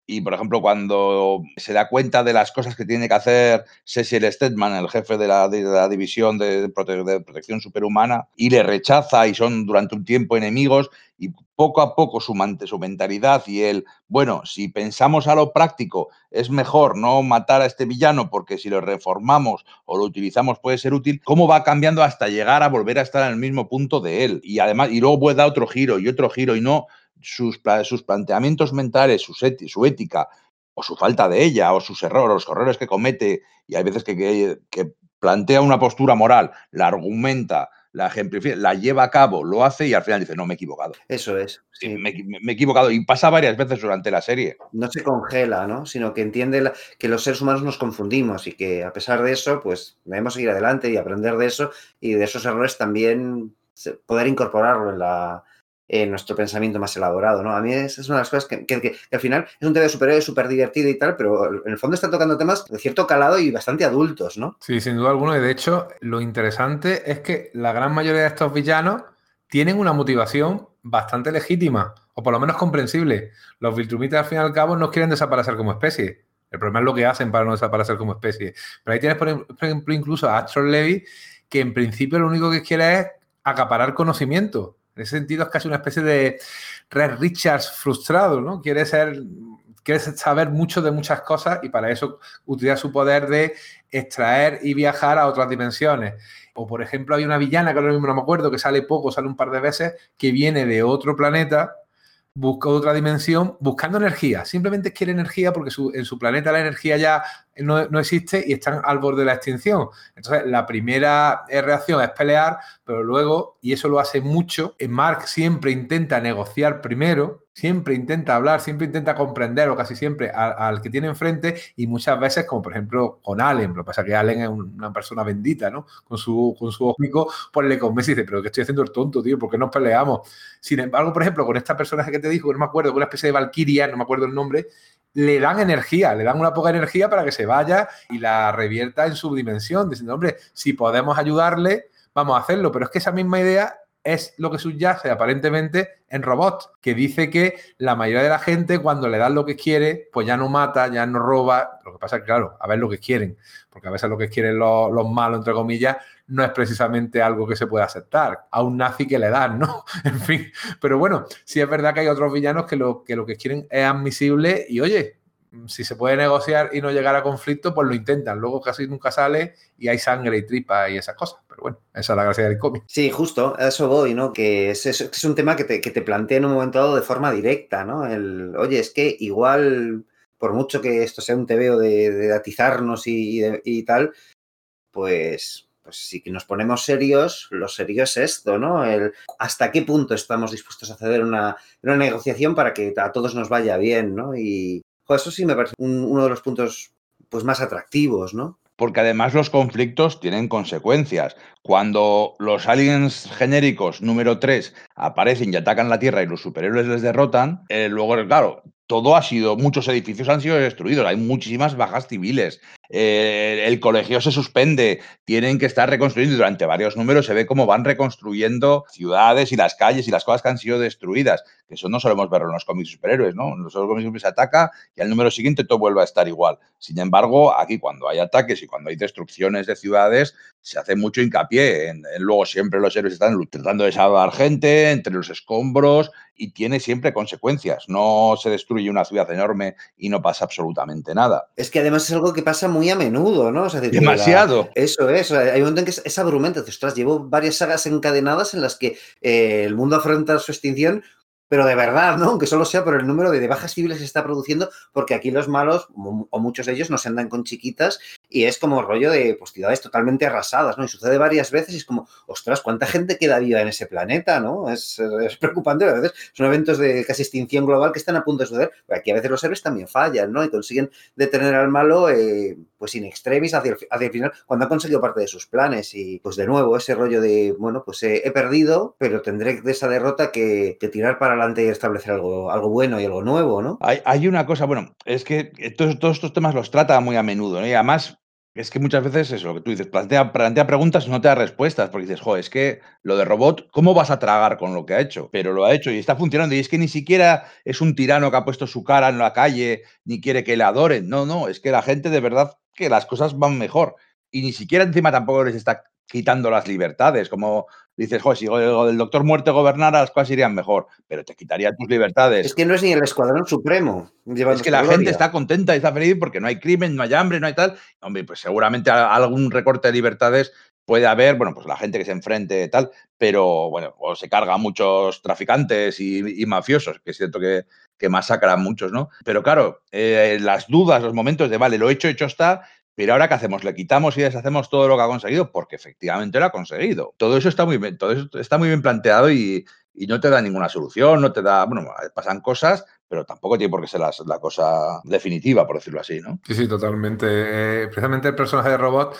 y, por ejemplo, cuando se da cuenta de las cosas que tiene que hacer Cecil Stedman, el jefe de la, división de, prote de, protección superhumana, y le rechaza y son durante un tiempo enemigos, y poco a poco su, su mentalidad y él, bueno, si pensamos a lo práctico, es mejor no matar a este villano porque si lo reformamos o lo utilizamos puede ser útil, cómo va cambiando hasta llegar a volver a estar en el mismo punto de él. Y además, y luego puede dar otro giro y otro giro y no sus, sus planteamientos mentales, su, su, ética, o su falta de ella, o sus errores, los errores que comete, y hay veces que, que, que plantea una postura moral, la argumenta, la ejemplifica, la lleva a cabo, lo hace y al final dice, no, me he equivocado. Eso es. Sí. Me, me, he equivocado. Y pasa varias veces durante la serie. No se congela, ¿no? Sino que entiende la, que los seres humanos nos confundimos y que a pesar de eso, pues debemos seguir adelante y aprender de eso y de esos errores también poder incorporarlo en la, en nuestro pensamiento más elaborado, ¿no? A mí es, es una de las cosas que, que, que, al final es un TV superhéroe súper divertido y tal, pero en el fondo está tocando temas de cierto calado y bastante adultos, ¿no? Sí, sin duda alguna. Y de hecho, lo interesante es que la gran mayoría de estos villanos tienen una motivación bastante legítima, o por lo menos comprensible. Los Viltrumitas, al fin y al cabo, no quieren desaparecer como especie. El problema es lo que hacen para no desaparecer como especie. Pero ahí tienes, por ejemplo, incluso a Astro Levy, que en principio lo único que quiere es acaparar conocimiento en ese sentido es casi una especie de Red Richards frustrado, ¿no? Quiere ser, saber mucho de muchas cosas y para eso utiliza su poder de extraer y viajar a otras dimensiones. O, por ejemplo, hay una villana, que ahora mismo no me acuerdo, que sale poco, sale un par de veces, que viene de otro planeta, busca otra dimensión, buscando energía. Simplemente quiere energía porque su, en su planeta la energía ya no, no, existe y están al borde de la extinción. Entonces, la primera reacción es pelear, pero luego, y eso lo hace mucho, Mark siempre intenta negociar primero, siempre intenta hablar, siempre intenta comprender, o casi siempre, al, que tiene enfrente, y muchas veces, como por ejemplo con Allen, lo que pasa es que Allen es una persona bendita, ¿no? Con su, con su ojico, pues le convence y dice, pero ¿qué estoy haciendo el tonto, tío? ¿Por qué nos peleamos? Sin embargo, por ejemplo, con esta personaje que te dijo, no me acuerdo, con una especie de Valkyria, no me acuerdo el nombre, le dan energía, le dan una poca energía para que se vaya y la revierta en su dimensión, diciendo, hombre, si podemos ayudarle, vamos a hacerlo. Pero es que esa misma idea es lo que subyace aparentemente en Robot, que dice que la mayoría de la gente cuando le dan lo que quiere, pues ya no mata, ya no roba. Lo que pasa es que, claro, a ver lo que quieren, porque a veces lo que quieren los, los malos, entre comillas, no es precisamente algo que se pueda aceptar. A un nazi que le dan, ¿no? en fin. Pero bueno, sí es verdad que hay otros villanos que lo que, lo que quieren es admisible y oye, si se puede negociar y no llegar a conflicto, pues lo intentan. Luego casi nunca sale y hay sangre y tripa y esas cosas. Pero bueno, esa es la gracia del cómic. Sí, justo, a eso voy, ¿no? Que es, un tema que te, que te plantea en un momento dado de forma directa, ¿no? El, oye, es que igual por mucho que esto sea un tebeo de, de atizarnos y, y, y tal, pues pues si nos ponemos serios, lo serio es esto, ¿no? El hasta qué punto estamos dispuestos a ceder una, una negociación para que a todos nos vaya bien, ¿no? Y eso sí me parece un, uno de los puntos pues, más atractivos, ¿no? Porque además los conflictos tienen consecuencias. Cuando los aliens genéricos número 3 aparecen y atacan la Tierra y los superhéroes les derrotan, eh, luego, claro, todo ha sido, muchos edificios han sido destruidos, hay muchísimas bajas civiles, eh, el colegio se suspende, tienen que estar reconstruyendo durante varios números se ve cómo van reconstruyendo ciudades y las calles y las cosas que han sido destruidas, que eso no solemos verlo en los cómics superhéroes, ¿no? En los cómics se ataca y al número siguiente todo vuelve a estar igual. Sin embargo, aquí cuando hay ataques y cuando hay destrucciones de ciudades, se hace mucho hincapié en, luego siempre los héroes están tratando de salvar gente entre los escombros y tiene siempre consecuencias. No se destruye una ciudad enorme y no pasa absolutamente nada. Es que además es algo que pasa a menudo, ¿no? O sea, Demasiado. La, eso es. Hay un momento en que es, es abrumante. Ostras, llevo varias sagas encadenadas en las que eh, el mundo afronta su extinción pero de verdad, ¿no? Aunque solo sea por el número de bajas civiles que se está produciendo, porque aquí los malos, o muchos de ellos, no se andan con chiquitas y es como rollo de pues, ciudades totalmente arrasadas, ¿no? Y sucede varias veces y es como, ostras, ¿cuánta gente queda viva en ese planeta, ¿no? Es, preocupante, a veces son eventos de casi extinción global que están a punto de suceder, pero aquí a veces los héroes también fallan, ¿no? Y consiguen detener al malo, eh, pues in extremis hacia el, hacia el, final, cuando han conseguido parte de sus planes y pues de nuevo ese rollo de, bueno, pues he perdido, pero tendré de esa derrota que, que tirar para adelante y establecer algo, algo bueno y algo nuevo, ¿no? Hay, hay una cosa, bueno, es que todos, todos, estos temas los trata muy a menudo, ¿no? Y además es que muchas veces eso, lo que tú dices, plantea, plantea preguntas no te da respuestas, porque dices, joder, es que lo de robot, ¿cómo vas a tragar con lo que ha hecho? Pero lo ha hecho y está funcionando. Y es que ni siquiera es un tirano que ha puesto su cara en la calle, ni quiere que le adoren. No, no, es que la gente de verdad que las cosas van mejor. Y ni siquiera encima tampoco les está quitando las libertades, como dices, joder, si el doctor muerte gobernara, las cosas irían mejor, pero te quitaría tus libertades. Es que no es ni el escuadrón supremo. Es que la gloria. gente está contenta y está feliz porque no hay crimen, no hay hambre, no hay tal. Hombre, pues seguramente algún recorte de libertades puede haber, bueno, pues la gente que se enfrente y tal, pero bueno, o se carga a muchos traficantes y, y mafiosos, que es cierto que, que masacran a muchos, ¿no? Pero claro, eh, las dudas, los momentos de, vale, lo hecho, hecho está, pero ahora, ¿qué hacemos? ¿Le quitamos y deshacemos todo lo que ha conseguido? Porque efectivamente lo ha conseguido. Todo eso está muy bien, todo eso está muy bien planteado y, y no te da ninguna solución, no te da, bueno, pasan cosas, pero tampoco tiene por qué ser la, la cosa definitiva, por decirlo así, ¿no? Sí, sí, totalmente. Eh, precisamente el personaje de robot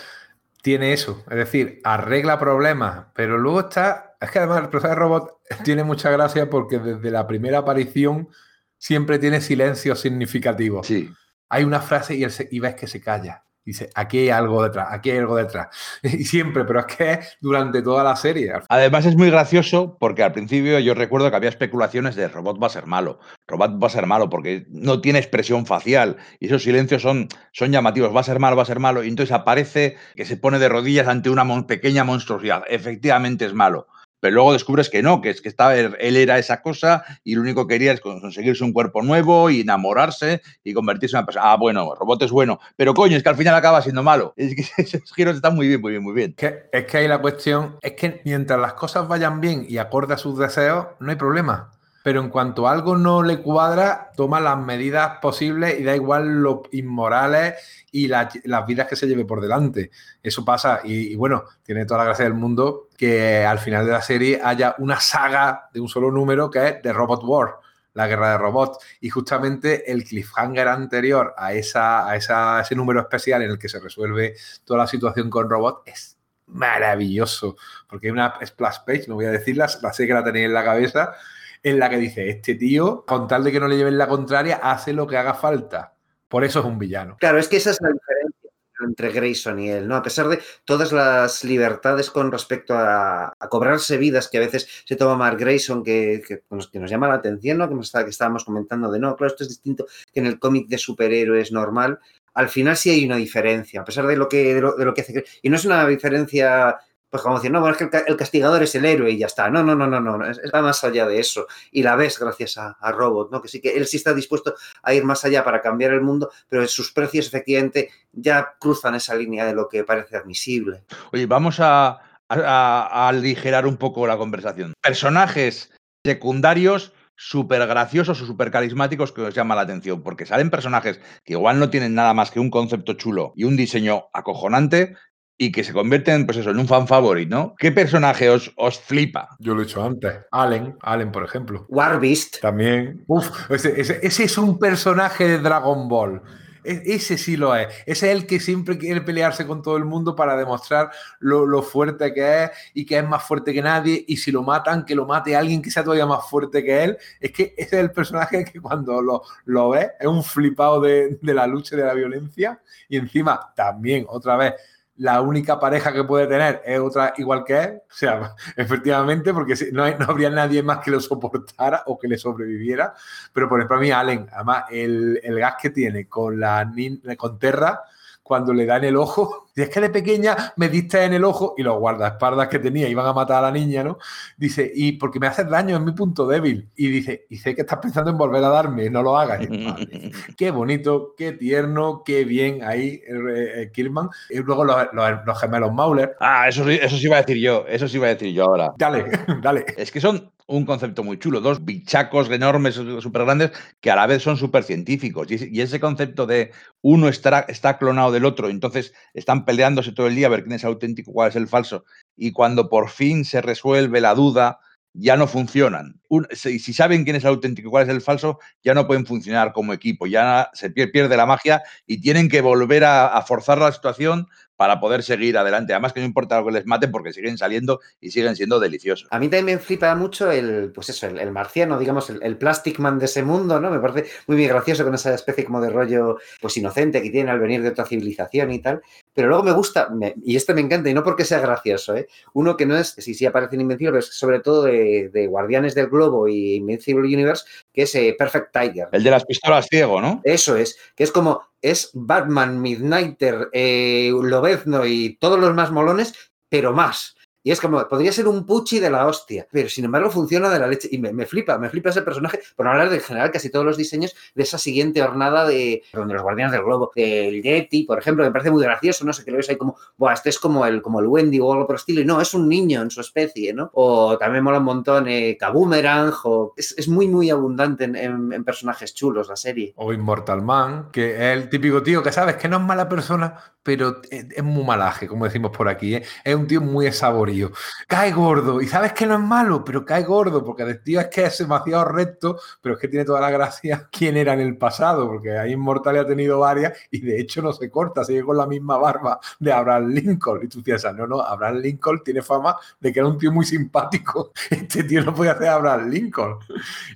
tiene eso, es decir, arregla problemas, pero luego está, es que además el personaje de robot tiene mucha gracia porque desde la primera aparición siempre tiene silencios significativos. Sí. Hay una frase y, y ves que se calla. Dice, aquí hay algo detrás, aquí hay algo detrás. Y siempre, pero es que durante toda la serie. Además es muy gracioso porque al principio yo recuerdo que había especulaciones de robot va a ser malo. Robot va a ser malo porque no tiene expresión facial y esos silencios son, son llamativos. Va a ser malo, va a ser malo. Y entonces aparece que se pone de rodillas ante una pequeña monstruosidad. Efectivamente es malo. Pero luego descubres que no, que es que estaba, él era esa cosa y lo único que quería es conseguirse un cuerpo nuevo y enamorarse y convertirse en una persona. Ah, bueno, robot es bueno, pero coño, es que al final acaba siendo malo. Es que esos giros están muy bien, muy bien, muy bien. Que, es que ahí la cuestión es que mientras las cosas vayan bien y acorde a sus deseos, no hay problema. Pero en cuanto algo no le cuadra, toma las medidas posibles y da igual lo inmorales y la, las vidas que se lleve por delante. Eso pasa y, bueno, tiene toda la gracia del mundo que al final de la serie haya una saga de un solo número que es The Robot War, la guerra de robots. Y justamente el cliffhanger anterior a, esa, a, esa, ese número especial en el que se resuelve toda la situación con robots es maravilloso, porque hay una splash page, no voy a decirla, la sé que la tenéis en la cabeza, en la que dice, este tío, con tal de que no le lleven la contraria, hace lo que haga falta. Por eso es un villano. Claro, es que esa es la diferencia entre Grayson y él, ¿no? A pesar de todas las libertades con respecto a, cobrarse vidas que a veces se toma Mark Grayson, que, que, nos llama la atención, ¿no? Que, estábamos comentando de, no, claro, esto es distinto que en el cómic de superhéroes normal. Al final sí hay una diferencia, a pesar de lo de lo, de lo que hace. Y no es una diferencia pues como decir, no, es que el, castigador es el héroe y ya está. No, no, no, no, no, es más allá de eso. Y la ves gracias a, Robot, ¿no? Que sí que él sí está dispuesto a ir más allá para cambiar el mundo, pero sus precios efectivamente ya cruzan esa línea de lo que parece admisible. Oye, vamos a, a, a aligerar un poco la conversación. Personajes secundarios súper graciosos o súper carismáticos que os llama la atención, porque salen personajes que igual no tienen nada más que un concepto chulo y un diseño acojonante, y que se convierten pues eso, en un fan favorito, ¿no? ¿Qué personaje os, os flipa? Yo lo he hecho antes. Allen, Allen, por ejemplo. Warbeast. También. Uf, ese, ese, ese es un personaje de Dragon Ball. E, ese sí lo es. Ese es el que siempre quiere pelearse con todo el mundo para demostrar lo, lo, fuerte que es y que es más fuerte que nadie. Y si lo matan, que lo mate alguien que sea todavía más fuerte que él. Es que ese es el personaje que cuando lo, lo ves es un flipado de, de la lucha y de la violencia. Y encima, también, otra vez, la única pareja que puede tener es otra igual que él. O sea, efectivamente, porque no, hay, no habría nadie más que lo soportara o que le sobreviviera. Pero, por ejemplo, a mí, Allen, además, el, el gas que tiene con la con Terra, cuando le da en el ojo, si es que de pequeña me diste en el ojo y los guardaespaldas que tenía iban a matar a la niña, ¿no? Dice, y porque me haces daño, es mi punto débil. Y dice, y sé que estás pensando en volver a darme, no lo hagas. Qué bonito, qué tierno, qué bien ahí eh, Killman. Y luego los, los, los, gemelos Mauler. Ah, eso, eso sí iba a decir yo, eso sí iba a decir yo ahora. Dale, dale. Es que son un concepto muy chulo, dos bichacos enormes, súper grandes, que a la vez son súper científicos. Y, ese concepto de uno está, está clonado del otro, entonces están peleándose todo el día a ver quién es auténtico, cuál es el falso. Y cuando por fin se resuelve la duda, ya no funcionan. Un, si, saben quién es el auténtico y cuál es el falso, ya no pueden funcionar como equipo, ya se pierde la magia y tienen que volver a, forzar la situación para poder seguir adelante. Además que no importa lo que les maten porque siguen saliendo y siguen siendo deliciosos. A mí también me flipa mucho el, pues eso, el, el marciano, digamos, el, el, Plastic Man de ese mundo, ¿no? Me parece muy bien gracioso con esa especie como de rollo, pues inocente que tiene al venir de otra civilización y tal. Pero luego me gusta, me, y este me encanta, y no porque sea gracioso, ¿eh? Uno que no es, sí, sí aparece en Invencible, pero es sobre todo de, de Guardianes del Globo y Invincible Universe, que es eh, Perfect Tiger. El de las pistolas ciego, ¿no? Eso es, que es como, es Batman, Midnighter, eh, Lobezno y todos los más molones, pero más. Y es como, podría ser un puchi de la hostia, pero sin embargo funciona de la leche. Y me, me, flipa, me flipa ese personaje, por no hablar de en general casi todos los diseños de esa siguiente hornada de, de los Guardianes del Globo, del Yeti, por ejemplo, que me parece muy gracioso, no sé, que lo ves ahí como, Buah, este es como el, como el Wendy o algo por el estilo, y no, es un niño en su especie, ¿no? O también mola un montón eh, Kabumerang, o es, es, muy, muy abundante en, en, personajes chulos la serie. O Immortal Man, que es el típico tío que sabes que no es mala persona, pero es, muy malaje, como decimos por aquí, ¿eh? es un tío muy Cae gordo. Y sabes que no es malo, pero cae gordo, porque el tío es que es demasiado recto, pero es que tiene toda la gracia quién era en el pasado, porque ahí Inmortal ha tenido varias y de hecho no se corta, sigue con la misma barba de Abraham Lincoln. Y tú piensas, no, no, Abraham Lincoln tiene fama de que era un tío muy simpático. Este tío no puede hacer Abraham Lincoln.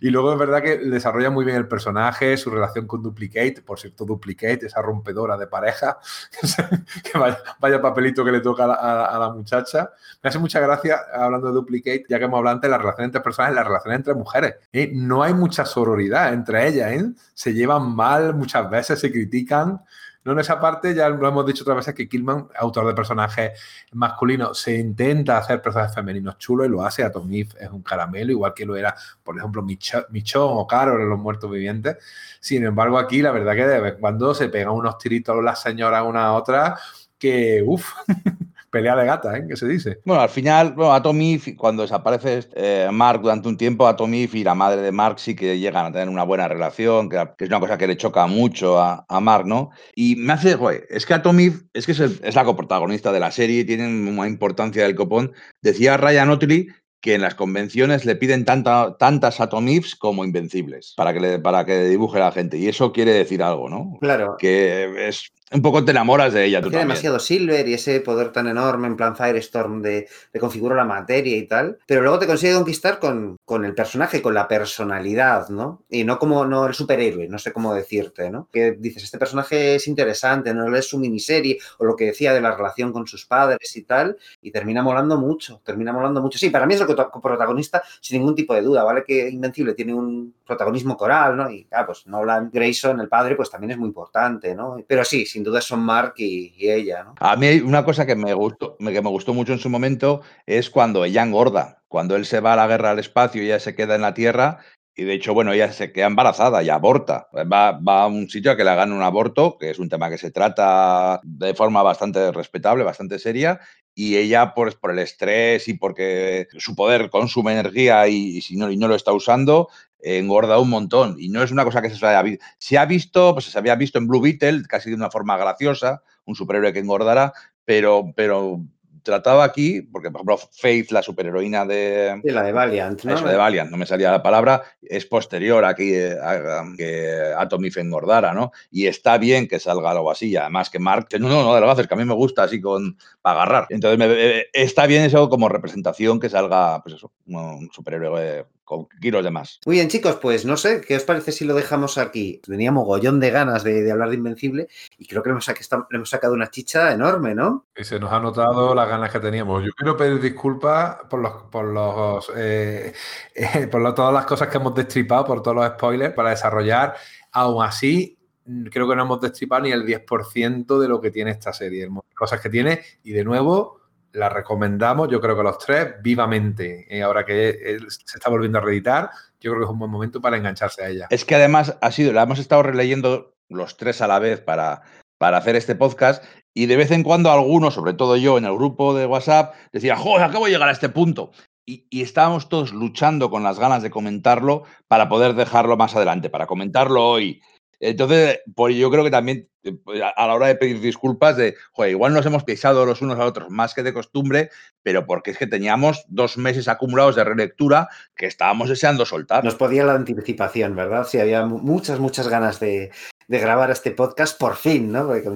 Y luego es verdad que desarrolla muy bien el personaje, su relación con Duplicate, por cierto, Duplicate, esa rompedora de pareja, que vaya, papelito que le toca a la, muchacha. Hace mucha gracia, hablando de Duplicate, ya que hemos hablado antes de la relación entre personas y la relación entre mujeres. ¿eh? No hay mucha sororidad entre ellas, ¿eh? se llevan mal, muchas veces se critican. No en esa parte, ya lo hemos dicho otras veces que Killman, autor de personajes masculinos, se intenta hacer personajes femeninos chulos y lo hace. Atom Eve es un caramelo, igual que lo era, por ejemplo, Michonne o Carol en Los Muertos Vivientes. Sin embargo, aquí la verdad que de vez en cuando se pegan unos tiritos las señoras una a otra que, uff, pelea de gata, ¿eh? ¿Qué se dice? Bueno, al final, bueno, a Tommy, cuando desaparece eh, Mark durante un tiempo, a Tommy y la madre de Mark sí que llegan a tener una buena relación, que, que es una cosa que le choca mucho a, a Mark, ¿no? Y me hace, güey, es que a Tommy es que es, el, es la coprotagonista de la serie, tiene una importancia del copón. Decía Ryan Otley que en las convenciones le piden tanta, tantas Atomifs como invencibles para que, le, para que dibuje la gente. Y eso quiere decir algo, ¿no? Claro. Que es un poco te enamoras de ella. Tú Tiene demasiado Silver y ese poder tan enorme en plan Firestorm de, de configurar la materia y tal. Pero luego te consigue conquistar con, con, el personaje, con la personalidad, ¿no? Y no como no el superhéroe, no sé cómo decirte, ¿no? Que dices, este personaje es interesante, no es su miniserie, o lo que decía de la relación con sus padres y tal, y termina molando mucho, termina molando mucho. Sí, para mí es el protagonista sin ningún tipo de duda, ¿vale? Que Invencible tiene un protagonismo coral, ¿no? Y, ah, pues Nolan Grayson, el padre, pues también es muy importante, ¿no? Pero sí, sin duda son Mark y, ella. A mí una cosa que me gustó, que me gustó mucho en su momento es cuando ella engorda, cuando él se va a la guerra al espacio y ella se queda en la Tierra y de hecho, bueno, ella se queda embarazada y aborta. Va, va, a un sitio a que le hagan un aborto, que es un tema que se trata de forma bastante respetable, bastante seria, y ella pues por el estrés y porque su poder consume energía y, si no, y no lo está usando, engorda un montón. Y no es una cosa que se haya visto. Se ha visto, pues se había visto en Blue Beetle, casi de una forma graciosa, un superhéroe que engordará, pero, pero trataba aquí, porque por ejemplo Faith, la superheroína de... Sí, la de Valiant, ¿no? Eso, de Valiant, no me salía la palabra, es posterior aquí eh, a, que Atomif engordara, ¿no? Y está bien que salga algo así, además que Mark, no, no, no, de haces, que a mí me gusta así con, para agarrar. Entonces me, está bien eso como representación que salga, pues eso, un superhéroe con kilos de más. Muy bien, chicos, pues no sé, ¿qué os parece si lo dejamos aquí? Teníamos gollón de ganas de, hablar de Invencible y creo que le hemos, sacado, una chicha enorme, ¿no? Y se nos ha notado las ganas que teníamos. Yo quiero pedir disculpas por los, por los, eh, eh, por todas las cosas que hemos destripado, por todos los spoilers para desarrollar. Aún así, creo que no hemos destripado ni el 10% de lo que tiene esta serie, cosas que tiene y de nuevo la recomendamos, yo creo que los tres, vivamente. Eh, ahora que se está volviendo a reeditar, yo creo que es un buen momento para engancharse a ella. Es que además ha sido, la hemos estado releyendo los tres a la vez para, para hacer este podcast y de vez en cuando algunos, sobre todo yo en el grupo de WhatsApp, decía, joder, acabo de llegar a este punto. Y, y, estábamos todos luchando con las ganas de comentarlo para poder dejarlo más adelante, para comentarlo hoy. Entonces, pues yo creo que también pues, a la hora de pedir disculpas de, igual nos hemos pisado los unos a otros más que de costumbre, pero porque es que teníamos dos meses acumulados de relectura que estábamos deseando soltar. Nos podía la anticipación, ¿verdad? Sí, había muchas, muchas ganas de, grabar este podcast por fin, ¿no? Porque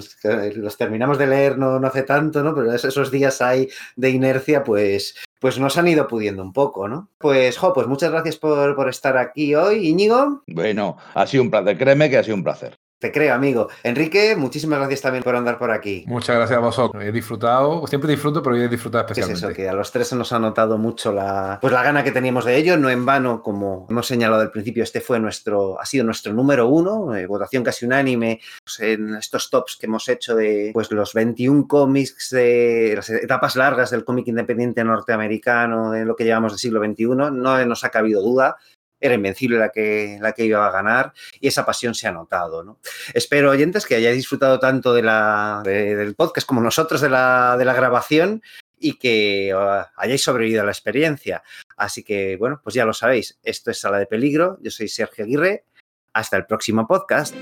los terminamos de leer no, no hace tanto, ¿no? Pero esos días hay de inercia, pues pues nos han ido pudiendo un poco, ¿no? Pues, jo, pues muchas gracias por, por estar aquí hoy, Íñigo. Bueno, ha sido un placer, créeme que ha sido un placer. Te creo, amigo. Enrique, muchísimas gracias también por andar por aquí. Muchas gracias a vosotros. He disfrutado, siempre disfruto, pero hoy he disfrutado especialmente. Es eso, que a los tres se nos ha notado mucho la, pues la gana que teníamos de ello. No en vano, como hemos señalado al principio, este fue nuestro, ha sido nuestro número uno, eh, votación casi unánime pues, en estos tops que hemos hecho de pues los 21 cómics de las etapas largas del cómic independiente norteamericano, de lo que llevamos del siglo XXI. No nos ha cabido duda era invencible la que, la que iba a ganar y esa pasión se ha notado. ¿no? Espero, oyentes, que hayáis disfrutado tanto de la, del podcast como nosotros de la, de la grabación y que uh, hayáis sobrevivido a la experiencia. Así que, bueno, pues ya lo sabéis, esto es Sala de Peligro, yo soy Sergio Aguirre, hasta el próximo podcast.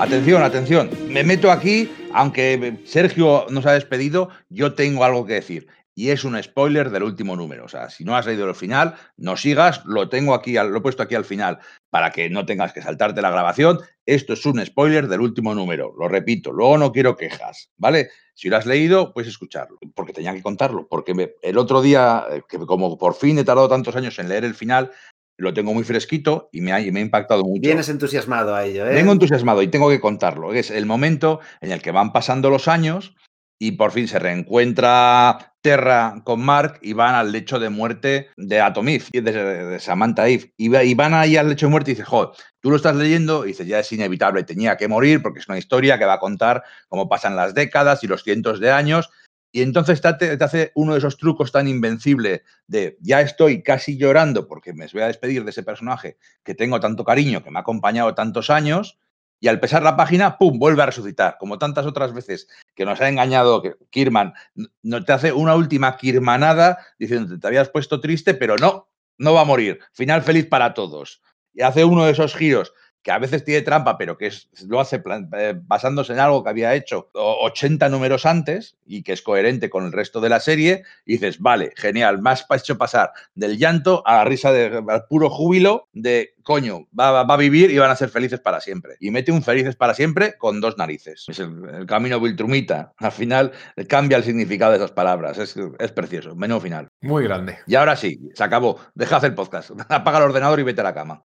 Atención, atención. Me meto aquí, aunque Sergio nos ha despedido, yo tengo algo que decir. Y es un spoiler del último número. O sea, si no has leído el final, no sigas, lo tengo aquí, lo he puesto aquí al final para que no tengas que saltarte la grabación. Esto es un spoiler del último número. Lo repito, luego no quiero quejas, ¿vale? Si lo has leído, puedes escucharlo, porque tenía que contarlo. Porque el otro día, eh, que como por fin he tardado tantos años en leer el final, lo tengo muy fresquito y me ha, me ha impactado mucho. Vienes entusiasmado a ello, ¿eh? Vengo entusiasmado y tengo que contarlo. Es el momento en el que van pasando los años y por fin se reencuentra Terra con Mark y van al lecho de muerte de Atomif, de, de Samantha Eve. Y, van ahí al lecho de muerte y dices, joder, tú lo estás leyendo y dices, ya es inevitable, tenía que morir porque es una historia que va a contar cómo pasan las décadas y los cientos de años y entonces te, hace uno de esos trucos tan invencible de ya estoy casi llorando porque me voy a despedir de ese personaje que tengo tanto cariño, que me ha acompañado tantos años, y al pesar la página, ¡pum!, vuelve a resucitar, como tantas otras veces que nos ha engañado que Kirman, no te hace una última kirmanada diciendo te habías puesto triste, pero no, no va a morir, final feliz para todos. Y hace uno de esos giros que a veces tiene trampa, pero que lo hace eh, basándose en algo que había hecho 80 números antes y que es coherente con el resto de la serie, y dices, vale, genial, más hecho pasar del llanto a la risa, de, al puro júbilo de, coño, va, va, a vivir y van a ser felices para siempre. Y mete un felices para siempre con dos narices. Es el, camino Viltrumita. Al final cambia el significado de esas palabras. Es, es precioso. Menú final. Muy grande. Y ahora sí, se acabó. Deja hacer podcast. Apaga el ordenador y vete a la cama.